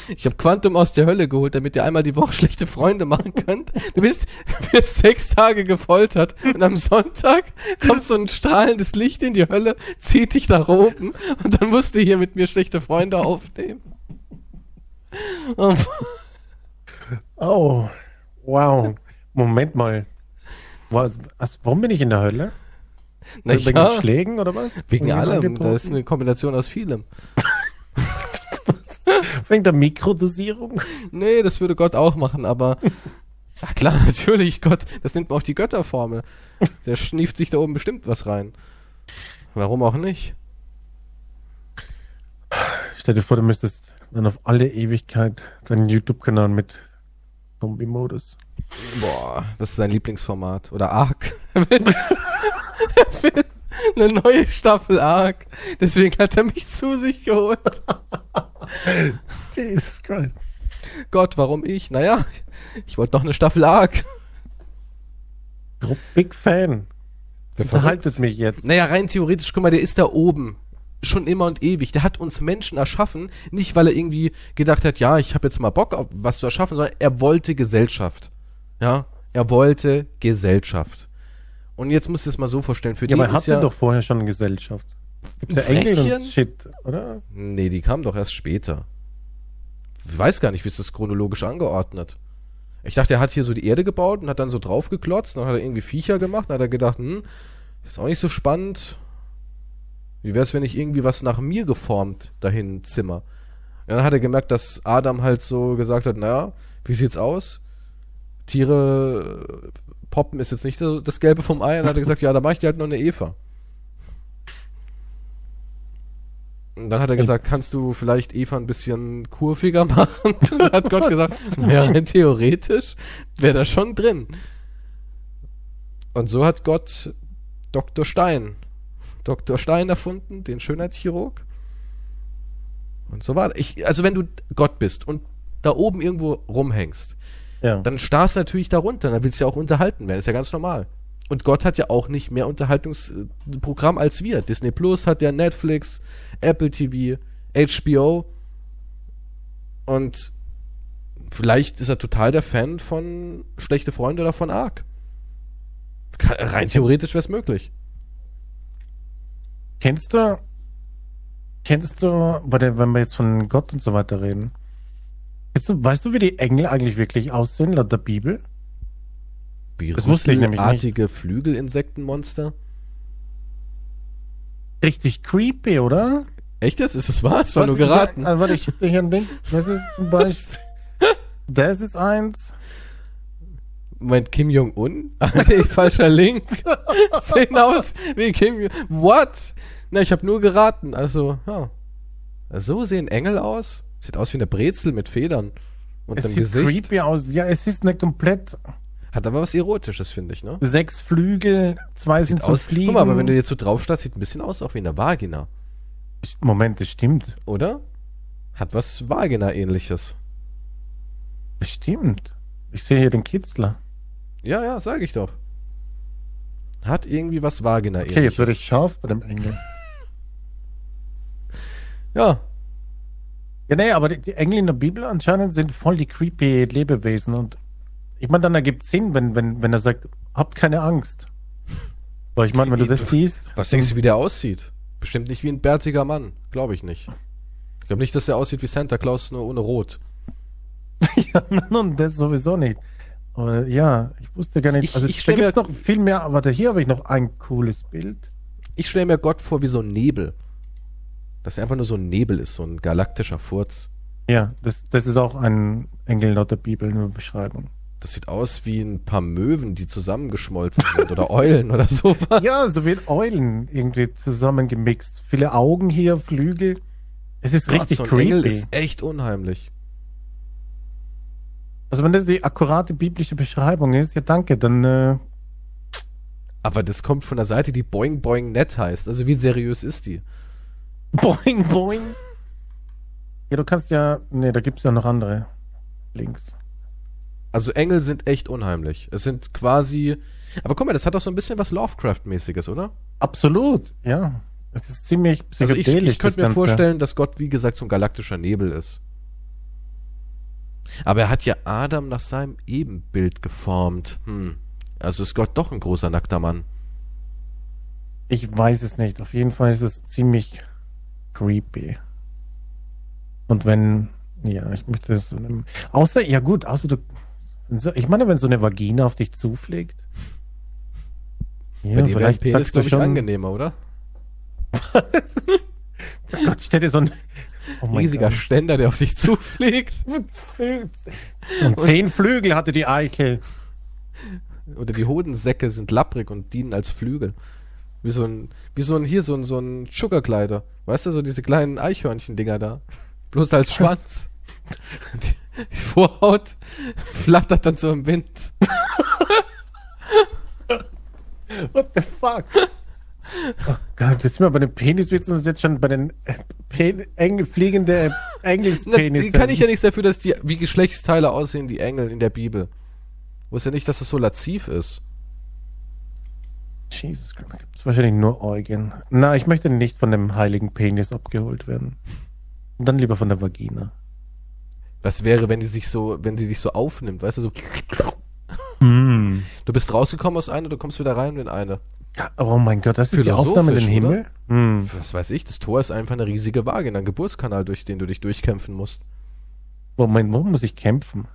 Ich habe Quantum aus der Hölle geholt, damit ihr einmal die Woche schlechte Freunde machen könnt. Du bist, du wirst sechs Tage gefoltert und am Sonntag kommt so ein strahlendes Licht in die Hölle, zieht dich nach oben und dann musst du hier mit mir schlechte Freunde aufnehmen. *laughs* Oh, wow. Moment mal. Was, was, warum bin ich in der Hölle? na wegen ja, Schlägen oder was? wegen Wegen allem. Das ist eine Kombination aus vielem. *laughs* Wegen der Mikrodosierung? Nee, das würde Gott auch machen, aber *laughs* ach klar, natürlich, Gott, das nennt man auch die Götterformel. Der schnieft sich da oben bestimmt was rein. Warum auch nicht? Stell dir vor, du müsstest dann auf alle Ewigkeit deinen YouTube-Kanal mit Zombie-Modus. Boah, das ist sein Lieblingsformat. Oder Ark. *laughs* Eine neue Staffel Ark. Deswegen hat er mich zu sich geholt. *laughs* Jesus Christ. Gott, warum ich? Naja, ich wollte doch eine Staffel Ark. Big Fan. Wer Unterhaltet mich jetzt. Naja, rein theoretisch, guck mal, der ist da oben. Schon immer und ewig. Der hat uns Menschen erschaffen, nicht weil er irgendwie gedacht hat, ja, ich habe jetzt mal Bock auf was zu erschaffen, sondern er wollte Gesellschaft. Ja, er wollte Gesellschaft. Und jetzt musst du es mal so vorstellen, für Ja, die ist hatten ja... doch vorher schon eine Gesellschaft. Gibt's ja Ein Engel und? Shit, oder? Nee, die kam doch erst später. Ich weiß gar nicht, wie ist das chronologisch angeordnet. Ich dachte, er hat hier so die Erde gebaut und hat dann so draufgeklotzt, dann hat er irgendwie Viecher gemacht, dann hat er gedacht, hm, ist auch nicht so spannend. Wie wär's, wenn ich irgendwie was nach mir geformt dahin zimmer? Ja, dann hat er gemerkt, dass Adam halt so gesagt hat, naja, wie sieht's aus? Tiere äh, poppen ist jetzt nicht das Gelbe vom Ei. Und dann hat er gesagt, ja, da mache ich dir halt noch eine Eva. Und dann hat er gesagt, kannst du vielleicht Eva ein bisschen kurviger *laughs* machen? dann hat Gott gesagt, *laughs* ja, rein theoretisch wäre da schon drin. Und so hat Gott Dr. Stein, Dr. Stein erfunden, den Schönheitschirurg. Und so war ich, also wenn du Gott bist und da oben irgendwo rumhängst, Ja. dann starrst du natürlich darunter, dann willst du ja auch unterhalten werden, ist ja ganz normal. Und Gott hat ja auch nicht mehr Unterhaltungsprogramm als wir. Disney Plus hat ja Netflix, Apple TV, HBO und vielleicht ist er total der Fan von Schlechte Freunde oder von Ark. Rein theoretisch wäre es möglich. Kennst du, kennst du, bei der, wenn wir jetzt von Gott und so weiter reden, kennst du, weißt du, wie die Engel eigentlich wirklich aussehen, laut der Bibel? Wie Das wusste ich nämlich nicht. Flügelinsektenmonster. Richtig creepy, oder? Echt jetzt? Ist es wahr? Es war nur geraten. Ja, äh, warte, ich dir hier ein Ding. Das ist zum *laughs* Beispiel, das ist eins. Moment, Kim Jong-un? *laughs* Nee, falscher Link. *laughs* Sehen aus wie Kim Jong... What? Na, ich habe nur geraten. Also, ja. So sehen Engel aus? Sieht aus wie eine Brezel mit Federn. Und Es einem sieht Gesicht. creepy aus. Ja, es ist eine komplett Hat aber was Erotisches, finde ich, ne? sechs Flügel, zwei sind Sieht zum aus... Fliegen. Guck mal, aber wenn du jetzt so drauf starrst, sieht ein bisschen aus auch wie eine Vagina. Moment, das stimmt. Oder? Hat was Vagina-ähnliches. Das stimmt. Ich sehe hier den Kitzler. Ja, ja, sag ich doch. Hat irgendwie was Okay, Vagina-ähnliches. jetzt werde ich scharf bei dem Engel. *laughs* Ja, Ja, nee, aber die, die Engel in der Bibel anscheinend sind voll die creepy Lebewesen und ich meine, dann ergibt Sinn, wenn, wenn, wenn er sagt, habt keine Angst. Weil ich meine, wenn du das siehst, Was denkst du, wie der aussieht? Bestimmt nicht wie ein bärtiger Mann. Glaube ich nicht. Ich glaube nicht, dass er aussieht wie Santa Claus, nur ohne Rot. *laughs* ja, nun, das sowieso nicht. Aber ja, ich wusste gar nicht. Ich- also ich da gibt's mir- noch viel mehr, aber da hier habe ich noch ein cooles Bild. Ich stelle mir Gott vor wie so ein Nebel. Dass er einfach nur so ein Nebel ist, so ein galaktischer Furz. Ja, das, das ist auch ein Engel laut der Bibel, eine Beschreibung. Das sieht aus wie ein paar Möwen, die zusammengeschmolzen sind. Oder Eulen oder sowas. Ja, so wie Eulen irgendwie zusammengemixt. Viele Augen hier, Flügel. Es ist Gott, richtig so ein creepy. Engel ist echt unheimlich. Also wenn das die akkurate biblische Beschreibung ist, ja danke, dann äh, Aber das kommt von der Seite, die Boing Boing Net heißt. Also wie seriös ist die? boing, boing. Ja, du kannst ja, nee, da gibt's ja noch andere Links. Also Engel sind echt unheimlich. Es sind quasi... Aber guck mal, das hat doch so ein bisschen was Lovecraft-mäßiges, oder? Absolut, ja. Es ist ziemlich Also ich, ich könnte mir Ganze. vorstellen, dass Gott, wie gesagt, so ein galaktischer Nebel ist. Aber er hat ja Adam nach seinem Ebenbild geformt. Hm. Also ist Gott doch ein großer nackter Mann. Ich weiß es nicht. Auf jeden Fall ist es ziemlich creepy. Und wenn, ja, ich möchte es außer, ja gut, außer du, ich meine, wenn so eine Vagina auf dich zufliegt. Ja, Bei dir wäre ein Penis, glaube ich, schon, angenehmer, oder? *laughs* Oh Gott, stell dir so ein oh Riesiger Gott. Ständer, der auf dich zufliegt. *laughs* Und zehn Flügel hatte die Eichel. Oder die Hodensäcke sind lapprig und dienen als Flügel. Wie so ein, wie so ein, hier, so ein, so ein Sugarkleider. Weißt du, so diese kleinen Eichhörnchen-Dinger da. Bloß als Schwanz. *laughs* Die, die Vorhaut flattert dann so im Wind. *laughs* What the fuck? Oh Gott, jetzt sind wir bei den Peniswitzen und jetzt schon bei den äh, Pen Engel, fliegende Na, Engelspenis. die kann ich ja nichts dafür, dass die, wie Geschlechtsteile aussehen, die Engel in der Bibel. Wusste ja nicht, dass es so laziv ist. Jesus Christ, da gibt's wahrscheinlich nur Eugen. Na, ich möchte nicht von dem heiligen Penis abgeholt werden. Und dann lieber von der Vagina. Was wäre, wenn die sich so, wenn die dich so aufnimmt, weißt du, so. Mm. Du bist rausgekommen aus einer, du kommst wieder rein in eine. Ja, oh mein Gott, das ist die Aufnahme in den Himmel? Hm. Was weiß ich, das Tor ist einfach eine riesige Waage in einem Geburtskanal, durch den du dich durchkämpfen musst. Moment, warum muss ich kämpfen?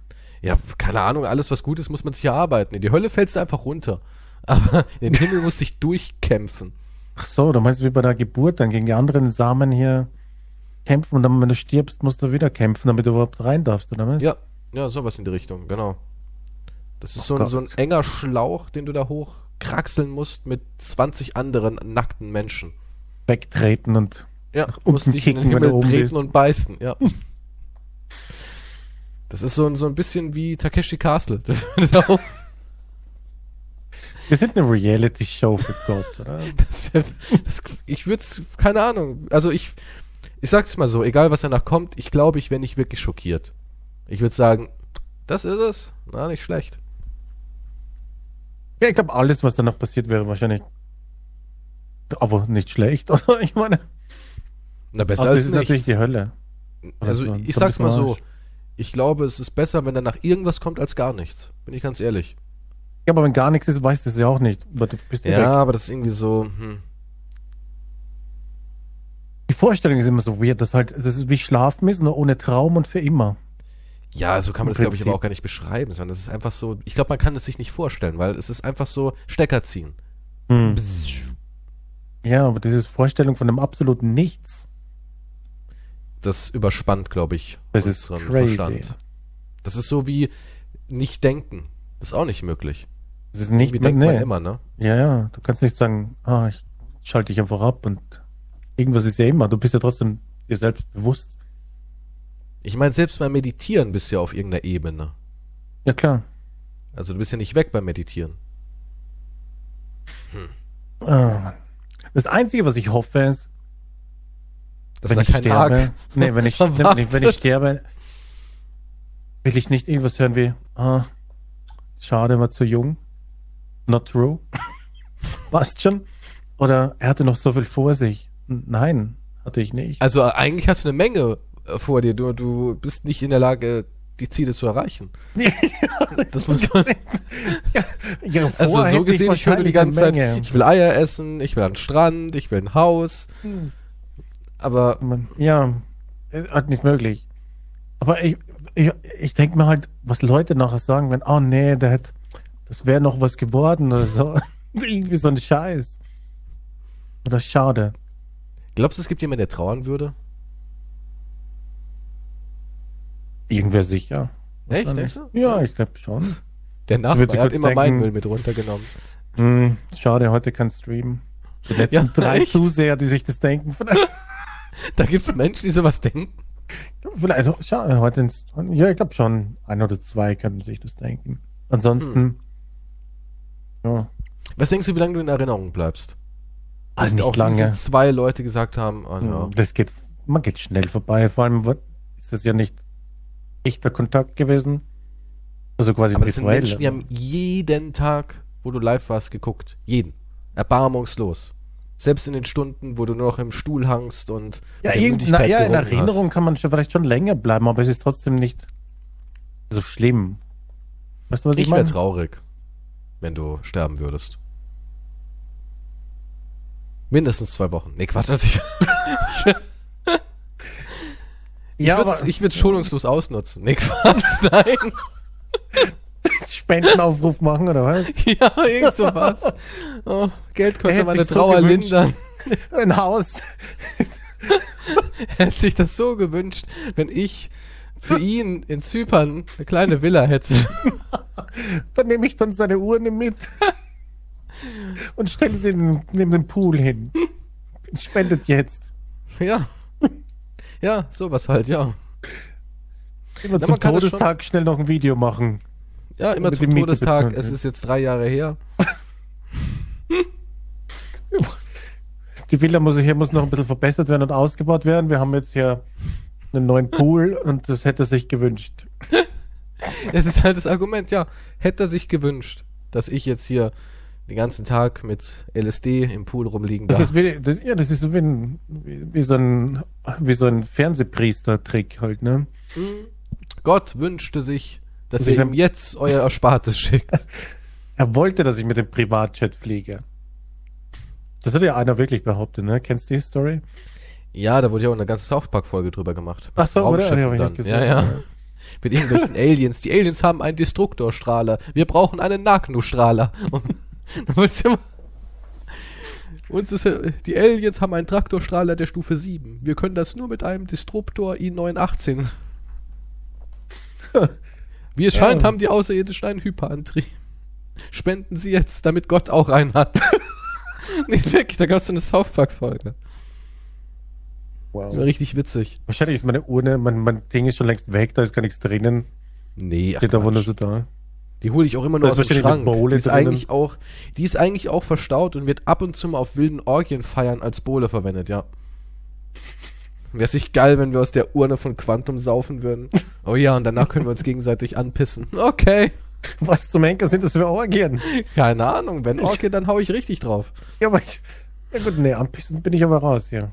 Ja, keine Ahnung, alles was gut ist, muss man sich erarbeiten. In die Hölle fällst du einfach runter. *laughs* Aber in den Himmel musst du dich durchkämpfen. Ach so, du meinst wie bei der Geburt, dann gegen die anderen Samen hier kämpfen und dann, wenn du stirbst, musst du wieder kämpfen, damit du überhaupt rein darfst, oder was? Ja, ja, sowas in die Richtung, genau. Das ist so ein, so ein enger Schlauch, den du da hochkraxeln musst mit 20 anderen nackten Menschen. Wegtreten und ja, musst dich kicken, in den Himmel treten bist. und beißen, ja. Das ist so, so ein bisschen wie Takeshi Castle. *laughs* Wir sind eine Reality-Show für Gott, oder? *laughs* Das, das, ich würde es, keine Ahnung. Also ich, ich sag's mal so, egal was danach kommt, ich glaube, ich wäre nicht wirklich schockiert. Ich würde sagen, das ist es. Na, nicht schlecht. Ja, ich glaube, alles, was danach passiert, wäre wahrscheinlich aber nicht schlecht, *laughs* oder? Ich meine. Na, besser also, als ist nichts. natürlich die Hölle. Also, also ich sag's mal so. Ich glaube, es ist besser, wenn danach irgendwas kommt, als gar nichts. Bin ich ganz ehrlich. Ja, aber wenn gar nichts ist, weißt du es ja auch nicht. Aber du bist ja, weg. aber das ist irgendwie so. Hm. Die Vorstellung ist immer so weird, dass halt, es ist wie Schlafen ist, nur ohne Traum und für immer. Ja, so kann man das, glaube ich, aber auch gar nicht beschreiben, sondern es ist einfach so, ich glaube, man kann es sich nicht vorstellen, weil es ist einfach so Stecker ziehen. Hm. Ja, aber diese Vorstellung von einem absoluten Nichts. Das überspannt, glaube ich, das ist crazy. Verstand. Das ist so wie nicht denken. Das ist auch nicht möglich. Das ist nicht, wie denkt nee. immer, ne? Ja, ja. Du kannst nicht sagen, ah, ich schalte dich einfach ab und irgendwas ist ja immer. Du bist ja trotzdem dir selbst bewusst. Ich meine, selbst beim Meditieren bist du ja auf irgendeiner Ebene. Ja, klar. Also du bist ja nicht weg beim Meditieren. Hm. Ah, das Einzige, was ich hoffe, ist, dass wenn da ich kein sterbe, nee, wenn ich, *laughs* wenn, wenn ich sterbe, will ich nicht irgendwas hören wie, ah, schade, war zu jung. Not true. *laughs* Schon? Oder er hatte noch so viel vor sich. Nein, hatte ich nicht. Also eigentlich hast du eine Menge vor dir. Du, du bist nicht in der Lage, die Ziele zu erreichen. *laughs* ja, das, das muss man. ja, ja, also so gesehen, ich höre die ganze Zeit, ich will Eier essen, ich will einen Strand, ich will ein Haus. Aber. Ja, halt nicht möglich. Aber ich, ich, ich denke mir halt, was Leute nachher sagen, wenn, oh nee, der hätte, das wäre noch was geworden oder so. *laughs* Irgendwie so ein Scheiß. Oder schade. Glaubst du, es gibt jemanden, der trauern würde? Irgendwer sicher. Echt, denkst du? Ja, ich glaube schon. Der Nachbar hat immer denken, meinen Müll mit runtergenommen. Mh, hm, schade, heute kein Stream. Die letzten ja, drei echt? Zuseher, die sich das denken. *laughs* da gibt es Menschen, die sowas denken. Vielleicht, also, schade, heute ins, ja, ich glaube schon, ein oder zwei könnten sich das denken. Ansonsten, hm. ja. Was denkst du, wie lange du in Erinnerung bleibst? Also nicht auch lange. zwei Leute gesagt haben, oh, ja. Das geht, man geht schnell vorbei. Vor allem ist das ja nicht echter Kontakt gewesen. Also quasi Aber das sind Menschen, die haben jeden Tag, wo du live warst, geguckt. Jeden. Erbarmungslos. Selbst in den Stunden, wo du nur noch im Stuhl hangst und ja, na, ja in Erinnerung hast. kann man schon, vielleicht schon länger bleiben, aber es ist trotzdem nicht so schlimm. Weißt du, was ich, ich wäre traurig, wenn du sterben würdest. Mindestens zwei Wochen. Nee, Quatsch, also ich, *laughs* ich, ja, würde es schonungslos ausnutzen. Nee, Quatsch, *laughs* nein. Spendenaufruf machen, oder was? *laughs* ja, irgend sowas. Oh, Geld konnte meine Trauer so lindern. *laughs* Ein Haus. hätte sich das so gewünscht, wenn ich für ihn in Zypern eine kleine Villa hätte. dann nehme ich dann seine Urne mit und stelle sie neben dem Pool hin. Spendet jetzt. Ja. Ja, sowas halt, ja. Immer ja, zum Todestag schnell noch ein Video machen. Ja, immer zum Todestag. Es ist jetzt drei Jahre her. *laughs* Die Villa muss hier muss noch ein bisschen verbessert werden und ausgebaut werden. Wir haben jetzt hier einen neuen Pool und das hätte er sich gewünscht. *laughs* Es ist halt das Argument, ja, hätte er sich gewünscht, dass ich jetzt hier den ganzen Tag mit LSD im Pool rumliegen darf. Das ist wie, das, ja, das ist so wie, ein, wie, wie so ein, wie so ein Fernsehpriester-Trick halt, ne? Gott wünschte sich, dass ihr ihm jetzt euer Erspartes schickt. *laughs* Er wollte, dass ich mit dem Privatjet fliege. Das hat ja einer wirklich behauptet, ne? Kennst du die Story? Ja, da wurde ja auch eine ganze South Park-Folge drüber gemacht. Ach so, oder? Ja, dann. ja, ja. Mit irgendwelchen *laughs* Aliens. Die Aliens haben einen Destruktorstrahler. Wir brauchen einen Nagno-Strahler. *laughs* Immer. Uns ist, die Aliens haben einen Traktorstrahler der Stufe 7. Wir können das nur mit einem Disruptor i918. *laughs* Wie es Ja. scheint, haben die Außerirdischen einen Hyperantrieb. Spenden sie jetzt, damit Gott auch einen hat. *laughs* Nicht wirklich, da gab es so eine South Park-Folge. Wow. War richtig witzig. Wahrscheinlich ist meine Urne, mein, mein Ding ist schon längst weg, da ist gar nichts drinnen. Nee, ach Steht da Quatsch. wunderbar so da. Die hole ich auch immer nur Da aus dem Schrank. Die ist eigentlich auch, die ist eigentlich auch verstaut und wird ab und zu mal auf wilden Orgien feiern als Bowle verwendet, ja. Wäre sich geil, wenn wir aus der Urne von Quantum saufen würden. *laughs* Oh ja, und danach können wir uns gegenseitig anpissen. Okay. Was zum Henker sind das für Orgien? Keine Ahnung. Wenn Orgie, dann hau ich richtig drauf. Ja, aber ich, ja gut, nee, anpissen bin ich aber raus hier.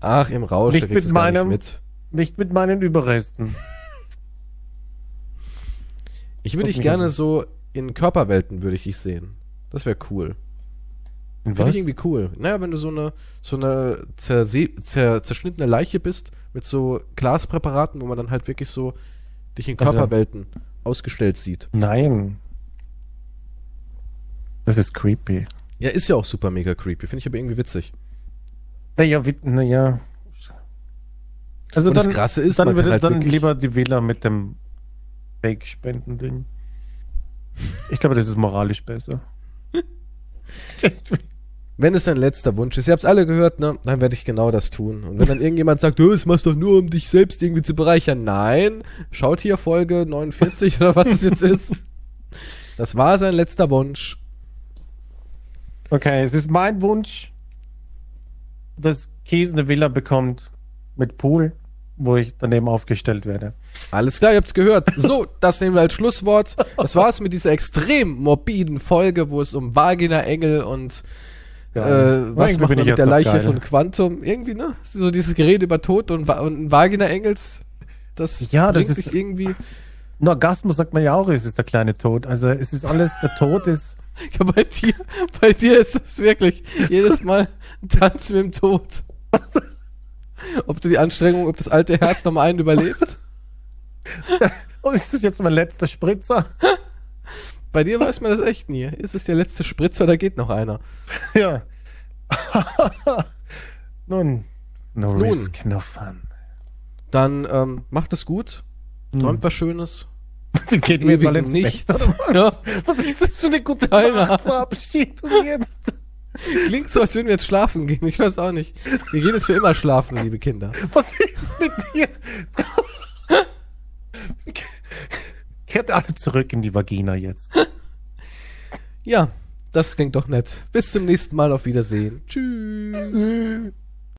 Ach, im Rausch, Nicht mit meinem- Nicht mit. Nicht mit meinen Überresten. Ich würde dich gerne so in Körperwelten, würde ich dich sehen. Das wäre cool. In Finde ich irgendwie cool. Naja, wenn du so eine, so eine zerse zer zerschnittene Leiche bist, mit so Glaspräparaten, wo man dann halt wirklich so dich in Also- Körperwelten ausgestellt sieht. Nein. Das ist creepy. Ja, ist ja auch super mega creepy. Finde ich aber irgendwie witzig. Naja, naja. Also Und dann, das Krasse ist, dann würde halt dann lieber die Villa mit dem Fake-Spenden-Ding. Ich glaube, das ist moralisch besser. *laughs* Wenn es dein letzter Wunsch ist, ihr habt's alle gehört, ne? Dann werde ich genau das tun. Und wenn dann irgendjemand sagt, du, das machst doch nur, um dich selbst irgendwie zu bereichern. Nein, schaut hier Folge 49 oder was es jetzt ist. Das war sein letzter Wunsch. Okay, es ist mein Wunsch, dass Kies eine Villa bekommt mit Pool, wo ich daneben aufgestellt werde. Alles klar, ihr habt's gehört. So, das nehmen wir als Schlusswort. Das war's mit dieser extrem morbiden Folge, wo es um Vagina-Engel und äh, was macht man mit der Leiche von Quantum? Irgendwie, ne? So dieses Gerede über Tod und, und Vagina-Engels. Das Ja, das ist- irgendwie. Ein Orgasmus sagt man ja auch, es ist der kleine Tod. Also es ist alles, der Tod ist. *laughs* Ja, bei dir, bei dir ist das wirklich jedes Mal ein Tanz mit dem Tod. *laughs* Ob du die Anstrengung, ob das alte Herz noch mal einen überlebt? *laughs* Oh, ist das jetzt mein letzter Spritzer? *laughs* Bei dir weiß man das echt nie. Ist es der letzte Spritzer oder geht noch einer? *laughs* Ja. Nun, no Nun. risk, no fun. Dann ähm, macht es gut. Träumt was Schönes. Geht mir Ewig ins nichts. Ja, was? Ist das für eine gute Nacht Verabschiedung jetzt? klingt so, als würden wir jetzt schlafen gehen. Ich weiß auch nicht. Wir gehen jetzt für immer schlafen, liebe Kinder. Was ist mit dir? *laughs* Kehrt alle zurück in die Vagina jetzt. *laughs* Ja, das klingt doch nett. Bis zum nächsten Mal. Auf Wiedersehen. Tschüss. Tschüss. *laughs*